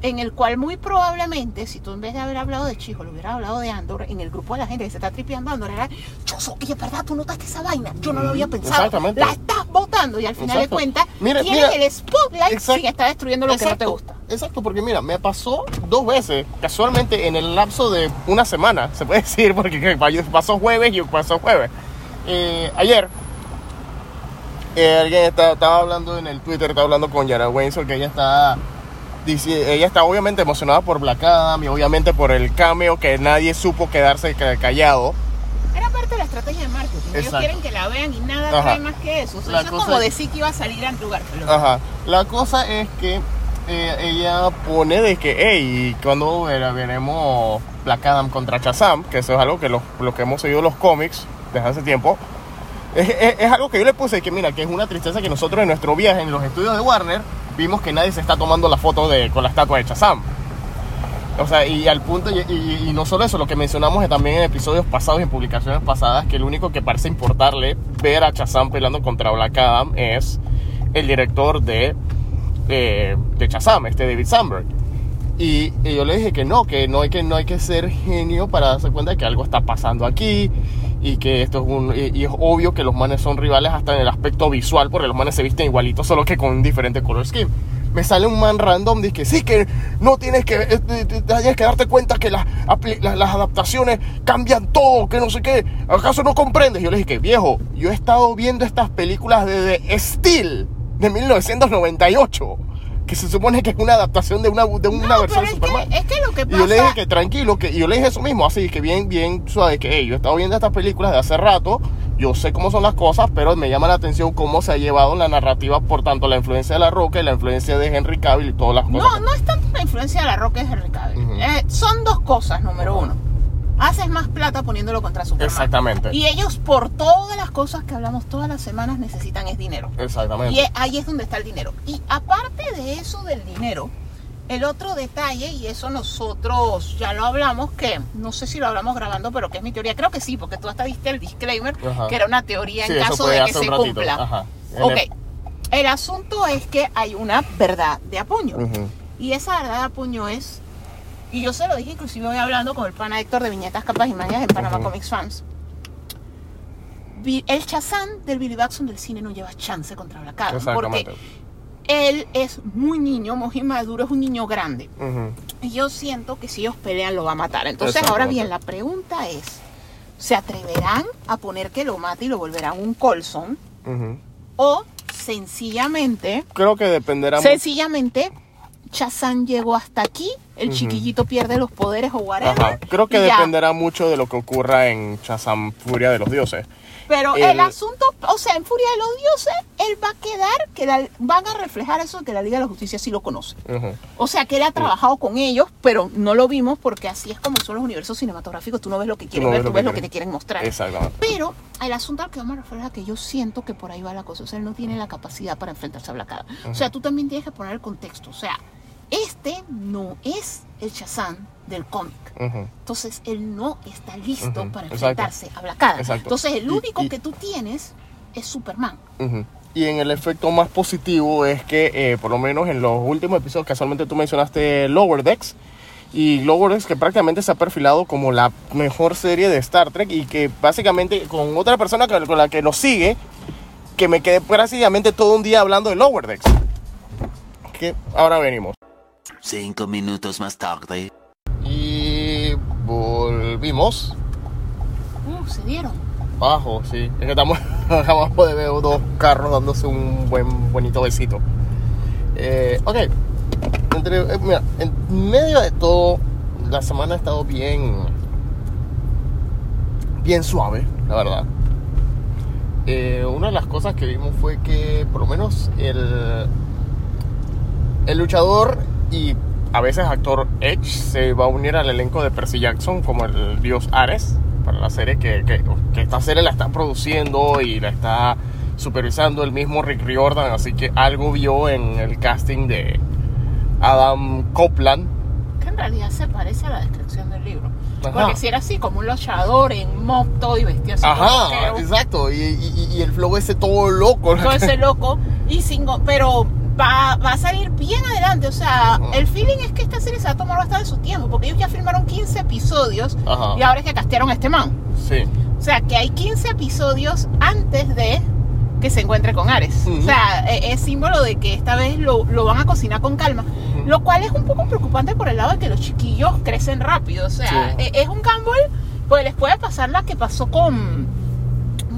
en el cual muy probablemente, si tú en vez de haber hablado de Chijo, lo hubieras hablado de Andor, en el grupo de la gente que se está tripeando Andor, era, Choso, oye, ¿verdad? Tú notaste esa vaina. Yo no lo había pensado. Exactamente. La estás votando y al final Exacto. de cuentas Mira, tienes mira. el spotlight Exacto. sin estar destruyendo lo que no te gusta. Exacto, porque mira, me pasó dos veces, casualmente en el lapso de una semana, se puede decir, porque que pasó jueves y pasó jueves. Eh, ayer, eh, alguien está- estaba hablando en el Twitter, estaba hablando con Yara Windsor, que ella está, dice, ella está obviamente emocionada por Black Adam y obviamente por el cameo que nadie supo quedarse ca- callado. Era parte de la estrategia de marketing. Ellos Exacto. quieren que la vean y nada Ajá. trae más que eso. O sea, eso es como decir que iba a salir Andrew Garfield. Ajá. La cosa es que eh, ella pone de que, hey, cuando veremos Black Adam contra Shazam, que eso es algo que los, los que hemos seguido los cómics desde hace tiempo, es, es- es algo que yo le puse que, mira, que es una tristeza que nosotros en nuestro viaje en los estudios de Warner vimos que nadie se está tomando la foto de, con la estatua de Shazam. O sea, y al punto, y, no solo eso, lo que mencionamos también en episodios pasados y en publicaciones pasadas, que el único que parece importarle ver a Shazam peleando contra Black Adam es el director de, eh, de Shazam, este David Sandberg. Y, y yo le dije que no, que no hay que no hay que ser genio para darse cuenta de que algo está pasando aquí y que esto es un y, y es obvio que los manes son rivales hasta en el aspecto visual porque los manes se visten igualitos solo que con un diferente color scheme. Me sale un man random dice que sí que no tienes que eh, tienes que darte cuenta que las las- las adaptaciones cambian todo, que no sé qué. ¿Acaso no comprendes? Yo le dije que viejo, yo he estado viendo estas películas desde Steel de 1998 que se supone que es una adaptación de una, de una No, versión de es Superman. que, es que lo que Y pasa... yo le dije que tranquilo, que y yo le dije eso mismo, así que bien, bien suave, que hey, yo he estado viendo estas películas de hace rato, yo sé cómo son las cosas, pero me llama la atención cómo se ha llevado la narrativa, por tanto, la influencia de La Roca y la influencia de Henry Cavill y todas las cosas. No, no es tanto la influencia de la roca es Henry Cavill. Eh, son dos cosas, número uno. Haces más plata poniéndolo contra Superman. Exactamente. Y ellos, por todas las cosas que hablamos todas las semanas, necesitan es dinero. Exactamente. Y ahí es donde está el dinero. Y aparte de eso del dinero, el otro detalle, y eso nosotros ya lo hablamos, que no sé si lo hablamos grabando, pero que es mi teoría, creo que sí, porque tú hasta diste el disclaimer, Ajá. que era una teoría en caso de que se cumpla. Ajá. Ok, el- el asunto es que hay una verdad de apuño. Y esa verdad de apuño es, y yo se lo dije inclusive hoy hablando con el pana Héctor de Viñetas Capas y Mayas en Panamá. Comics Fans. El Chazán del Billy Batson del cine no lleva chance contra Black Adam, porque él es muy niño, muy maduro, es un niño grande. Ujú. Y yo siento que si ellos pelean lo va a matar. Entonces, ahora bien, la pregunta es, ¿se atreverán a poner que lo mate y lo volverán un Colson? ¿O sencillamente, Creo que dependerá sencillamente Shazam llegó hasta aquí, el chiquillito pierde los poderes o whatever. Ajá. Creo que ya. dependerá mucho de lo que ocurra en Shazam Furia de los Dioses. Pero el, el- asunto, o sea, en Furia de los Dioses, él va a quedar, que la- van a reflejar eso que la Liga de la Justicia sí lo conoce. O sea, que él ha trabajado con ellos, pero no lo vimos porque así es como son los universos cinematográficos. Tú no ves lo que quieren no ver, ves tú ves lo que te quieren mostrar. Exactamente. Pero el asunto al que yo me refiero es a que yo siento que por ahí va la cosa. O sea, él no tiene la capacidad para enfrentarse a Black Adam. O sea, tú también tienes que poner el contexto. O sea, este no es el Shazam del cómic. Entonces, él no está listo para exacto. enfrentarse a Black Adam. Entonces, el único y- que tú tienes es Superman. Y en el efecto más positivo es que, eh, por lo menos en los últimos episodios, casualmente tú mencionaste Lower Decks, y Lower Decks que prácticamente se ha perfilado como la mejor serie de Star Trek y que básicamente con otra persona con con la que nos sigue, que me quedé prácticamente todo un día hablando de Lower Decks. Que ahora venimos. Cinco minutos más tarde. Y volvimos. Uh, se dieron. Bajo, sí. Es que estamos abajo de ver dos carros dándose un buen bonito besito. Eh, ok. Entre, eh, mira, en medio de todo, la semana ha estado bien. Bien suave, la verdad. Eh, una de las cosas que vimos fue que, por lo menos, el. El luchador y a veces actor Edge se va a unir al elenco de Percy Jackson como el dios Ares para la serie que, que, que esta serie la está produciendo y la está supervisando el mismo Rick Riordan, así que algo vio en el casting de Adam Copeland. Que en realidad se parece a la descripción del libro. Ajá. Porque si era así, como un luchador en mopto y vestido así. Ajá, exacto, y, y- y el flow ese todo loco. todo ese loco y sin pero va, va a salir bien adelante. O sea el feeling es que esta serie se va a tomar bastante su tiempo porque ellos ya filmaron 15 episodios Ajá. y ahora es que castearon a este man. Sí, o sea que hay 15 episodios antes de que se encuentre con Ares. O sea e- es símbolo de que esta vez lo, lo van a cocinar con calma lo cual es un poco preocupante por el lado de que los chiquillos crecen rápido. O sea Sí. e- es un gamble pues les puede pasar la que pasó con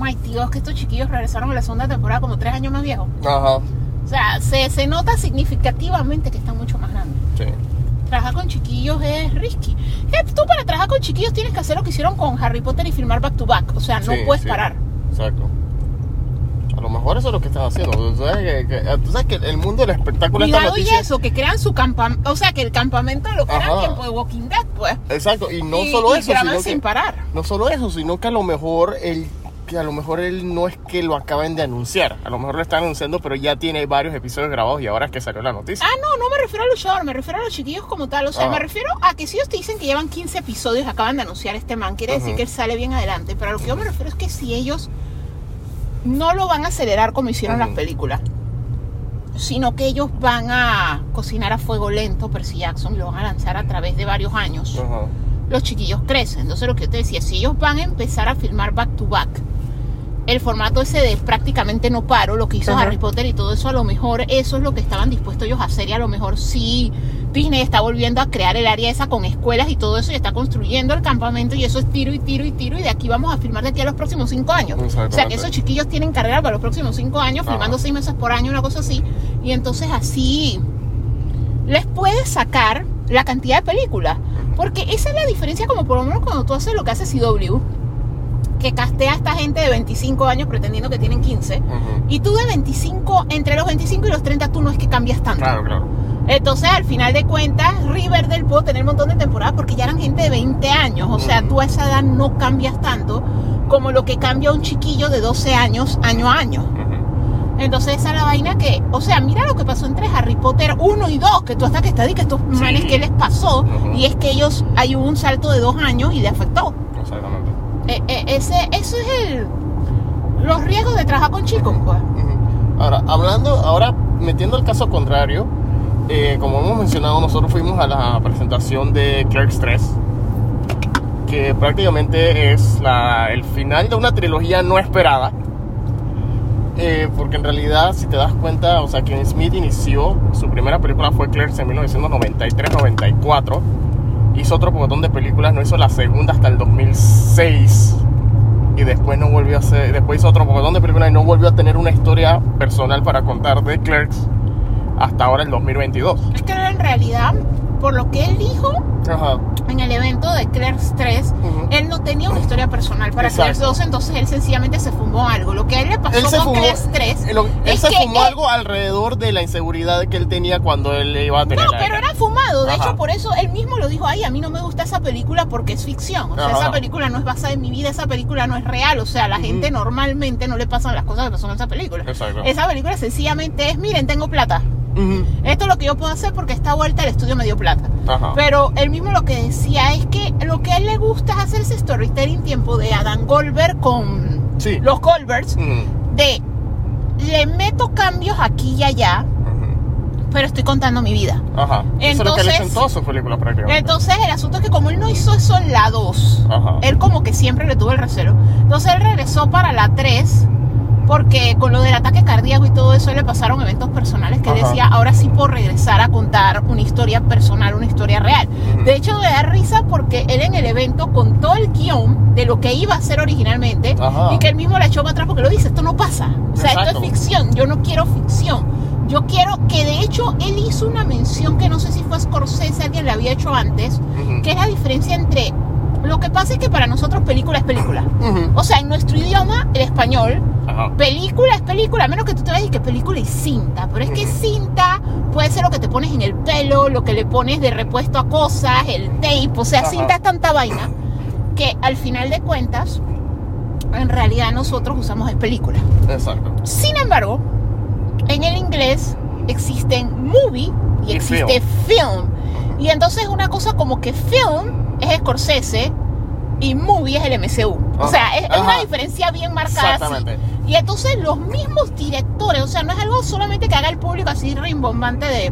Ay, Dios, que estos chiquillos regresaron a la segunda temporada como tres años más viejos. ajá, O sea, se, se nota significativamente que están mucho más grandes. sí. Trabajar con chiquillos es risky. Que Tú para trabajar con chiquillos tienes que hacer lo que hicieron con Harry Potter y filmar back to back. O sea, no Sí, puedes sí, parar. Exacto. A lo mejor eso es lo que están haciendo. Tú sabes que, que- tú sabes que el mundo del espectáculo esta Cuidado y noticia- eso, que crean su campamento. O sea, que el campamento lo crean Ajá. tiempo de Walking Dead, pues. Exacto, y no y, solo y eso, sino sin que, parar. no solo eso, sino que a lo mejor él que a lo mejor él no es que lo acaben de anunciar, a lo mejor lo están anunciando, pero ya tiene varios episodios grabados y ahora es que salió la noticia. Ah, no, no me refiero al luchador, me refiero a los chiquillos como tal. O sea, Ah. me refiero a que si ellos te dicen que llevan 15 episodios, acaban de anunciar este man, quiere decir que él sale bien adelante. Pero a lo que yo me refiero es que si ellos no lo van a acelerar como hicieron las películas, sino que ellos van a cocinar a fuego lento Percy Jackson y lo van a lanzar a través de varios años los chiquillos crecen. Entonces lo que yo te decía, si ellos van a empezar a filmar back to back, el formato ese de prácticamente no paro, lo que hizo Ajá. Harry Potter y todo eso, a lo mejor eso es lo que estaban dispuestos ellos a hacer y a lo mejor sí Disney está volviendo a crear el área esa con escuelas y todo eso y está construyendo el campamento y eso es tiro y tiro y tiro y de aquí vamos a filmar de aquí a los próximos cinco años. O sea que esos chiquillos tienen carrera para los próximos cinco años, Ajá. filmando seis meses por año, una cosa así. Y entonces así les puedes sacar la cantidad de películas. Porque esa es la diferencia, como por lo menos cuando tú haces lo que hace CW, que castea a esta gente de 25 años pretendiendo que tienen 15. Ujú. Y tú de 25, entre los 25 y los 30, tú no es que cambias tanto. Claro, claro. Entonces, al final de cuentas, Riverdale pudo tener un montón de temporadas porque ya eran gente de 20 años. O sea, tú a esa edad no cambias tanto como lo que cambia un chiquillo de 12 años, año a año. Entonces esa es la vaina que, o sea, mira lo que pasó entre Harry Potter 1 y 2, que tú hasta que estás y que estos Sí. manes que les pasó, y es que ellos, hay un salto de dos años y le afectó. Exactamente. Eh, eh, ese, eso es el, los riesgos de trabajar con chicos, pues. Ahora, hablando, ahora metiendo el caso contrario, eh, como hemos mencionado, nosotros fuimos a la presentación de Clerks 3, que prácticamente es la- el final de una trilogía no esperada. Eh, porque en realidad, si te das cuenta, o sea, Kevin Smith inició, su primera película fue Clerks en 1993-94. Hizo otro montón de películas, no hizo la segunda hasta el 2006 y después no volvió a hacer, después hizo otro montón de películas y no volvió a tener una historia personal para contar de Clerks hasta ahora el 2022. Es que en realidad, por lo que él dijo Ajá. en el evento de Clerks 3, Ujú. él no tenía una historia personal para Exacto. Clerks 2, entonces él sencillamente se fumó algo. Lo que a él le pasó Él con fumó, Clerks 3 lo- él se que fumó él- algo alrededor de la inseguridad que él tenía cuando él iba a tener No, pero era fumado. De Ajá. hecho, por eso él mismo lo dijo, ay, a mí no me gusta esa película porque es ficción. O sea, Ajá. esa película no es basada en mi vida, esa película no es real. O sea, a la gente normalmente no le pasan las cosas que pasan en esa película. Exacto. Esa película sencillamente es, miren, tengo plata. Esto es lo que yo puedo hacer porque esta vuelta el estudio me dio plata. Ajá. Pero él mismo lo que decía es que lo que a él le gusta es hacer ese storytelling tiempo de Adam Goldberg con Sí. los Goldbergs, de le meto cambios aquí y allá, pero estoy contando mi vida. Ajá. Eso es lo que él hizo en Entonces- todas sus películas prácticamente. Entonces el asunto es que como él no hizo eso en la 2, Ajá. él como que siempre le tuvo el recelo. Entonces él regresó para la 3 porque con lo del ataque cardíaco y todo eso le pasaron eventos personales que Ajá. decía, ahora sí puedo regresar a contar una historia personal, una historia real. De hecho, me da risa porque él en el evento contó el guion de lo que iba a hacer originalmente Ajá. y que él mismo la echó para atrás porque lo dice, esto no pasa. O sea, Exacto. esto es ficción, yo no quiero ficción. Yo quiero que de hecho él hizo una mención que no sé si fue Scorsese, alguien la había hecho antes, que es la diferencia entre... Lo que pasa es que para nosotros película es película. Ujú. O sea, en nuestro idioma, el español, Ajá. película es película, a menos que tú te vayas y que película y cinta. Pero es que Ujú. cinta puede ser lo que te pones en el pelo, lo que le pones de repuesto a cosas, el tape. O sea, Ajá. cinta es tanta vaina que al final de cuentas, en realidad nosotros usamos es película. Exacto. Sin embargo, en el inglés existen movie y Y existe film. Y entonces una cosa como que film es Scorsese y movie es el MCU. O sea, es, es una diferencia bien marcada. así. Exactamente. Y entonces los mismos directores, o sea, no es algo solamente que haga el público así rimbombante de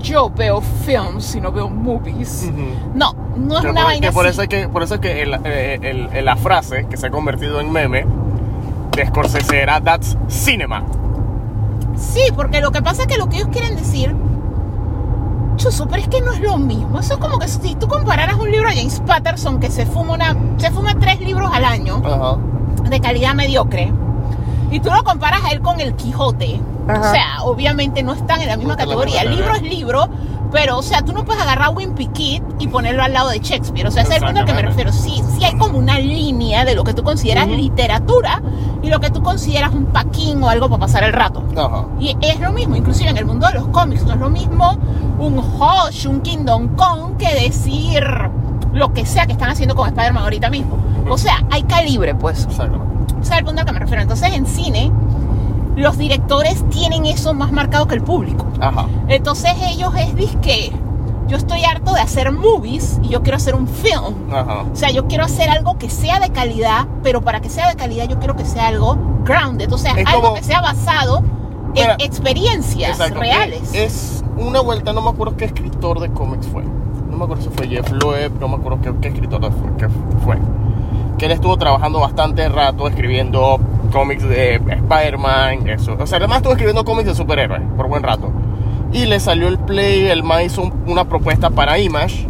yo veo films, sino veo movies. No, no es una vaina que por así. eso es que, por eso es que el- eh, el- el- la frase que se ha convertido en meme de Scorsese era That's cinema. Sí, porque lo que pasa es que lo que ellos quieren decir, chuso, pero es que no es lo mismo. Eso es como que si tú compararas un libro de James Patterson que se fuma una, se fuma tres libros al año de calidad mediocre y tú lo comparas a él con el Quijote. Ajá. O sea, obviamente no están en la misma No la categoría. Misma libro es libro, pero o sea, tú no puedes agarrar a Wimpy Kid y ponerlo al lado de Shakespeare. O sea, ese es el punto al que me Exactamente. refiero. Sí, sí hay como una línea de lo que tú consideras literatura y lo que tú consideras un paquín o algo para pasar el rato. Ajá. Y es lo mismo, inclusive en el mundo de los cómics, no es lo mismo un Hush, un Kingdom Come que decir lo que sea que están haciendo con Spider-Man ahorita mismo. O sea, hay calibre, pues. Exacto. Ese es el punto al que me refiero. Entonces, en cine, los directores tienen eso más marcado que el público. Ajá. Entonces, ellos es disque. Yo estoy harto de hacer movies y yo quiero hacer un film. Ajá. O sea, yo quiero hacer algo que sea de calidad, pero para que sea de calidad yo quiero que sea algo grounded, o sea, Es algo como- que sea basado Mira, en experiencias Exacto. reales. Es una vuelta, no me acuerdo qué escritor de cómics fue. No me acuerdo si fue Jeff Loeb, no me acuerdo qué, qué escritor fue, qué fue. Que él estuvo trabajando bastante rato escribiendo cómics de Spider-Man, eso. O sea, además estuvo escribiendo cómics de superhéroes por buen rato. Y le salió el play, el man hizo un- una propuesta para Image.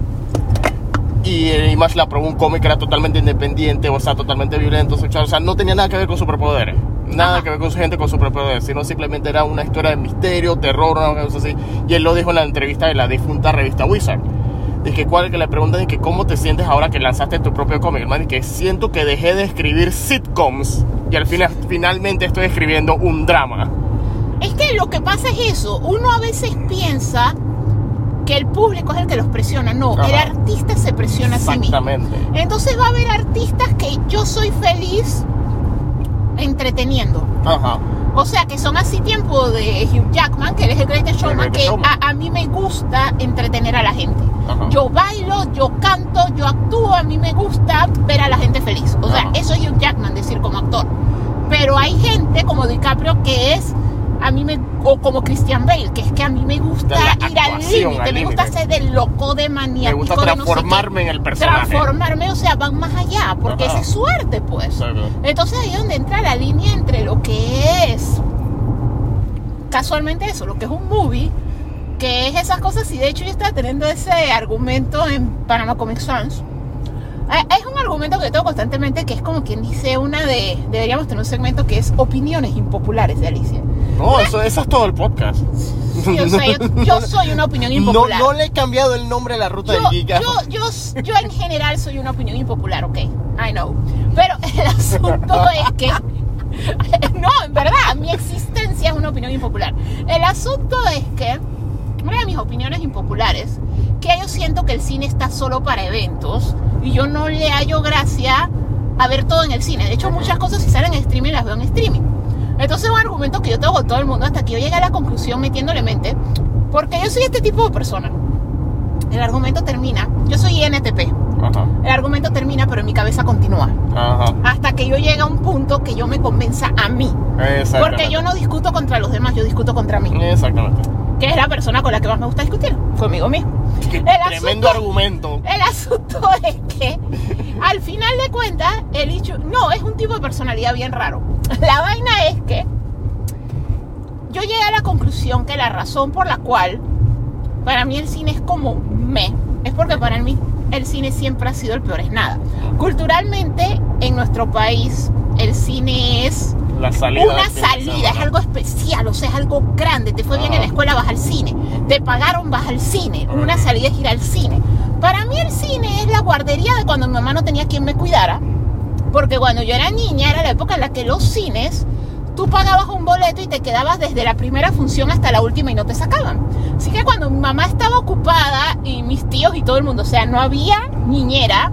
Y eh, Image le aprobó un cómic que era totalmente independiente, o sea, totalmente violento, sexual. O sea, no tenía nada que ver con superpoderes. Nada Ajá. que ver con su gente con superpoderes, sino simplemente era una historia de misterio, terror, una cosa así. Y él lo dijo en la entrevista de la difunta revista Wizard. Dije, ¿cuál? Que le preguntan que cómo te sientes ahora que lanzaste tu propio cómic. Man, y que siento que dejé de escribir sitcoms y al final finalmente estoy escribiendo un drama. Es que lo que pasa es eso, uno a veces piensa que el público es el que los presiona, no, Ajá. el artista se presiona a sí mismo. Exactamente. Entonces va a haber artistas que yo soy feliz entreteniendo. Ajá. O sea, que son así tiempo de Hugh Jackman, que él es el Greatest Showman, Greatest que Showman. a, a mí me gusta entretener a la gente. Ajá. Yo bailo, yo canto, yo actúo, a mí me gusta ver a la gente feliz. O sea, Ajá. eso es Hugh Jackman, decir como actor. Pero hay gente como DiCaprio que es, a mí me, o como Christian Bale, que es que a mí me gusta ir al límite, me gusta ser de loco, de maníaco. Me gusta transformarme en el personaje. Transformarme, o sea, van más allá, porque Ajá. esa es su arte, pues. Entonces ahí es donde entra la línea entre lo que es casualmente eso, lo que es un movie, que es esas cosas, y de hecho yo estaba teniendo ese argumento en Panama Comic Sans. Eh, Es un argumento que tengo constantemente, que es como quien dice una de, deberíamos tener un segmento que es opiniones impopulares de Alicia. No, eso, eso es todo el podcast. Sí, yo, sé, yo, yo soy una opinión No, impopular. no le he cambiado el nombre a la ruta yo, del Giga. yo, yo, yo en general soy una opinión impopular, ok, I know. Pero el asunto es que, no, en verdad, mi existencia es una opinión impopular. El asunto es que, una de mis opiniones impopulares, que yo siento que el cine está solo para eventos y yo no le hallo gracia a ver todo en el cine. De hecho, muchas cosas si salen en streaming las veo en streaming. Entonces es un argumento que yo tengo con todo el mundo hasta que yo llegué a la conclusión metiéndole mente, porque yo soy este tipo de persona. El argumento termina, yo soy INTP, Ajá, el argumento termina pero en mi cabeza continúa. ajá. Hasta que yo llegue a un punto que yo me convenza a mí. Porque yo no discuto contra los demás, yo discuto contra mí. Exactamente. Que es la persona con la que más me gusta discutir, conmigo mismo. El tremendo asunto- argumento. El asunto es que al final de cuentas, el hecho, no, es un tipo de personalidad bien raro. La vaina es que yo llegué a la conclusión que la razón por la cual para mí el cine es como me, es porque para mí el cine siempre ha sido el peor es nada. Culturalmente en nuestro país el cine es La salida. una salida, es algo especial, o sea, es algo grande. Te fue bien en la Ah. escuela, vas al cine. Te pagaron, vas al cine. Una salida es ir al cine. Para mí el cine es la guardería de cuando mi mamá no tenía quien me cuidara. Porque cuando yo era niña era la época en la que los cines, tú pagabas un boleto y te quedabas desde la primera función hasta la última y no te sacaban. Así que cuando mi mamá estaba ocupada y mis tíos y todo el mundo, o sea, no había niñera,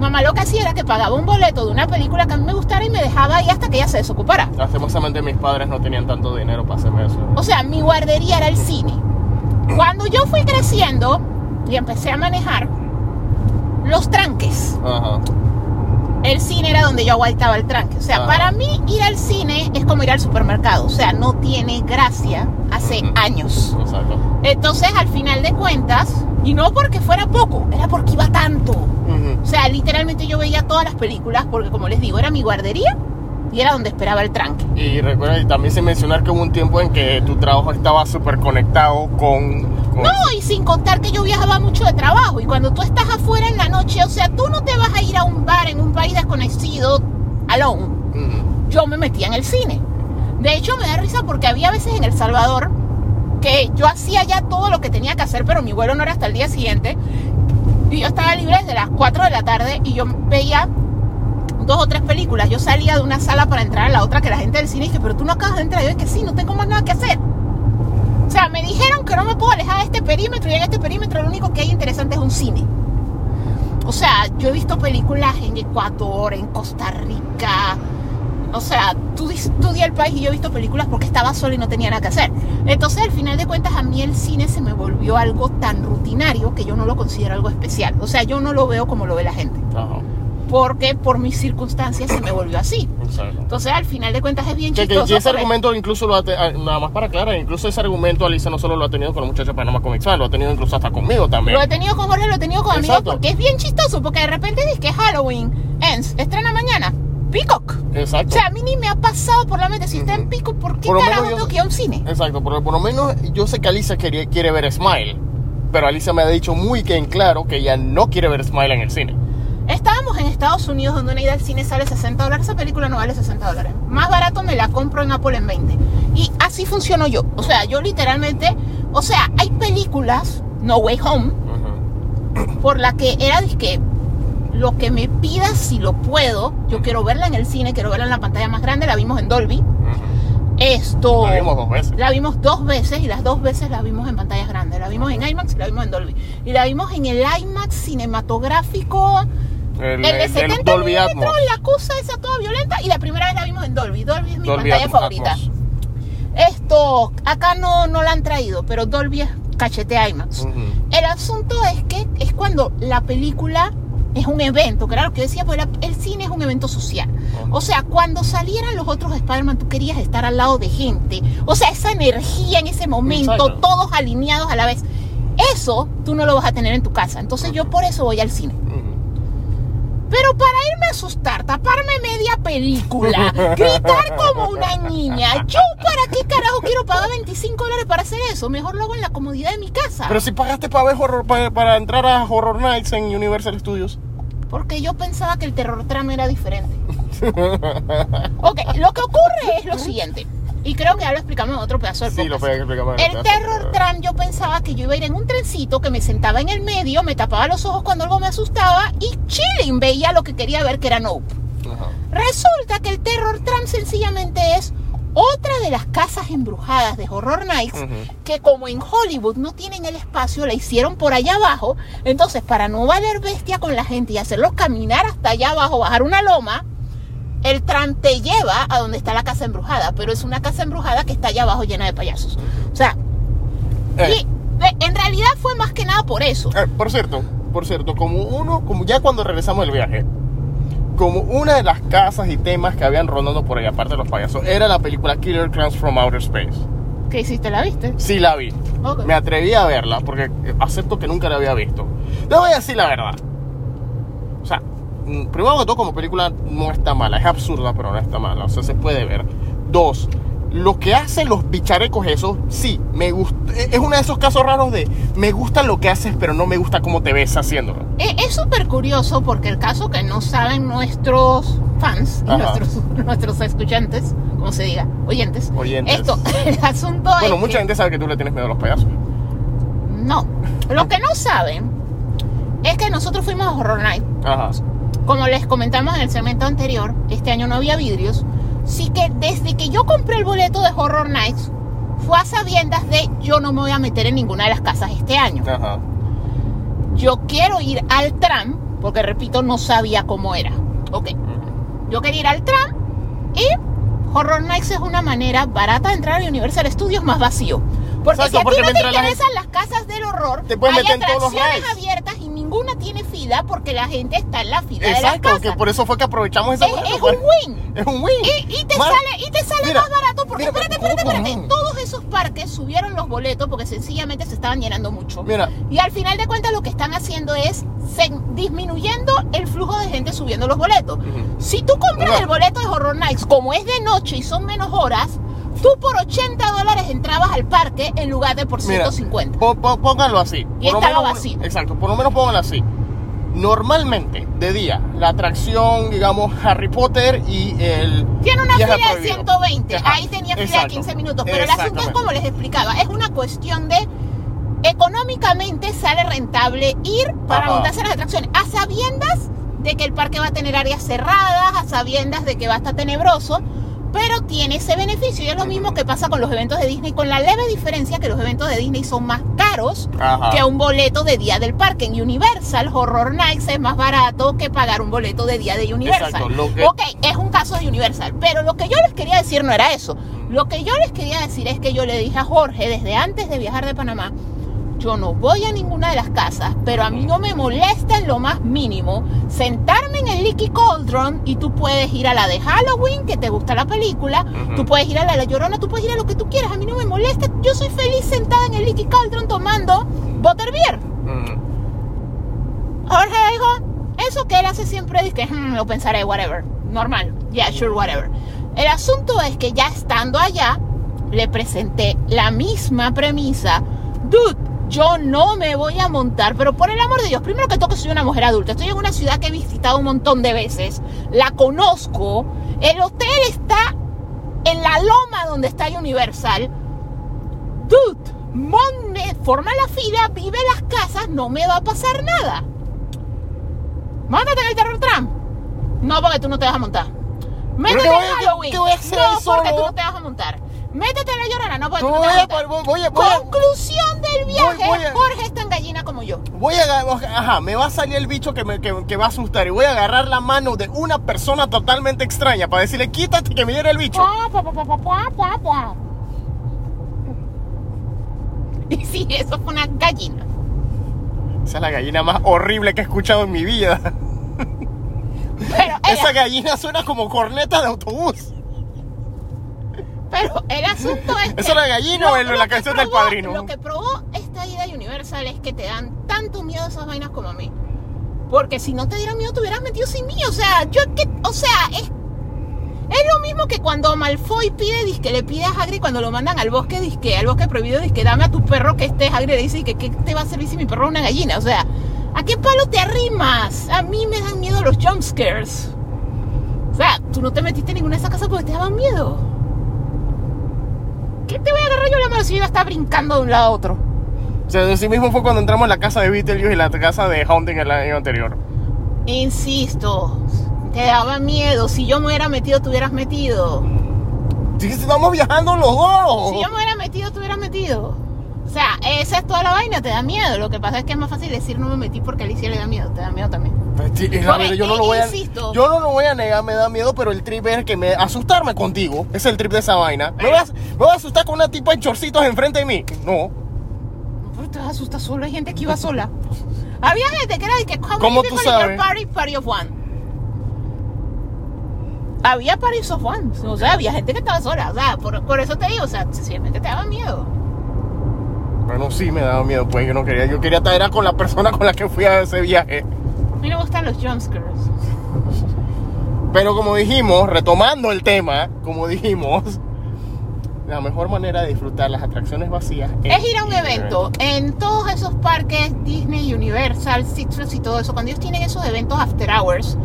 mamá lo que hacía era que pagaba un boleto de una película que a mí me gustara y me dejaba ahí hasta que ella se desocupara. Lastimosamente mis padres no tenían tanto dinero para hacerme eso. O sea, mi guardería era el cine. Cuando yo fui creciendo y empecé a manejar los tranques, Ajá. El cine era donde yo aguantaba el tranque. O sea, Ajá. para mí ir al cine es como ir al supermercado. O sea, no tiene gracia hace años. Exacto. Entonces, al final de cuentas, y no porque fuera poco, era porque iba tanto. O sea, literalmente yo veía todas las películas porque, como les digo, era mi guardería y era donde esperaba el tranque. Y recuerda, y también sin mencionar que hubo un tiempo en que tu trabajo estaba súper conectado con, con- No, y sin contar que yo viajaba mucho de trabajo y cuando tú estás afuera en la noche, o sea, tú no te vas a ir a un bar en un país desconocido alone. Yo me metía en el cine. De hecho, me da risa porque había veces en El Salvador que yo hacía ya todo lo que tenía que hacer, pero mi vuelo no era hasta el día siguiente. Y yo estaba libre desde las 4 de la tarde y yo veía dos o tres películas. Yo salía de una sala para entrar a la otra que la gente del cine dije, pero tú no acabas de entrar. Y yo que sí, no tengo más nada que hacer. O sea, me dijeron que no me puedo alejar de este perímetro y en este perímetro lo único que hay interesante es un cine. O sea, yo he visto películas en Ecuador, en Costa Rica. O sea, tú estudié el país y yo he visto películas porque estaba sola y no tenía nada que hacer. Entonces, al final de cuentas, a mí el cine se me volvió algo tan rutinario que yo no lo considero algo especial. O sea, yo no lo veo como lo ve la gente. Ajá. Porque por mis circunstancias se me volvió así. Exacto. Entonces, al final de cuentas, es bien Que, que- chistoso. y ese argumento incluso lo ha ah, nada más para aclarar, incluso ese argumento Alicia no solo lo ha tenido con los muchachos de Panamá Comic Con, lo ha tenido incluso hasta conmigo también. Lo he tenido con Jorge, lo he tenido con amigos Exacto. porque es bien chistoso. Porque de repente dices que Halloween ends, estrena mañana. Peacock. Exacto. O sea, a mí ni me ha pasado por la mente. Si está en. Peacock, ¿por qué Por carajo tengo que ir a un cine? Exacto, por, por lo menos yo sé que Alicia quiere, quiere ver Smile, pero Alicia me ha dicho muy que en claro que ella no quiere ver Smile en el cine. Estábamos en Estados Unidos donde una ida al cine sale 60 dólares. Esa película no vale 60 dólares. Más barato me la compro en Apple en 20. Y así funciono yo. O sea, yo literalmente. O sea, hay películas, No Way Home, Ujú. por la que era que lo que me pidas si lo puedo. Yo quiero verla en el cine, quiero verla en la pantalla más grande. La vimos en Dolby. Esto. La vimos dos veces. La vimos dos veces y las dos veces la vimos en pantallas grandes. La vimos en IMAX y la vimos en Dolby. Y la vimos en el IMAX cinematográfico. El, El de el del 70 Dolby Atmos. la cosa esa toda violenta. Y la primera vez la vimos en Dolby. Dolby es mi Dolby pantalla Atmos. favorita. Esto, acá no, no la han traído, pero Dolby es cachete IMAX. El asunto es que es cuando la película es un evento, claro que decía, pues el cine es un evento social. Ujú. O sea, cuando salieran los otros Spider-Man, tú querías estar al lado de gente. O sea, esa energía en ese momento, Exacto. todos alineados a la vez. Eso tú no lo vas a tener en tu casa. Entonces yo por eso voy al cine. Pero para irme a asustar, taparme media película, gritar como una niña, ¿yo para qué carajo quiero pagar 25 dólares para hacer eso? Mejor lo hago en la comodidad de mi casa. Pero si pagaste para ver horror, para, para entrar a Horror Nights en Universal Studios. Porque yo pensaba que el terror trama era diferente. Ok, lo que ocurre es lo siguiente. Y creo que ya lo explicamos en otro pedazo del Sí, lo podcast. en El pedazo, Terror pero- Tram, yo pensaba que yo iba a ir en un trencito que me sentaba en el medio, me tapaba los ojos cuando algo me asustaba y chilling veía lo que quería ver que era Nope. Ajá. Resulta que el Terror Tram sencillamente es otra de las casas embrujadas de Horror Nights Ujú. que como en Hollywood no tienen el espacio, la hicieron por allá abajo. Entonces, para no valer bestia con la gente y hacerlos caminar hasta allá abajo, bajar una loma, el tram te lleva a donde está la casa embrujada, pero es una casa embrujada que está allá abajo llena de payasos. O sea, Eh, y eh, en realidad fue más que nada por eso. eh, por cierto, por cierto, como uno, como ya cuando regresamos del viaje, como una de las casas y temas que habían rondando por ahí, aparte de los payasos, era la película Killer Clowns from Outer Space. ¿Qué hiciste? ¿La viste? Sí la vi. Ok. Me atreví a verla porque acepto que nunca la había visto. Le voy a decir la verdad. O sea, primero que todo como película no está mala. Es absurda, pero no está mala. O sea, se puede ver. Dos, lo que hacen los bicharecos esos, sí, me gusta. Es uno de esos casos raros de me gusta lo que haces, pero no me gusta cómo te ves haciéndolo. Eh, Es súper curioso porque el caso que no saben nuestros fans y nuestros, nuestros escuchantes, como se diga, oyentes. Oyentes. Esto, el asunto Bueno, es mucha que- gente sabe que tú le tienes miedo a los payasos. No. Lo que no saben es que nosotros fuimos a Horror Night. Ajá. Como les comentamos en el segmento anterior, este año no había vidrios. Así que desde que yo compré el boleto de Horror Nights, fue a sabiendas de yo no me voy a meter en ninguna de las casas este año. Ajá. Yo quiero ir al tram, porque repito, no sabía cómo era. Ok. Yo quería ir al tram y Horror Nights es una manera barata de entrar a Universal Studios más vacío. Porque Exacto, si a ti no te interesan las casas del horror, Te hay meter en todos los atracciones abiertas y ninguna tiene fila porque la gente está en la fila de las Exacto, casas. que por eso fue que aprovechamos esa es, es un win. Es un win. Y, y te Mar- sale, y te sale Mira, más barato porque, mira, espérate, ¿cómo- espérate, espérate. Todos esos parques subieron los boletos porque sencillamente se estaban llenando mucho. Mira. Y al final de cuentas lo que están haciendo es se- disminuyendo el flujo de gente subiendo los boletos. Si tú compras Mira. el boleto de Horror Nights, como es de noche y son menos horas, tú por 80 dólares entrabas al parque en lugar de por Mira, 150. po- po- pónganlo así. Y Por estaba menos- vacío. Exacto, por lo menos pónganlo así. Normalmente, de día, la atracción, digamos, Harry Potter y el. Tiene una fila de prohibido. 120. Ajá, Ahí tenía fila de exacto, 15 minutos. Pero el asunto es como les explicaba. Es una cuestión de económicamente sale rentable ir para Ajá. montarse en las atracciones. A sabiendas de que el parque va a tener áreas cerradas, a sabiendas de que va a estar tenebroso. Pero tiene ese beneficio. Y es lo mismo que pasa con los eventos de Disney, con la leve diferencia que los eventos de Disney son más caros Ajá. que un boleto de día del parque. En Universal, Horror Nights es más barato que pagar un boleto de día de Universal. Exacto, lo que- Ok, es un caso de Universal, pero lo que yo les quería decir no era eso. Lo que yo les quería decir es que yo le dije a Jorge desde antes de viajar de Panamá, yo no voy a ninguna de las casas, pero a mí no me molesta en lo más mínimo sentarme en el Leaky Cauldron y tú puedes ir a la de Halloween, que te gusta la película, tú puedes ir a la de La Llorona, tú puedes ir a lo que tú quieras, a mí no me molesta, yo soy feliz sentada en el Leaky Cauldron tomando butterbeer. Mm. Jorge dijo, eso que él hace siempre, dice, "Hmm, lo pensaré, whatever, normal, yeah, sure, whatever. El asunto es que ya estando allá, le presenté la misma premisa, dude, yo no me voy a montar, pero por el amor de Dios, primero que todo que soy una mujer adulta, estoy en una ciudad que he visitado un montón de veces, la conozco, el hotel está en la loma donde está Universal, dude, monte, forma la fila, vive las casas, no me va a pasar nada. Mándate en el terror tram. No, porque tú no te vas a montar. Métete en Halloween. voy a no, porque tú no te vas a montar. Métete en la llorona, no, No, no voy vas a a, voy, voy a, a- Conclusión del viaje, a- Jorge es tan gallina como yo. voy a ajá, me va a salir el bicho que, me, que, que va a asustar y voy a agarrar la mano de una persona totalmente extraña para decirle, quítate que me viene el bicho. Y sí, eso fue una gallina. Esa es la gallina más horrible que he escuchado en mi vida. Pero Esa gallina suena como corneta de autobús. Pero el asunto es ¿Eso es la gallina o la canción del probó- padrino? Lo que probó esta ida a Universal es que te dan tanto miedo esas vainas como a mí. Porque si no te dieran miedo, te hubieras metido sin mí. O sea, yo que. O sea, es. Es lo mismo que cuando Malfoy pide, disque le pide a Hagrid cuando lo mandan al bosque, disque, al bosque prohibido, disque dame a tu perro que esté Hagrid le dice que qué te va a servir si mi perro es una gallina. O sea, ¿a qué palo te arrimas? A mí me dan miedo los jump scares. O sea, tú no te metiste en ninguna de esas casas porque te daban miedo. ¿Qué te voy a agarrar yo la mano si yo está brincando de un lado a otro? O sea, así mismo fue cuando entramos en la casa de Beetlejuice y la casa de Haunting el año anterior. Insisto, te daba miedo. Si yo me hubiera metido, te hubieras metido. Sí, estamos viajando los dos. Si yo me hubiera metido, te hubieras metido. O sea, esa es toda la vaina, te da miedo. Lo que pasa es que es más fácil decir no me metí porque a Alicia le da miedo, te da miedo también. Yo no lo voy a, yo no lo voy a negar, me da miedo, pero el trip es que me asustarme contigo. Es el trip de esa vaina. ¿Me voy, a, me voy a asustar con una tipa en chorcitos enfrente de mí? No. Pero te vas a asustar solo, hay gente que iba sola. Había gente que era de que ¿Cómo ¿Cómo tú sabes? party, party of one. Había parties of one. O sea, había gente que estaba sola. O sea, por, por eso te digo, o sea, sencillamente te daba miedo. Bueno, sí me daba miedo, pues yo no quería. Yo quería estar con la persona con la que fui a ese viaje. A mí me gustan los jumpscares. Pero como dijimos, retomando el tema, como dijimos, la mejor manera de disfrutar las atracciones vacías Es ir a un evento. En todos esos parques, Disney, Universal, Flags y todo eso, cuando ellos tienen esos eventos after hours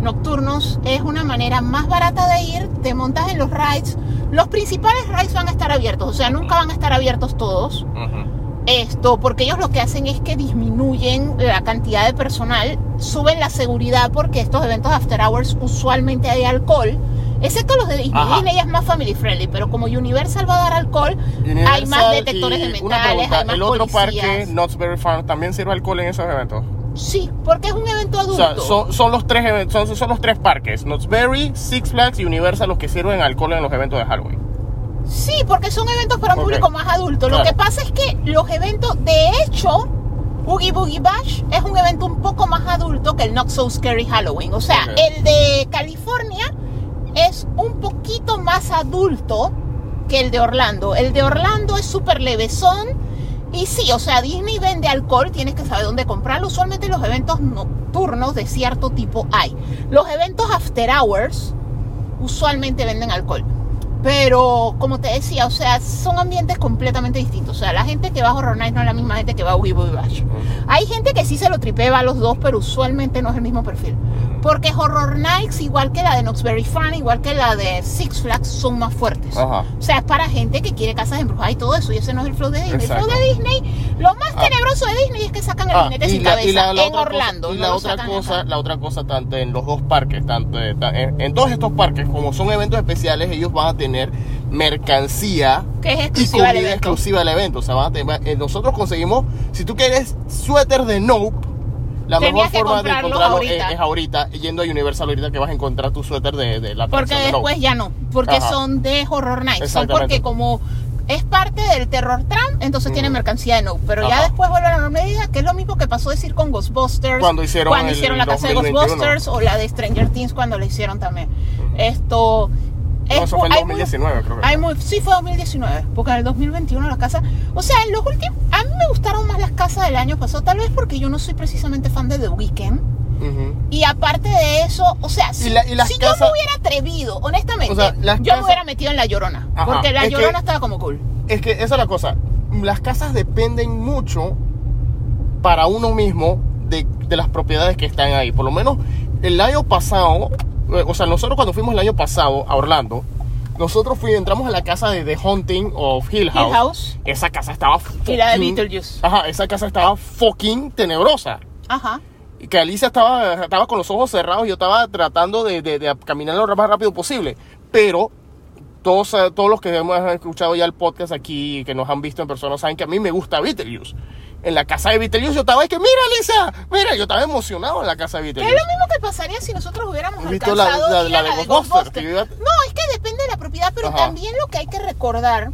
nocturnos, es una manera más barata de ir. Te montas en los rides. Los principales rides van a estar abiertos, o sea, nunca van a estar abiertos todos. Ujú. Esto, porque ellos lo que hacen es que disminuyen la cantidad de personal, suben la seguridad porque estos eventos after hours usualmente hay alcohol, excepto los de Disney. Ajá. Disney es más family friendly, pero como Universal va a dar alcohol, hay Universal más detectores y de una metales, pregunta, hay más el otro policías. parque, Knott's Berry Farm, también sirve alcohol en esos eventos. Sí, porque es un evento O adulto. sea, son, son los tres son, son los tres parques, Knott's Berry, Six Flags y Universal los que sirven alcohol en los eventos de Halloween. Sí, porque son eventos para un público más adulto. Lo que pasa es que los eventos, de hecho, Oogie Boogie Bash es un evento un poco más adulto que el Not So Scary Halloween. O sea, el de California es un poquito más adulto que el de Orlando. El de Orlando es súper levesón. Y sí, o sea, Disney vende alcohol, tienes que saber dónde comprarlo. Usualmente los eventos nocturnos de cierto tipo hay. Los eventos after hours usualmente venden alcohol. Pero, como te decía, o sea, son ambientes completamente distintos. O sea, la gente que va a Horror Nights no es la misma gente que va a Oogie Boogie Bash. Hay gente que sí se lo tripea, a los dos, pero usualmente no es el mismo perfil. Porque Horror Nights, igual que la de Knott's Berry Farm, igual que la de Six Flags, son más fuertes. Ajá. O sea, es para gente que quiere casas embrujadas y todo eso. Y ese no es el flow de Disney. Exacto. El flow de Disney, lo más Ah. tenebroso de Disney es que sacan el Ah, jinete y sin la, cabeza y la- la en Orlando. cosa, y no la otra cosa, la otra cosa tanto en los dos parques, tanto en, en todos estos parques, como son eventos especiales, ellos van a tener mercancía Que es y exclusiva del comida evento. exclusiva del evento. O sea, van a tener- eh, nosotros conseguimos, si tú quieres suéter de Nope, la Tenías mejor forma de encontrarlo ahorita. es, es ahorita, yendo a Universal ahorita que vas a encontrar tu suéter de, de la Porque de Nope. después ya no, porque Ajá. son de Horror Nights. Son porque como es parte del Terror Tram, entonces tiene Mm. mercancía de no. Pero ya después vuelve a la normalidad, que es lo mismo que pasó a decir con Ghostbusters. Cuando hicieron cuando hicieron la casa de 2021. Ghostbusters o la de Stranger Things cuando la hicieron también. Esto. No, eso fue en hay muy- 2019, creo que. hay muy- sí, fue 2019, porque en el 2021 la casa. O sea, en los últimos. A mí me gustaron más las casas del año pasado, tal vez porque yo no soy precisamente fan de The Weeknd. Y aparte de eso, o sea, si, la- y las si yo casas- me hubiera atrevido, honestamente, O sea, las yo casas- me hubiera metido en la llorona. Ajá, porque la es que- llorona estaba como cool. Es que esa es la cosa. Las casas dependen mucho para uno mismo de, de las propiedades que están ahí. Por lo menos el año pasado, eh, o sea, nosotros cuando fuimos el año pasado a Orlando, nosotros fuimos, entramos a la casa de The Haunting of Hill House. Hill House. Esa casa estaba Y la de fucking- Beetlejuice. Ajá, esa casa estaba fucking tenebrosa. Ajá. Y que Alicia estaba, estaba con los ojos cerrados y yo estaba tratando de, de- de caminar lo más rápido posible. Pero todos, eh, todos los que hemos escuchado ya el podcast aquí, que nos han visto en persona, saben que a mí me gusta Beetlejuice. En la casa de Beetlejuice yo estaba, es que mira Alicia, mira, yo estaba emocionado en la casa de Que es lo mismo que pasaría si nosotros hubiéramos ¿Has visto la- alcanzado la- la la de Ghostbusters? Iba- No, es que depende de la propiedad, pero Ajá. también lo que hay que recordar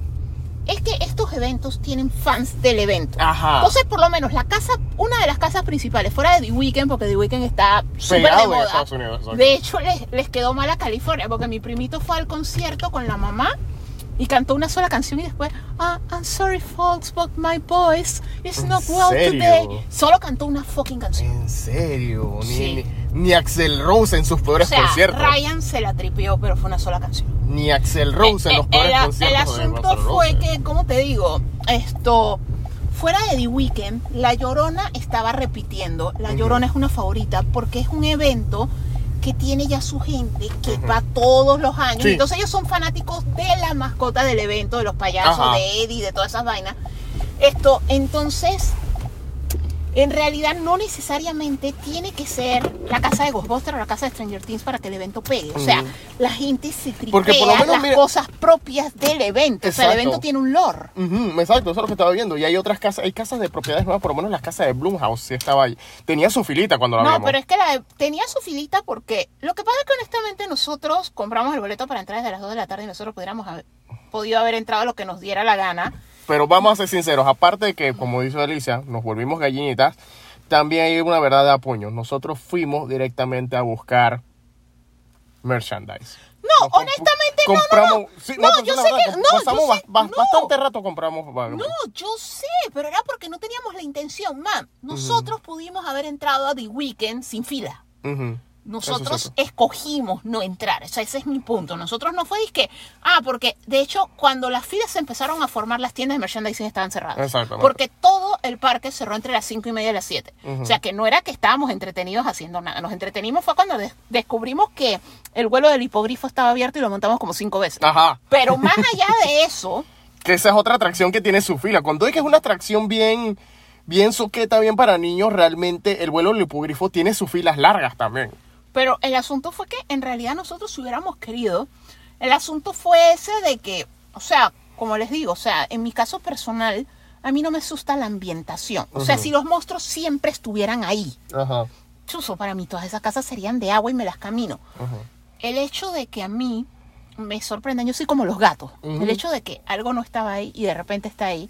es que estos eventos tienen fans del evento. Ajá. Entonces, por lo menos, la casa, una de las casas principales, fuera de The Weeknd, porque The Weeknd está súper de moda. Estados Unidos. De hecho, les, les quedó mal a California, porque mi primito fue al concierto con la mamá y cantó una sola canción y después, ah, I'm sorry folks, but my voice is ¿En not well serio? today. Solo cantó una fucking canción. En serio, ni, Sí. ni, ni Axel Rose en sus O peores sea, conciertos. Ryan se la tripeó, pero fue una sola canción. Ni Axel Rose en los Eh, peores el, conciertos. el asunto fue Rose. que, como te digo, esto, fuera de The Weeknd, La Llorona estaba repitiendo. La. Llorona es una favorita porque es un evento que tiene ya su gente que va todos los años. Sí. Entonces ellos son fanáticos de la mascota del evento, de los payasos, Ajá. de Eddie, de todas esas vainas. Esto, entonces, en realidad no necesariamente tiene que ser la casa de Ghostbusters o la casa de Stranger Things para que el evento pegue. O sea, Ujú. la gente se tripea Porque por lo menos, las mira- cosas propias del evento. O sea, el Exacto. evento tiene un lore. Ujú, exacto, eso es lo que estaba viendo. Y hay otras casas, hay casas de propiedades nuevas, por lo menos las casas de Blumhouse sí estaba ahí. Tenía su filita cuando la No, pero es que la, tenía su filita porque lo que pasa es que honestamente nosotros compramos el boleto para entrar desde las 2 de la tarde y nosotros pudiéramos haber podido haber entrado a lo que nos diera la gana. Pero vamos a ser sinceros, aparte de que, como dice Alicia, nos volvimos gallinitas, también hay una verdad de apoyo. Nosotros fuimos directamente a buscar merchandise. No, Nos honestamente no, no, no. sí, No, yo sé verdad, que- no, pasamos yo sé- bas- no. bastante rato compramos. No, yo sé, pero era porque no teníamos la intención, man. Nosotros pudimos haber entrado a The Weeknd sin fila. ujú, Nosotros es escogimos no entrar. O sea, ese es mi punto. Nosotros no fue disque. Ah, porque de hecho, cuando las filas se empezaron a formar, las tiendas de merchandising estaban cerradas. Porque todo el parque cerró entre las 5 y media y las 7. Ujú. O sea, que no era que estábamos entretenidos haciendo nada. Nos entretenimos fue cuando des- descubrimos que el vuelo del hipogrifo estaba abierto y lo montamos como cinco veces. Ajá. Pero más allá de eso, Que esa es otra atracción que tiene su fila. Cuando es que es una atracción bien, bien soqueta, bien para niños, realmente el vuelo del hipogrifo tiene sus filas largas también. Pero el asunto fue que en realidad nosotros si hubiéramos querido, el asunto fue ese de que, o sea, como les digo, o sea, en mi caso personal, a mí no me asusta la ambientación. O sea, si los monstruos siempre estuvieran ahí, Ajá. chuzo, para mí todas esas casas serían de agua y me las camino. El hecho de que a mí me sorprendan, yo soy como los gatos, el hecho de que algo no estaba ahí y de repente está ahí.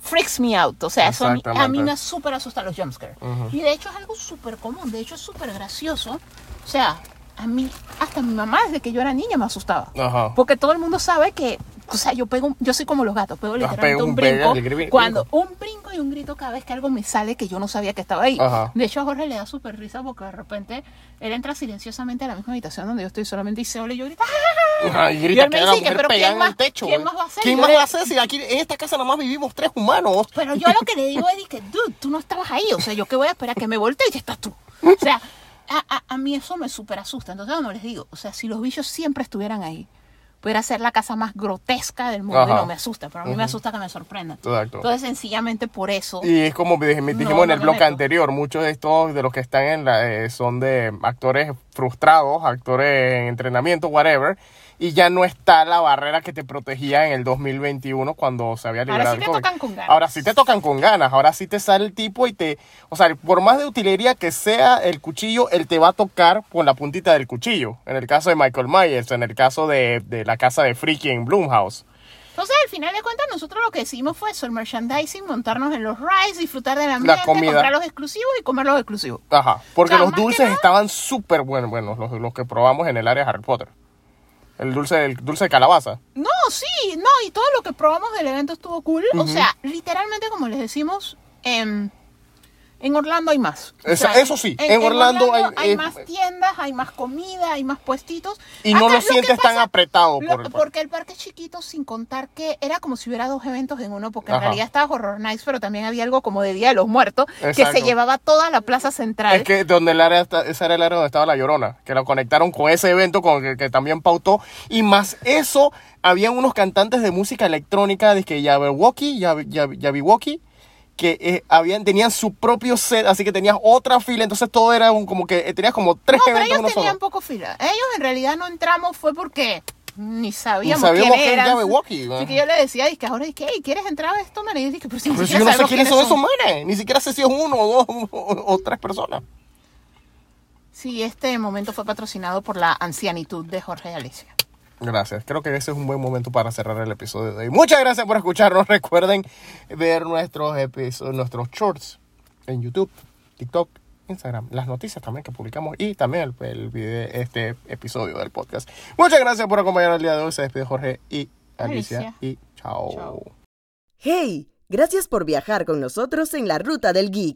Freaks me out. O sea, eso a mí, a mí Exactamente. me súper asustan los jumpscares. Ujú. Y de hecho es algo súper común, de hecho es súper gracioso. O sea, a mí, hasta mi mamá desde que yo era niña me asustaba. Ajá. Porque todo el mundo sabe que, o sea, yo pego, yo soy como los gatos, pego literalmente pega un brinco. Cuando un brinco y un grito cada vez que algo me sale que yo no sabía que estaba ahí. Ajá. De hecho a Jorge le da súper risa porque de repente él entra silenciosamente a la misma habitación donde yo estoy solamente y se ole y yo grito ¡Ah! Y Y grita él me que dice pero ¿quién en más- el techo. quién güey. más va a hacer? ¿Quién Yo más le- va a hacer si aquí en esta casa nada más vivimos tres humanos? Pero yo lo que le digo es que, dude, tú no estabas ahí. O sea, yo que voy a esperar que me voltee y ya estás tú. O sea, a, a- a mí eso me súper asusta. Entonces, como les digo, o sea, si los bichos siempre estuvieran ahí, pudiera ser la casa más grotesca del mundo y Ajá. no me asusta. Pero a mí me asusta que me sorprendan. Exacto. Entonces, sencillamente por eso. Y es como dij- dijimos No, en el bloque anterior, muchos de estos de los que están en la eh, son de actores frustrados, actores en entrenamiento, whatever, y ya no está la barrera que te protegía en el 2021 cuando se había Ahora liberado sí el te COVID. tocan con ganas. Ahora sí te tocan con ganas, ahora sí te sale el tipo y te, o sea, por más de utilería que sea el cuchillo, él te va a tocar con la puntita del cuchillo. En el caso de Michael Myers, en el caso de, de la casa de Freaky en Blumhouse. Entonces, al final de cuentas, nosotros lo que hicimos fue eso, el merchandising, montarnos en los rides, disfrutar del ambiente, comida. comprar los exclusivos y comer los exclusivos. Ajá, porque O sea, los dulces nada- estaban súper buenos, bueno, los, los que probamos en el área de Harry Potter. El dulce, el dulce de calabaza. No, sí, no, y todo lo que probamos del evento estuvo cool. O sea, literalmente, como les decimos, em, en Orlando hay más. O sea, eso sí, en Orlando hay- eh, más tiendas, hay más comida, hay más puestitos. Y no lo sientes tan apretado lo- por el parque. porque el parque es chiquito, sin contar que era como si hubiera dos eventos en uno, porque en realidad estaba Horror Nights, pero también había algo como de Día de los Muertos, que se llevaba toda la plaza central. Es que donde el área está- ese era el área donde estaba la Llorona, que lo conectaron con ese evento con que, que también pautó. Y más eso, habían unos cantantes de música electrónica, de que Jabberwocky, Yab- Jabberwocky, que eh, habían, tenían su propio set, así que tenías otra fila, entonces todo era un, como que eh, tenías como tres No, pero eventos en ellos tenían solo. poco fila. Ellos en realidad no entramos fue porque ni sabíamos, Ni sabíamos quién eran. Así que yo le decía, que ahora. ¿Quieres entrar a esto, man? Y dije, pero si ni Pero si siquiera yo no sé quiénes son esos manes, ni siquiera sé si es uno o dos o, o tres personas. Sí, este momento fue patrocinado por la ancianitud de Jorge y Alicia. Gracias. Creo que ese es un buen momento para cerrar el episodio de hoy. Muchas gracias por escucharnos. Recuerden ver nuestros episodios, nuestros shorts en YouTube, TikTok, Instagram, las noticias también que publicamos y también el, el video, este episodio del podcast. Muchas gracias por acompañarnos el día de hoy. Se despide Jorge y Alicia. Alicia. Y chao. Chao. ¡Hey! Gracias por viajar con nosotros en la ruta del geek.